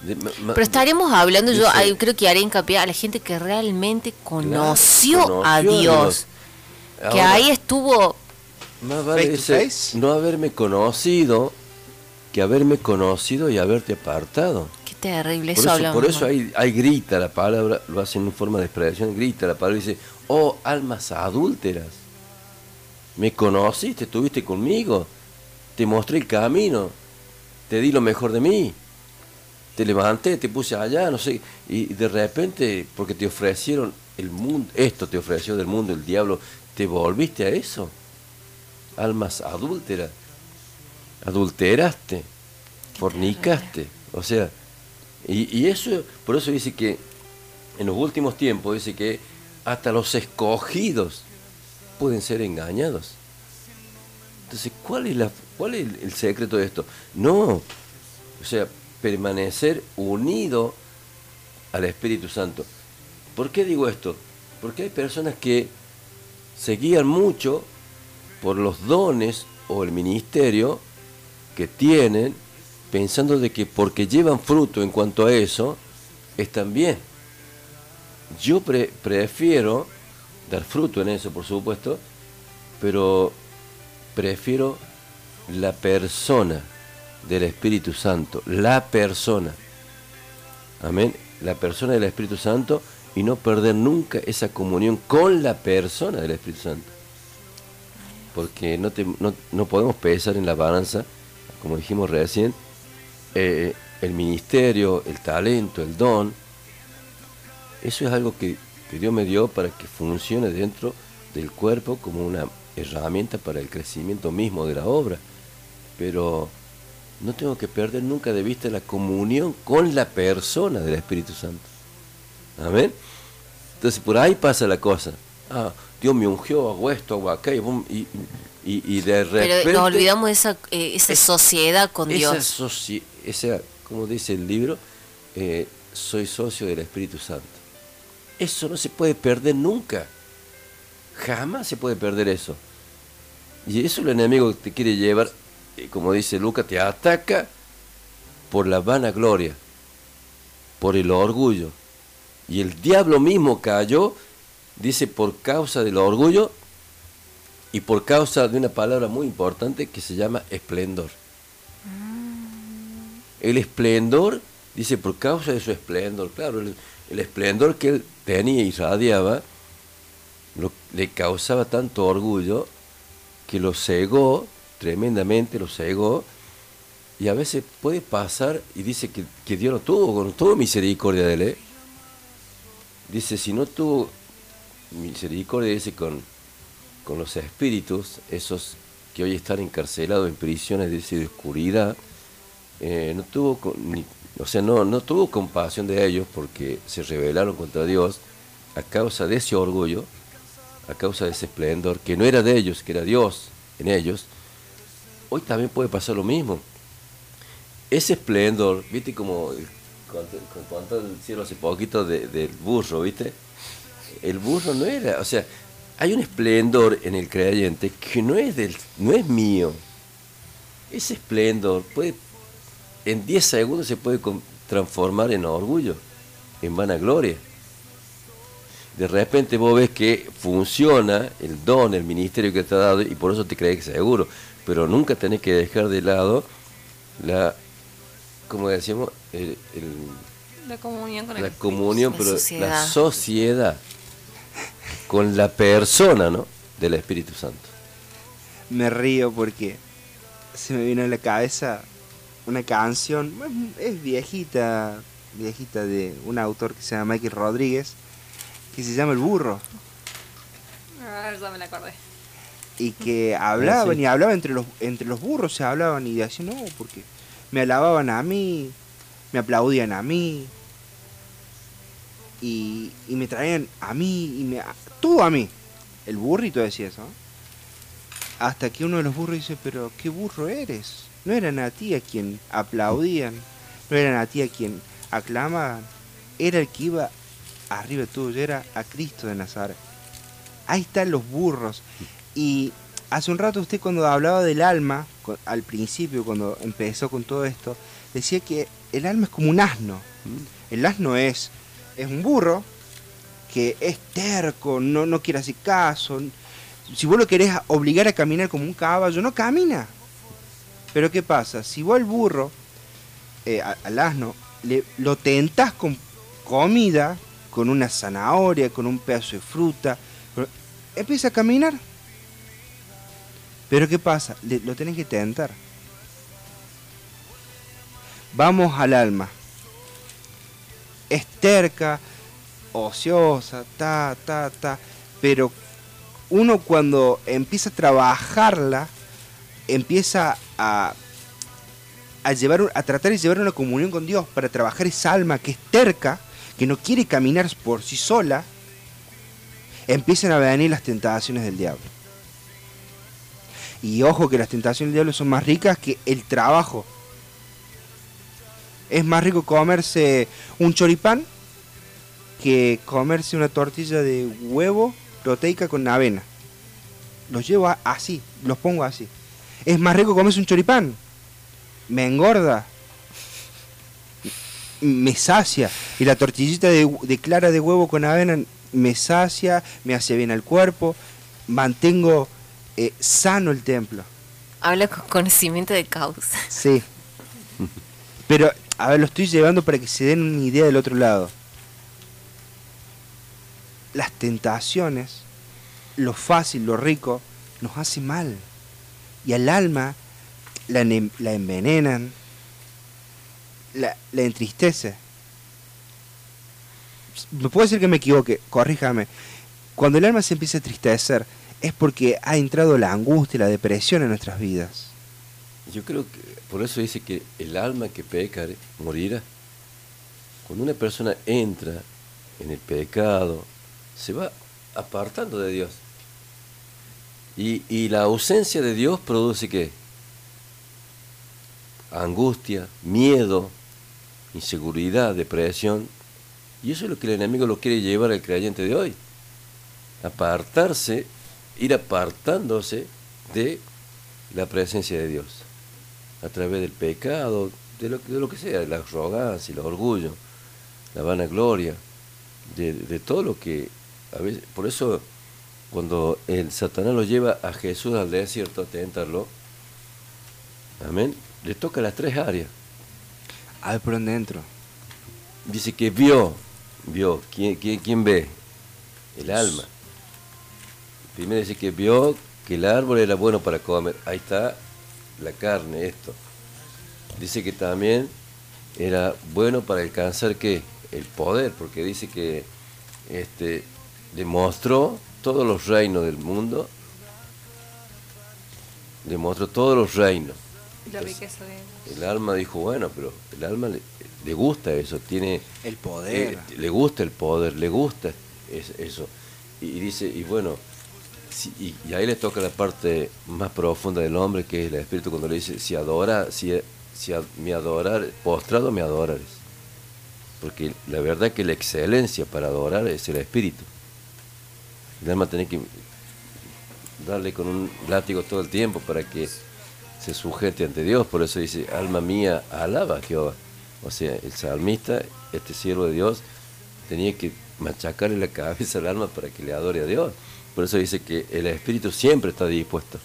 De- ma- ma-
Pero estaríamos hablando, yo creo que haré hincapié a la gente que realmente conoció,
conoció
a
a
Dios. Que
Ahora-
ahí estuvo.
Más vale ese no haberme conocido que haberme conocido y haberte apartado.
Qué terrible,
Por
eso
eso,
hablamos.
por eso hay, hay grita la palabra, lo hacen en forma de expresión, grita la palabra y dice, oh almas adúlteras, me conociste, estuviste conmigo, te mostré el camino, te di lo mejor de mí, te levanté, te puse allá, no sé, y de repente, porque te ofrecieron el mundo, esto te ofreció del mundo, el diablo, te volviste a eso, almas adúlteras, adulteraste, fornicaste, o sea, y, y eso, por eso dice que en los últimos tiempos dice que hasta los escogidos pueden ser engañados. Entonces, ¿cuál es, la, cuál es el, el secreto de esto? No, o sea, permanecer unido al Espíritu Santo. ¿Por qué digo esto? Porque hay personas que se guían mucho por los dones o el ministerio que tienen, pensando de que porque llevan fruto en cuanto a eso, están bien. Yo pre- prefiero dar fruto en eso, por supuesto, pero prefiero la persona del Espíritu Santo, la persona. Amén. La persona del Espíritu Santo y no perder nunca esa comunión con la persona del Espíritu Santo. Porque no, te- no, no podemos pesar en la balanza, como dijimos recién, eh, el ministerio, el talento, el don. Eso es algo que, que Dios me dio para que funcione dentro del cuerpo como una herramienta para el crecimiento mismo de la obra. Pero no tengo que perder nunca de vista la comunión con la persona del Espíritu Santo. Amén. Entonces por ahí pasa la cosa. Ah, Dios me ungió, hago esto, hago aquello, y, y, y de repente...
Pero nos olvidamos de esa, eh, esa sociedad con
esa
Dios.
soci- esa, como dice el libro, eh, soy socio del Espíritu Santo. Eso no se puede perder nunca. Jamás se puede perder eso. Y eso el enemigo te quiere llevar, como dice Lucas, te ataca por la vanagloria, por el orgullo. Y el diablo mismo cayó, dice, por causa del orgullo y por causa de una palabra muy importante que se llama esplendor. El esplendor, dice, por causa de su esplendor, claro, el, el esplendor que él tenía y radiaba, lo- le causaba tanto orgullo que lo cegó tremendamente, lo cegó, y a veces puede pasar, y dice que, que Dios no tuvo, no tuvo misericordia de él, ¿eh? dice, si no tuvo misericordia, dice, con, con los espíritus, esos que hoy están encarcelados en prisiones dice, de oscuridad, eh, no tuvo ni- o sea, no, no tuvo compasión de ellos porque se rebelaron contra Dios a causa de ese orgullo, a causa de ese esplendor, que no era de ellos, que era Dios en ellos. Hoy también puede pasar lo mismo. Ese esplendor, viste como contó el cielo hace poquito de- del burro, viste. El burro no era, o sea, hay un esplendor en el creyente que no es del, no es mío. Ese esplendor puede, en 10 segundos se puede transformar en orgullo, en vanagloria. De repente vos ves que funciona el don, el ministerio que te ha dado y por eso te crees seguro. Pero nunca tenés que dejar de lado la, como decíamos, el- el-
La comunión con el
la
Espíritu.
comunión,
La
pero
sociedad.
la sociedad con la persona, ¿no? Del Espíritu Santo.
Me río porque se me vino a la cabeza una canción, es es viejita, viejita de un autor que se llama Michael Rodríguez, que se llama El Burro.
Ah, ya me la acordé.
Y que hablaban
Ah, sí.
y hablaban entre los entre los burros se hablaban y decían no porque me alababan a mí me aplaudían a mí y, y me traían a mí y me todo a mí el burrito decía eso Hasta que uno de los burros dice, pero qué burro eres. No eran a ti a quien aplaudían, no eran a ti a quien aclamaban, era el que iba arriba tuyo, era a Cristo de Nazaret. Ahí están los burros. Y hace un rato usted cuando hablaba del alma, al principio, cuando empezó con todo esto, decía que el alma es como un asno. El asno es, es un burro que es terco, no, no quiere hacer caso. Si vos lo querés obligar a caminar como un caballo, no camina. Pero ¿qué pasa? Si vos al burro, eh, al asno, le, lo tentás con comida, con una zanahoria, con un pedazo de fruta, empieza a caminar. Pero ¿qué pasa? Le- lo tenés que tentar. Vamos al alma. Es terca, ociosa, ta, ta, ta. Pero uno cuando empieza a trabajarla, empieza a, llevar, a tratar de llevar una comunión con Dios para trabajar esa alma que es terca, que no quiere caminar por sí sola, empiezan a venir las tentaciones del diablo. Y ojo que las tentaciones del diablo son más ricas que el trabajo. Es más rico comerse un choripán que comerse una tortilla de huevo proteica con avena. Los llevo así, los pongo así. Es más rico comerse un choripán. Me engorda. Me sacia. Y la tortillita de, de clara de huevo con avena me sacia, me hace bien al cuerpo. Mantengo eh, sano el templo.
Habla con conocimiento de causa.
Sí. Pero, a ver, lo estoy llevando para que se den una idea del otro lado. Las tentaciones, lo fácil, lo rico, nos hace mal. Y al alma la, la envenenan, la, la entristece. Me puede ser que me equivoque, corríjame. Cuando el alma se empieza a entristecer, es porque ha entrado la angustia y la depresión en nuestras vidas.
Yo creo que por eso dice que el alma que peca morirá. Cuando una persona entra en el pecado, se va apartando de Dios. Y, la ausencia de Dios produce qué? Angustia, miedo, inseguridad, depresión. Y eso es lo que el enemigo lo quiere llevar al creyente de hoy. Apartarse, ir apartándose de la presencia de Dios a través del pecado, de lo, que- de lo que sea, la arrogancia, el orgullo, la vanagloria, de, de todo lo que a veces, por eso cuando el Satanás lo lleva a Jesús al desierto a tentarlo, amén, le toca las tres áreas.
A ver por dónde entro.
Dice que vio, vio, ¿quién, quién, quién ve? El alma. Primero dice que vio que el árbol era bueno para comer. Ahí está la carne, esto. Dice que también era bueno para alcanzar qué? El poder, porque dice que este, demostró todos los reinos del mundo, demostró todos los reinos.
La riqueza de
El alma dijo, bueno, pero el alma le, le gusta eso, tiene...
El poder.
eh, le gusta el poder, le gusta es- eso. Y dice, y bueno, y, ahí le toca la parte más profunda del hombre, que es el espíritu, cuando le dice, si adora, si, si me adorar, postrado me adorares. Porque la verdad que la excelencia para adorar es el espíritu. El alma tiene que darle con un látigo todo el tiempo para que se sujete ante Dios. Por eso dice, alma mía, alaba a Jehová. O sea, el salmista, este siervo de Dios, tenía que machacarle la cabeza al alma para que le adore a Dios. Por eso dice que el espíritu siempre está dispuesto.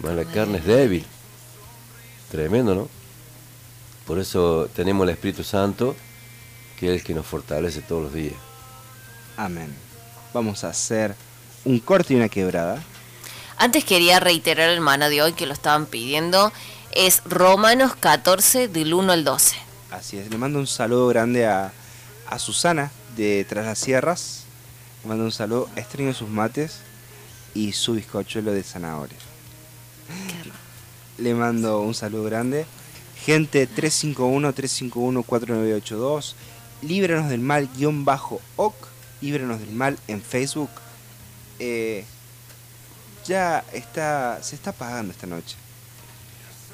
Mas la carne es débil. Tremendo, ¿no? Por eso tenemos el Espíritu Santo, que es el que nos fortalece todos los días.
Amén. Vamos a hacer un corte y una quebrada.
Antes quería reiterar el maná de hoy que lo estaban pidiendo. Es Romanos 14 del 1 al 12.
Así es, le mando un saludo grande a, a Susana de Tras las Sierras. Mando un saludo, extraño sus mates y su bizcochuelo de zanahoria. Le mando un saludo grande. Gente 351-351-4982. Líbranos del mal guion bajo OC. Líbranos del mal en Facebook. Eh, ya está, se está apagando esta noche.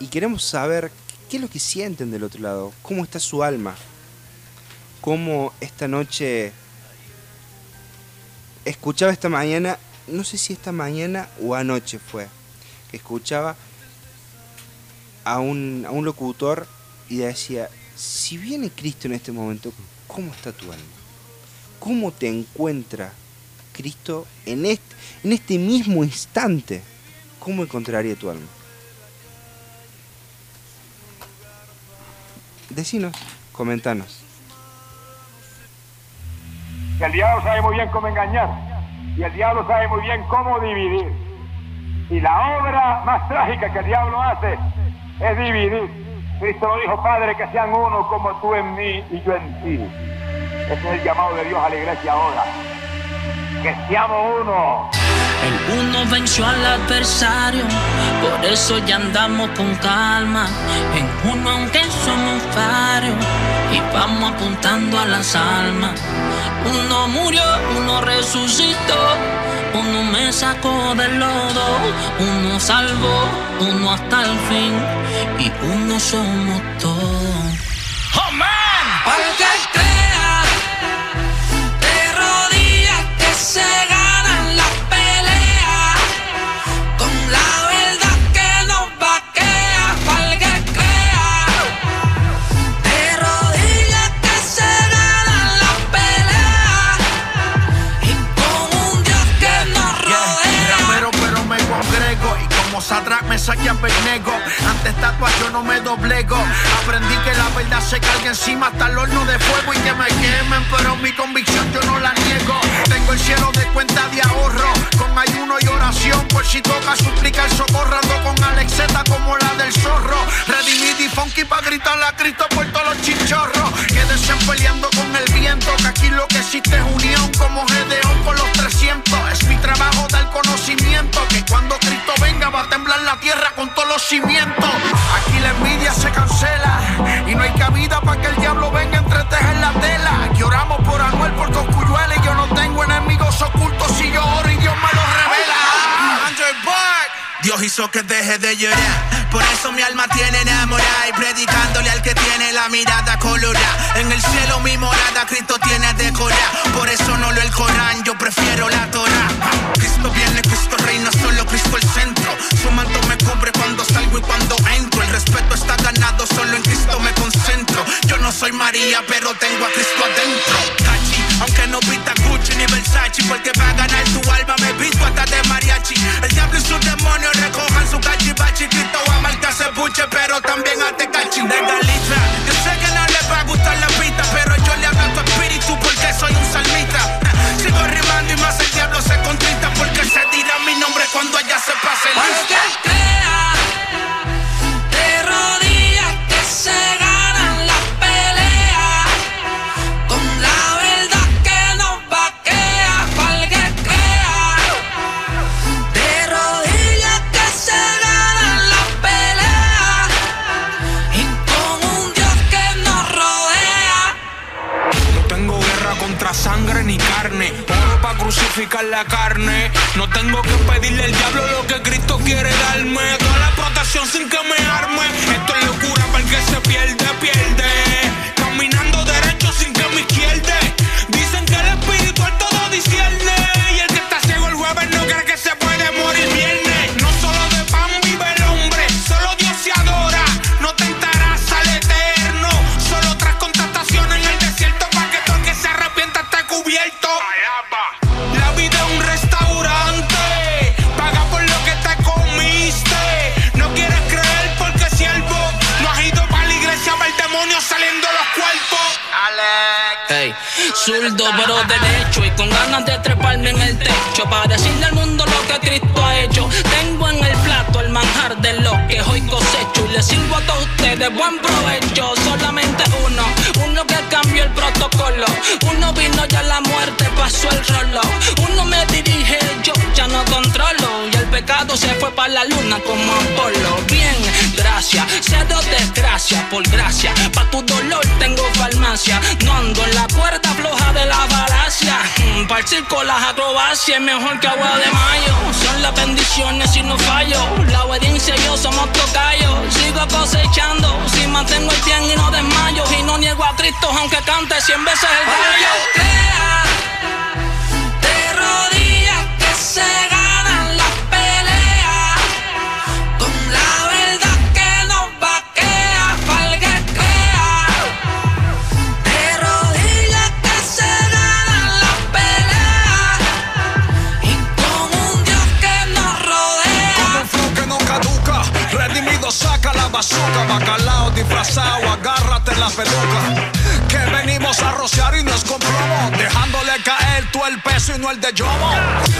Y queremos saber qué es lo que sienten del otro lado, cómo está su alma, cómo esta noche escuchaba esta mañana, no sé si esta mañana o anoche fue, que escuchaba a un, a un locutor y decía, si viene Cristo en este momento, ¿cómo está tu alma? ¿Cómo te encuentra Cristo en este, en este mismo instante? ¿Cómo encontraría tu alma? Decinos, comentanos.
Que el diablo sabe muy bien cómo engañar y el diablo sabe muy bien cómo dividir. Y la obra más trágica que el diablo hace es dividir. Cristo lo dijo, Padre, que sean uno como tú en mí y yo en ti. Ese es el llamado de Dios a la iglesia ahora. Que seamos uno.
El uno venció al adversario, por eso ya andamos con calma. En uno aunque somos varios y vamos apuntando a las almas. Uno murió, uno resucitó, uno me sacó del lodo, uno salvó, uno hasta el fin y uno somos todos.
¡Oh, man!
Saqué a. Ante estatuas yo no me doblego. Aprendí que la verdad se carga encima hasta el horno de fuego y que me quemen, pero mi convicción yo no la niego. Tengo el cielo de cuenta de ahorro, con ayuno y oración, por si toca suplicar socorro. Ando con Alexeta como la del zorro. Redimid y funky pa' gritarle a Cristo por todos los chinchorros. Quédense peleando con el viento, que aquí lo que existe es unión como Gedeón con los 300. Es mi trabajo dar conocimiento, que cuando Cristo venga va a temblar la tierra con todos los cimientos. Aquí la envidia se cancela y no hay cabida para que el diablo venga a entretejer la tela. Aquí oramos por Anuel, por Coscuyuela y yo no tengo enemigos ocultos si yo oro y Dios me los revela.
Dios hizo que deje de llorar. Por eso mi alma tiene enamorada y predicándole al que tiene la mirada colorada. En el cielo mi morada Cristo tiene decorada. Por eso no lo el Corán, yo prefiero la Torah. Cristo viene, Cristo reina, solo Cristo el centro. Su manto me cubre cuando salgo y cuando entro. El respeto está ganado, solo en Cristo me concentro. Yo no soy María, pero tengo a Cristo adentro. Cachi, aunque no pita Gucci ni Versace, porque va a ganar tu alma me visto hasta de mariachi. El diablo y sus demonios recojan su cachivachi. Cristo ama al que se buche, pero también a Tecachi. De Galicia, yo sé que no les va a gustar la pista,
pero ustedes buen provecho. Solamente uno, uno que cambió el protocolo. Uno vino ya la muerte, pasó el rolo. Uno me dirige, yo ya no controlo y el pecado se fue para la luna como Apolo. Bien, gracia. Cero desgracia por gracia. Pa' tu dolor tengo farmacia. No ando en la cuerda floja de la falacia. Mm, Para el circo las acrobacias es mejor que agua de mayo. Son las bendiciones y no fallo. La obediencia y yo somos tocayos. Sigo cosechando. Si mantengo el pie y no desmayo. Y no niego a Cristo aunque cante cien veces el gallo. De rodillas que se ganan las peleas con la
bazooka, bacalao disfrazado, agárrate la peluca. Que venimos a rociar y no es con plomo, dejándole caer tú el peso y no el de yomo.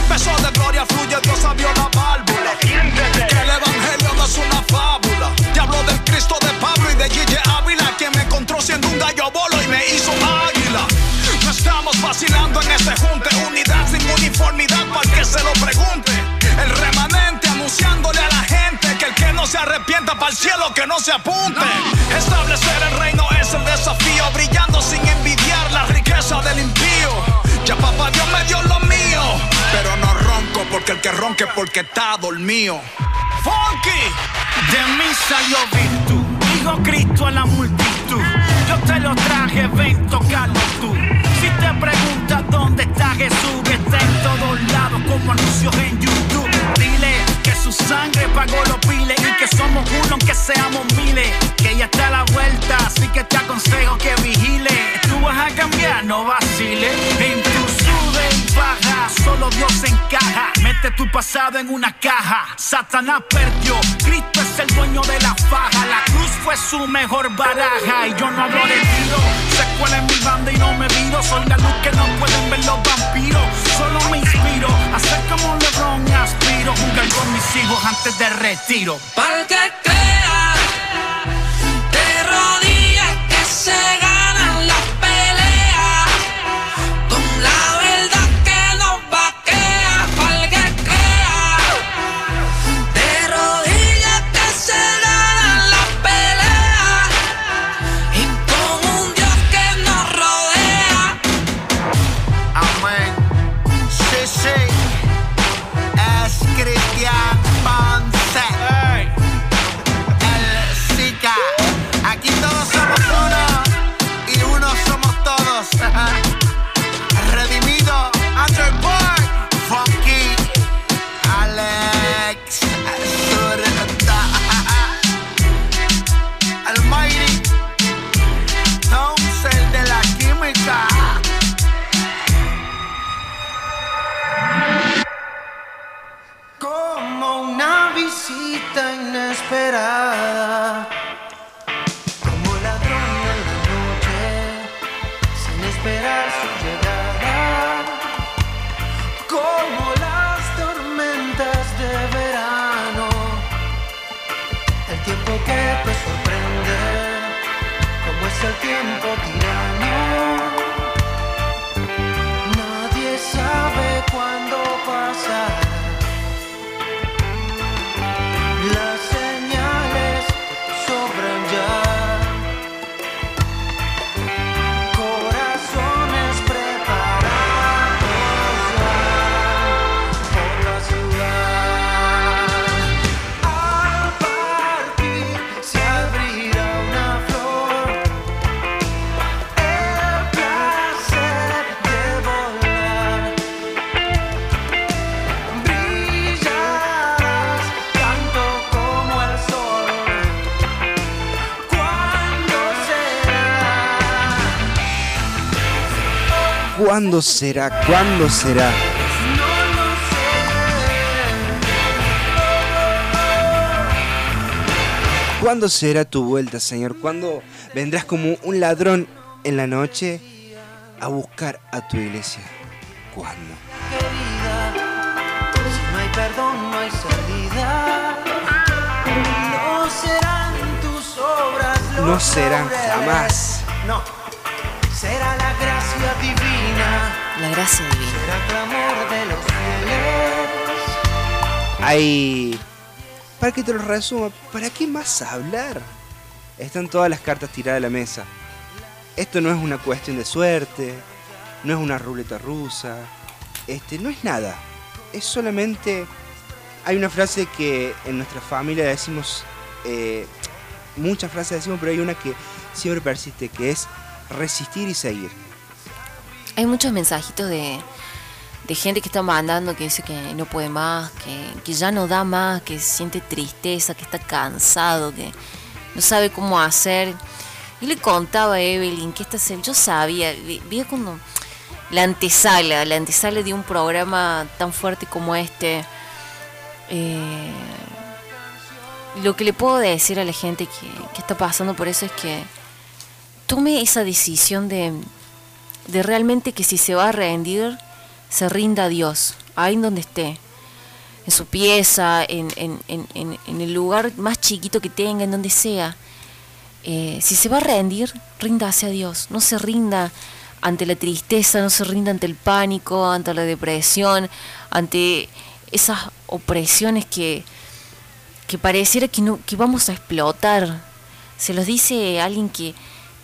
Peso de gloria fluye, Dios abrió la válvula. Que el evangelio no es una fábula. Te hablo del Cristo de Pablo y de Gille Ávila, quien me encontró siendo un gallo bolo y me hizo águila. No estamos vacilando en este junte, unidad sin uniformidad para que se lo pregunte. El remanente anunciándole a la gente se arrepienta para el cielo que no se apunte. Establecer el reino es el desafío, brillando sin envidiar la riqueza del impío. Ya papá Dios me dio lo mío, pero no ronco porque el que ronque porque está dormido. Funky,
De mí salió virtud, dijo Cristo a la multitud. Yo te lo traje, ven, tocalo tú. Si te preguntas está Jesús, que está en todos lados como anuncios en YouTube. Dile que su sangre pagó los piles y que somos uno aunque seamos miles. Que ya está a la vuelta, así que te aconsejo que vigile. Tú vas a cambiar, no vaciles. Sube y solo Dios encaja. Mete tu pasado en una caja. Satanás perdió, Cristo es el dueño de la faja. La cruz fue su mejor baraja y yo no hablo de tiro. Se cuela en mi banda y no me viro. Soy la luz que no pueden ver los vampiros. Solo me inspiro a ser como LeBron y aspiro. Jugar con mis hijos antes del retiro.
Para que
esperar. ¿Cuándo será?
¿Cuándo será? ¿Cuándo será? ¿Cuándo será tu vuelta, Señor? ¿Cuándo vendrás como un ladrón en la noche a buscar a tu iglesia? ¿Cuándo?
Si no hay perdón, no hay salida. No serán tus obras
No serán jamás.
No, será la gracia divina.
La gracia divina.
Será clamor de los fieles.
Hay para que te lo resuma, ¿para qué más hablar? Están todas las cartas tiradas a la mesa. Esto no es una cuestión de suerte, no es una ruleta rusa, este, no es nada. Es solamente. Hay una frase que en nuestra familia decimos. eh, muchas frases decimos, pero hay una que siempre persiste, que es resistir y seguir.
Hay muchos mensajitos de, de gente que está mandando que dice que no puede más, que, que ya no da más, que siente tristeza, que está cansado, que no sabe cómo hacer. Yo le contaba a Evelyn que esta se- yo sabía, vi- cuando la antesala, la antesala de un programa tan fuerte como este. eh, lo que le puedo decir a la gente que, que está pasando por eso es que tome esa decisión de, de realmente que si se va a rendir, se rinda a Dios, ahí donde esté, en su pieza, en, en- en- en- el lugar más chiquito que tenga, en donde sea. Eh, si se va a rendir, ríndase a Dios, no se rinda ante la tristeza, no se rinda ante el pánico, ante la depresión, ante esas opresiones que, que pareciera que, no, que vamos a explotar. Se los dice alguien que,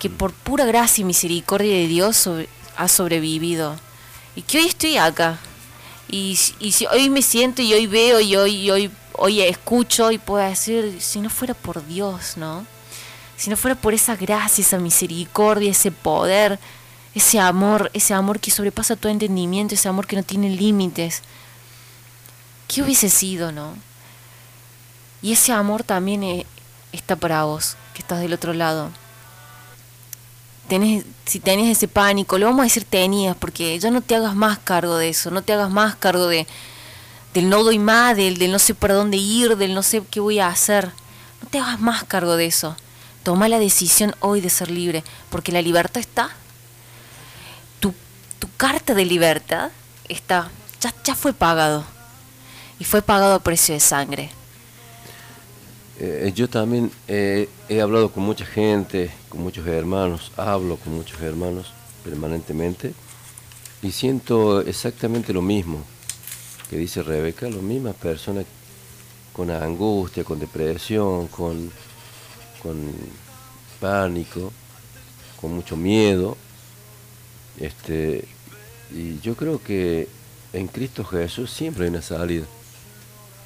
que por pura gracia y misericordia de Dios ha sobrevivido. Y que hoy estoy acá. Y, y si hoy me siento y hoy veo y hoy, hoy, hoy escucho y puedo decir, si no fuera por Dios, ¿no? Si no fuera por esa gracia, esa misericordia, ese poder, ese amor, ese amor que sobrepasa todo entendimiento, ese amor que no tiene límites. ¿Qué hubiese sido, no? Y ese amor también eh, está para vos, que estás del otro lado. Tenés, si tenés ese pánico, lo vamos a decir tenías, porque ya no te hagas más cargo de eso, no te hagas más cargo de del no doy más, del, del no sé por dónde ir, del no sé qué voy a hacer. No te hagas más cargo de eso. Toma la decisión hoy de ser libre, porque la libertad está. Tu, tu carta de libertad está, ya, ya fue pagado. Y fue pagado a precio de sangre.
Eh, yo también he hablado con mucha gente, con muchos hermanos, hablo con muchos hermanos permanentemente y siento exactamente lo mismo que dice Rebeca, las mismas personas con angustia, con depresión, con, con pánico, con mucho miedo. Este, y yo creo que en Cristo Jesús siempre hay una salida.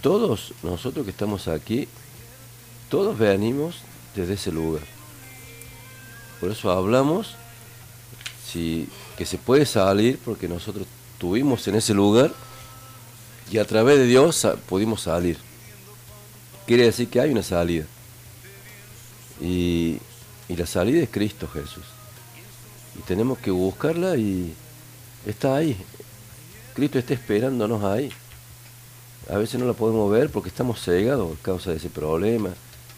Todos nosotros que estamos aquí, todos venimos desde ese lugar. Por eso hablamos si, que se puede salir porque nosotros tuvimos en ese lugar y a través de Dios pudimos salir. Quiere decir que hay una salida. Y, y la salida es Cristo Jesús. Y tenemos que buscarla y está ahí. Cristo está esperándonos ahí. A veces no la podemos ver porque estamos cegados a causa de ese problema,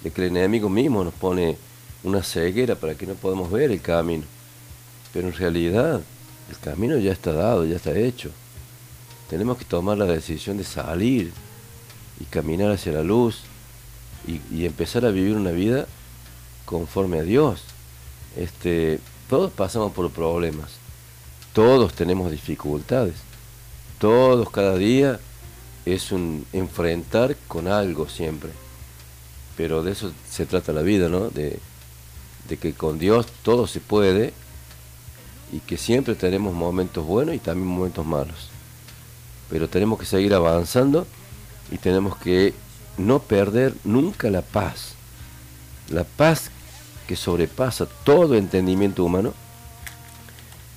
de que el enemigo mismo nos pone una ceguera para que no podamos ver el camino. Pero en realidad el camino ya está dado, ya está hecho. Tenemos que tomar la decisión de salir y caminar hacia la luz y, empezar a vivir una vida conforme a Dios. Este, todos pasamos por problemas, todos tenemos dificultades, todos cada día es un enfrentar con algo siempre. Pero de eso se trata la vida, ¿no? De, que con Dios todo se puede y que siempre tenemos momentos buenos y también momentos malos. Pero tenemos que seguir avanzando y tenemos que no perder nunca la paz. La paz que sobrepasa todo entendimiento humano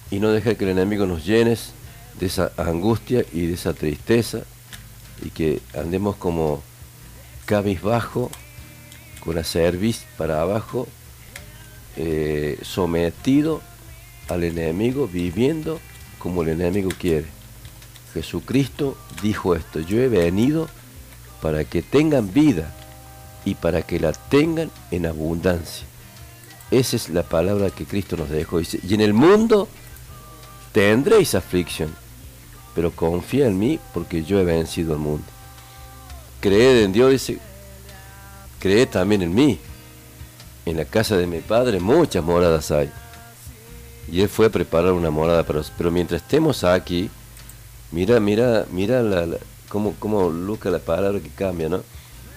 y no dejar que el enemigo nos llene de esa angustia y de esa tristeza y que andemos como cabizbajo, con la cerviz para abajo, eh, sometido al enemigo, viviendo como el enemigo quiere. Jesucristo dijo esto, yo he venido para que tengan vida y para que la tengan en abundancia. Esa es la palabra que Cristo nos dejó. Dice, y en el mundo tendréis aflicción, pero confía en mí porque yo he vencido al mundo. Creed en Dios, dice, creed también en mí. En la casa de mi padre muchas moradas hay. Y él fue a preparar una morada para nosotros. Pero mientras estemos aquí, mira, mira, mira la, cómo, cómo Luca la palabra que cambia, ¿no?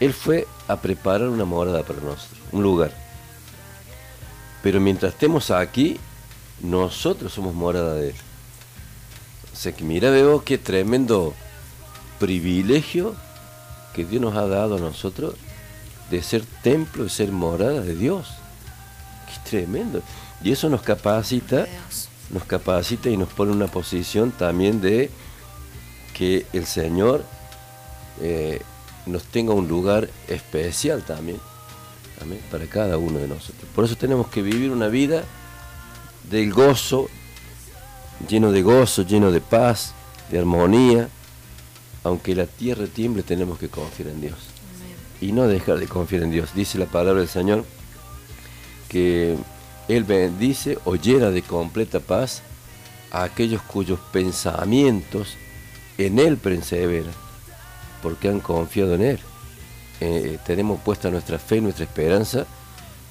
Él fue a preparar una morada para nosotros, un lugar. Pero mientras estemos aquí, nosotros somos morada de Él. O sea que mira, veo qué tremendo privilegio que Dios nos ha dado a nosotros de ser templo, de ser morada de Dios. Qué tremendo. Y eso nos capacita, nos capacita y nos pone en una posición también de que el Señor eh, nos tenga un lugar especial también, amén, para cada uno de nosotros. Por eso tenemos que vivir una vida del gozo, lleno de gozo, lleno de paz, de armonía. Aunque la tierra tiemble, tenemos que confiar en Dios. Y no dejar de confiar en Dios. Dice la palabra del Señor que Él bendice o llena de completa paz a aquellos cuyos pensamientos en Él perseveran, porque han confiado en Él. Eh, tenemos puesta nuestra fe, nuestra esperanza,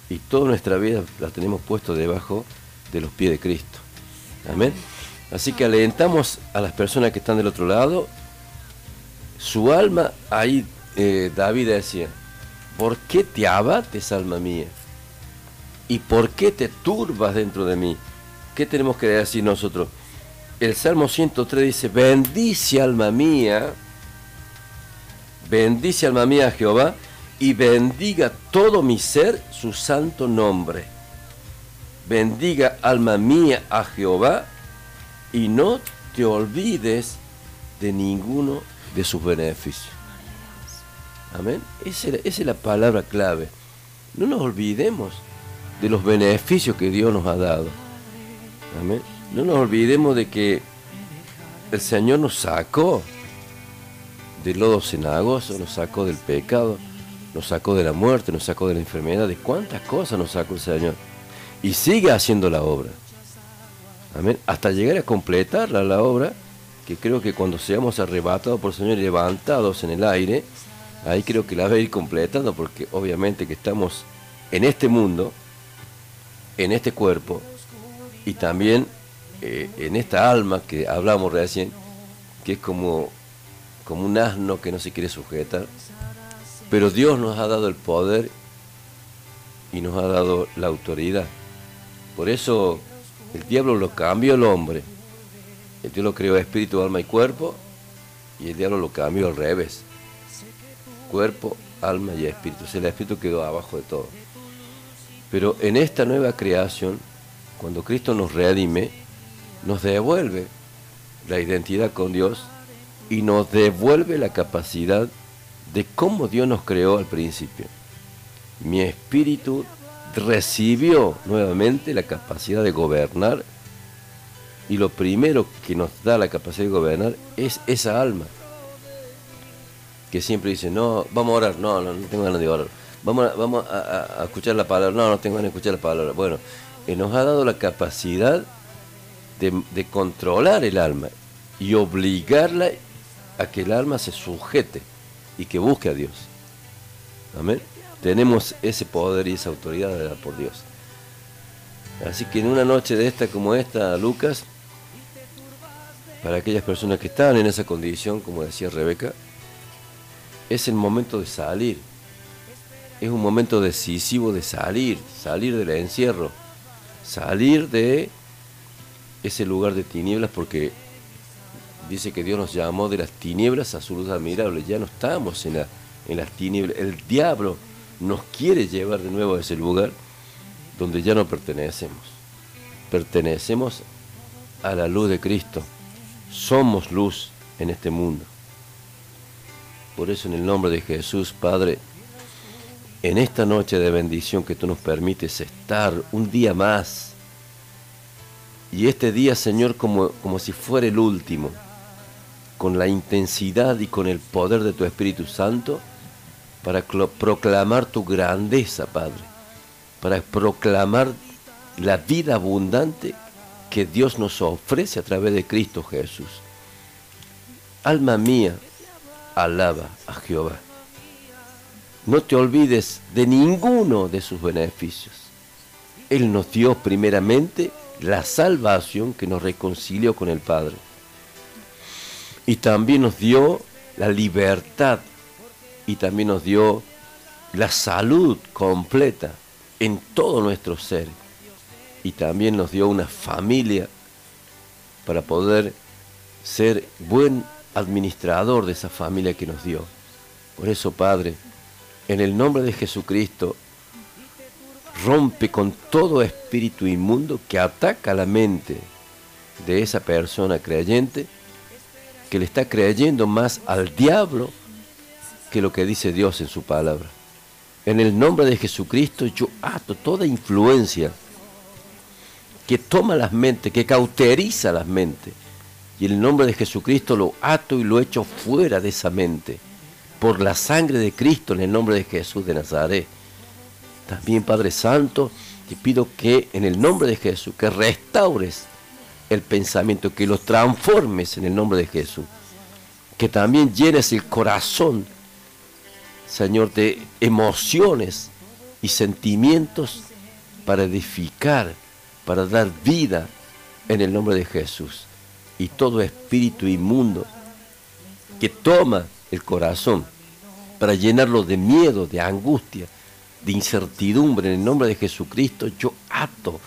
y toda nuestra vida la tenemos puesto debajo de los pies de Cristo. Amén. Así que alentamos a las personas que están del otro lado. Su alma, ahí eh, David decía, ¿por qué te abates, alma mía? ¿Y por qué te turbas dentro de mí? ¿Qué tenemos que decir nosotros? El Salmo 103 dice, bendice alma mía, bendice alma mía a Jehová y bendiga todo mi ser su santo nombre. Bendiga alma mía a Jehová y no te olvides de ninguno de sus beneficios. Amén. Esa es la palabra clave. No nos olvidemos de los beneficios que Dios nos ha dado. Amén. No nos olvidemos de que el Señor nos sacó del lodo cenagoso, nos sacó del pecado, nos sacó de la muerte, nos sacó de la enfermedad, de cuántas cosas nos sacó el Señor. Y sigue haciendo la obra. Amén. Hasta llegar a completarla la obra, que creo que cuando seamos arrebatados por el Señor y levantados en el aire, ahí creo que la va a ir completando, porque obviamente que estamos en este mundo, en este cuerpo, y también eh, en esta alma que hablamos recién, que es como, como un asno que no se quiere sujetar, pero Dios nos ha dado el poder y nos ha dado la autoridad. Por eso el diablo lo cambió el hombre. El Dios lo creó espíritu, alma y cuerpo, y el diablo lo cambió al revés. Cuerpo, alma y espíritu. El espíritu quedó abajo de todo. Pero en esta nueva creación, cuando Cristo nos redime, nos devuelve la identidad con Dios y nos devuelve la capacidad de cómo Dios nos creó al principio. Mi espíritu recibió nuevamente la capacidad de gobernar y lo primero que nos da la capacidad de gobernar es esa alma que siempre dice, no, vamos a orar, no, no, no tengo ganas de orar, vamos, a, a, escuchar la palabra, no, no tengo ganas de escuchar la palabra. Bueno, eh, nos ha dado la capacidad de, de controlar el alma y obligarla a que el alma se sujete y que busque a Dios. Amén tenemos ese poder y esa autoridad de dar por Dios. Así que en una noche de esta como esta, Lucas, para aquellas personas que están en esa condición, como decía Rebeca, es el momento de salir. Es un momento decisivo de salir, salir del encierro, salir de ese lugar de tinieblas porque dice que Dios nos llamó de las tinieblas a su luz admirable. Ya no estamos en, en las tinieblas. El diablo nos quiere llevar de nuevo a ese lugar donde ya no pertenecemos. Pertenecemos a la luz de Cristo. Somos luz en este mundo. Por eso en el nombre de Jesús, Padre, en esta noche de bendición que tú nos permites estar un día más, y este día, Señor, como, como si fuera el último, con la intensidad y con el poder de tu Espíritu Santo, para proclamar tu grandeza, Padre, para proclamar la vida abundante que Dios nos ofrece a través de Cristo Jesús. Alma mía, alaba a Jehová. No te olvides de ninguno de sus beneficios. Él nos dio primeramente la salvación que nos reconcilió con el Padre. Y también nos dio la libertad y también nos dio la salud completa en todo nuestro ser. Y también nos dio una familia para poder ser buen administrador de esa familia que nos dio. Por eso, Padre, en el nombre de Jesucristo, rompe con todo espíritu inmundo que ataca la mente de esa persona creyente, que le está creyendo más al diablo que lo que dice Dios en su palabra. En el nombre de Jesucristo yo ato toda influencia que toma las mentes, que cauteriza las mentes. Y en el nombre de Jesucristo lo ato y lo echo fuera de esa mente. Por la sangre de Cristo, en el nombre de Jesús de Nazaret. También, Padre Santo, te pido que en el nombre de Jesús, que restaures el pensamiento, que lo transformes en el nombre de Jesús. Que también llenes el corazón, Señor, de emociones y sentimientos para edificar, para dar vida en el nombre de Jesús. Y todo espíritu inmundo que toma el corazón para llenarlo de miedo, de angustia, de incertidumbre en el nombre de Jesucristo, yo ato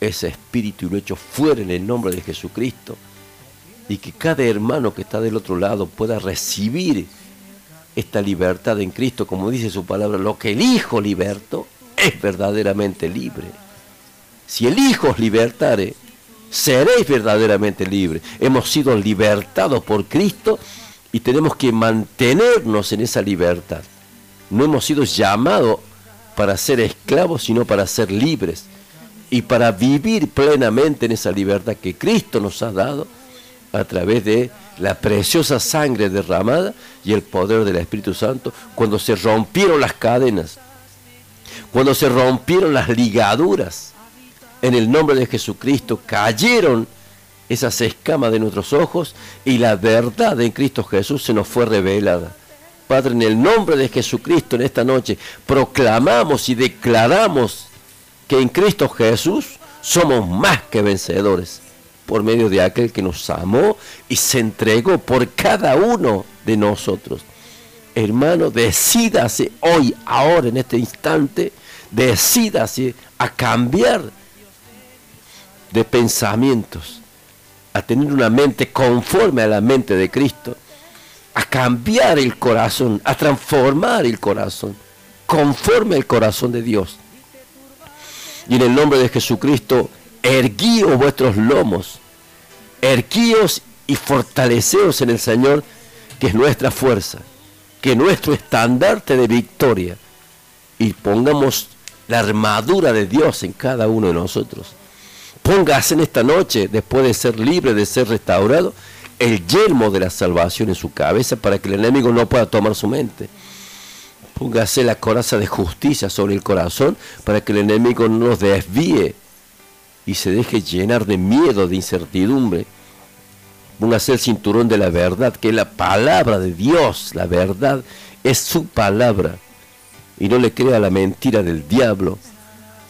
ese espíritu y lo echo fuera en el nombre de Jesucristo. Y que cada hermano que está del otro lado pueda recibir esta libertad en Cristo, como dice su palabra, lo que el Hijo libertó es verdaderamente libre. Si el Hijo os libertare, seréis verdaderamente libres. Hemos sido libertados por Cristo y tenemos que mantenernos en esa libertad. No hemos sido llamados para ser esclavos, sino para ser libres y para vivir plenamente en esa libertad que Cristo nos ha dado a través de la preciosa sangre derramada y el poder del Espíritu Santo cuando se rompieron las cadenas, cuando se rompieron las ligaduras. En el nombre de Jesucristo cayeron esas escamas de nuestros ojos y la verdad en Cristo Jesús se nos fue revelada. Padre, en el nombre de Jesucristo en esta noche proclamamos y declaramos que en Cristo Jesús somos más que vencedores por medio de aquel que nos amó y se entregó por cada uno de nosotros. Hermano, decídase hoy, ahora, en este instante, decídase a cambiar de pensamientos, a tener una mente conforme a la mente de Cristo, a cambiar el corazón, a transformar el corazón, conforme al corazón de Dios. Y en el nombre de Jesucristo, erguíos vuestros lomos, erguíos y fortaleceos en el Señor, que es nuestra fuerza, que es nuestro estandarte de victoria, y pongamos la armadura de Dios en cada uno de nosotros. Póngase en esta noche, después de ser libre, de ser restaurado, el yelmo de la salvación en su cabeza para que el enemigo no pueda tomar su mente. Póngase la coraza de justicia sobre el corazón para que el enemigo no nos desvíe y se deje llenar de miedo, de incertidumbre. Póngase el cinturón de la verdad, que es la palabra de Dios. La verdad es su palabra. Y no le crea la mentira del diablo.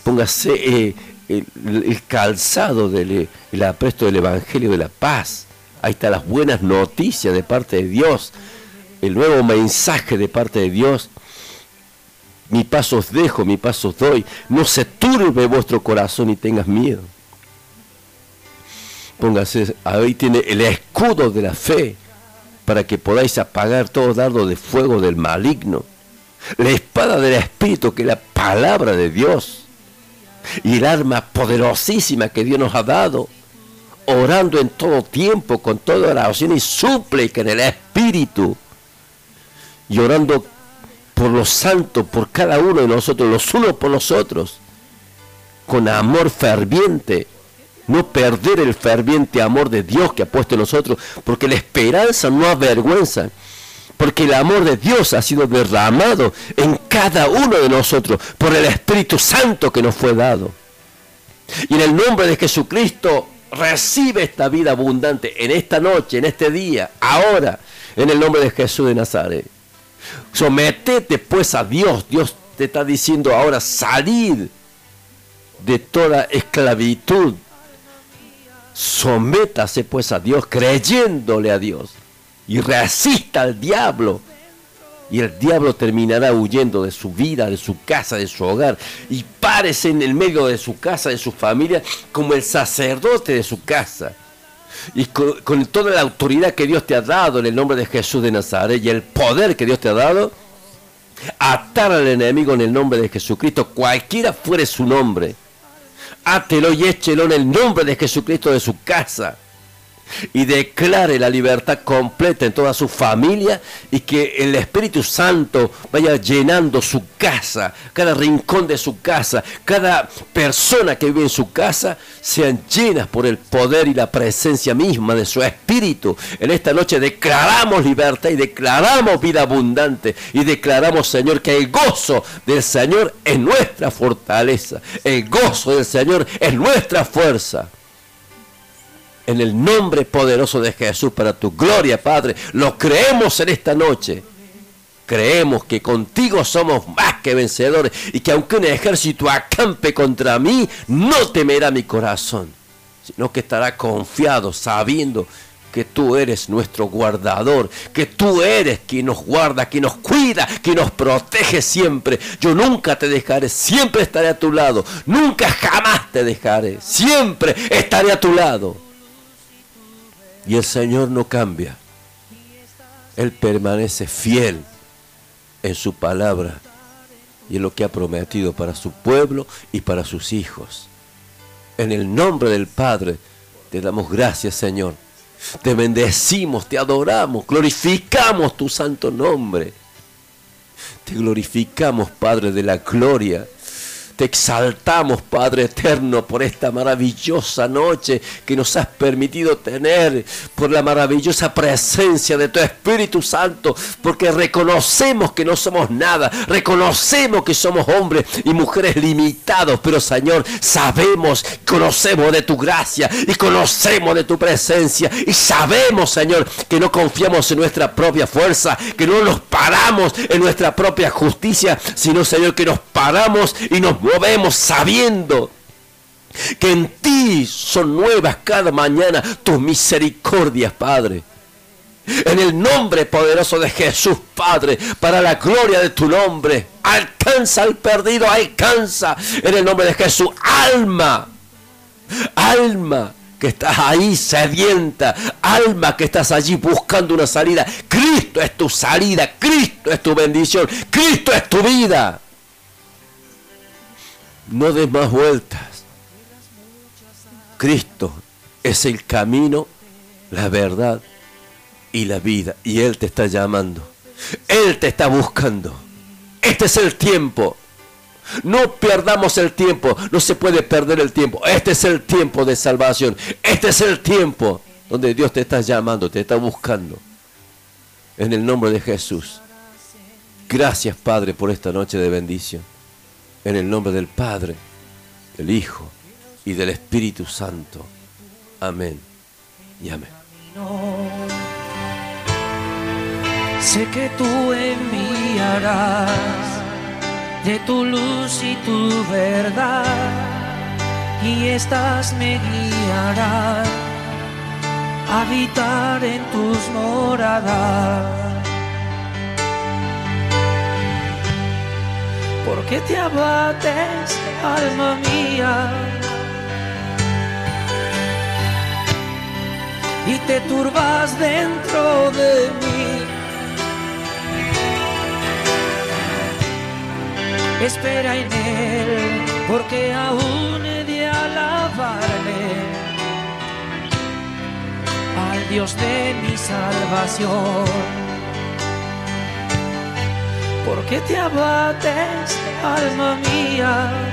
Póngase eh, el, calzado del el apresto del Evangelio de la paz. Ahí están las buenas noticias de parte de Dios. El nuevo mensaje de parte de Dios mi paso os dejo, mi paso os doy. No se turbe vuestro corazón y tengas miedo. Póngase, ahí tiene el escudo de la fe para que podáis apagar todo dardo de fuego del maligno. La espada del Espíritu, que es la palabra de Dios. Y el arma poderosísima que Dios nos ha dado. Orando en todo tiempo, con toda oración y súplica en el Espíritu. Y orando por los santos, por cada uno de nosotros, los unos por los otros, con amor ferviente, no perder el ferviente amor de Dios que ha puesto en nosotros, porque la esperanza no avergüenza, porque el amor de Dios ha sido derramado en cada uno de nosotros por el Espíritu Santo que nos fue dado. Y en el nombre de Jesucristo recibe esta vida abundante en esta noche, en este día, ahora, en el nombre de Jesús de Nazaret. Sometete pues a Dios. Dios te está diciendo ahora salir de toda esclavitud. Sométase pues a Dios creyéndole a Dios y resista al diablo Y el diablo terminará huyendo de su vida, de su casa, de su hogar. Y párese en el medio de su casa, de su familia, como el sacerdote de su casa. Y con, toda la autoridad que Dios te ha dado en el nombre de Jesús de Nazaret y el poder que Dios te ha dado, atar al enemigo en el nombre de Jesucristo, cualquiera fuere su nombre. Átelo y échelo en el nombre de Jesucristo de su casa y declare la libertad completa en toda su familia y que el Espíritu Santo vaya llenando su casa, cada rincón de su casa, cada persona que vive en su casa, sean llenas por el poder y la presencia misma de su Espíritu. En esta noche declaramos libertad y declaramos vida abundante y declaramos, Señor, que el gozo del Señor es nuestra fortaleza, el gozo del Señor es nuestra fuerza en el nombre poderoso de Jesús para tu gloria, Padre. Lo creemos en esta noche. Creemos que contigo somos más que vencedores y que aunque un ejército acampe contra mí, no temerá mi corazón, sino que estará confiado sabiendo que tú eres nuestro guardador, que tú eres quien nos guarda, quien nos cuida, quien nos protege siempre. Yo nunca te dejaré, siempre estaré a tu lado, nunca jamás te dejaré, siempre estaré a tu lado. Y el Señor no cambia. Él permanece fiel en su palabra y en lo que ha prometido para su pueblo y para sus hijos. En el nombre del Padre te damos gracias, Señor. Te bendecimos, te adoramos, glorificamos tu santo nombre. Te glorificamos, Padre de la gloria. Te exaltamos, Padre eterno, por esta maravillosa noche que nos has permitido tener, por la maravillosa presencia de tu Espíritu Santo, porque reconocemos que no somos nada, reconocemos que somos hombres y mujeres limitados, pero Señor, sabemos, conocemos de tu gracia y conocemos de tu presencia y sabemos, Señor, que no confiamos en nuestra propia fuerza, que no nos paramos en nuestra propia justicia, sino, Señor, que nos paramos y nos movemos sabiendo que en ti son nuevas cada mañana tus misericordias, Padre. En el nombre poderoso de Jesús, Padre, para la gloria de tu nombre, alcanza al perdido, alcanza en el nombre de Jesús, alma, alma que estás ahí sedienta, alma que estás allí buscando una salida. Cristo es tu salida, Cristo es tu bendición, Cristo es tu vida. No des más vueltas. Cristo es el camino, la verdad y la vida. Y Él te está llamando. Él te está buscando. Este es el tiempo. No perdamos el tiempo. No se puede perder el tiempo. Este es el tiempo de salvación. Este es el tiempo donde Dios te está llamando, te está buscando. En el nombre de Jesús. Gracias Padre por esta noche de bendición. En el nombre del Padre, del Hijo y del Espíritu Santo. Amén y amén.
Sé que tú enviarás de tu luz y tu verdad, y estas me guiarán a habitar en tus moradas. ¿Por qué te abates, alma mía? Y te turbas dentro de mí. Espera en él, porque aún he de alabarle al Dios de mi salvación. ¿Por qué te abates, alma mía?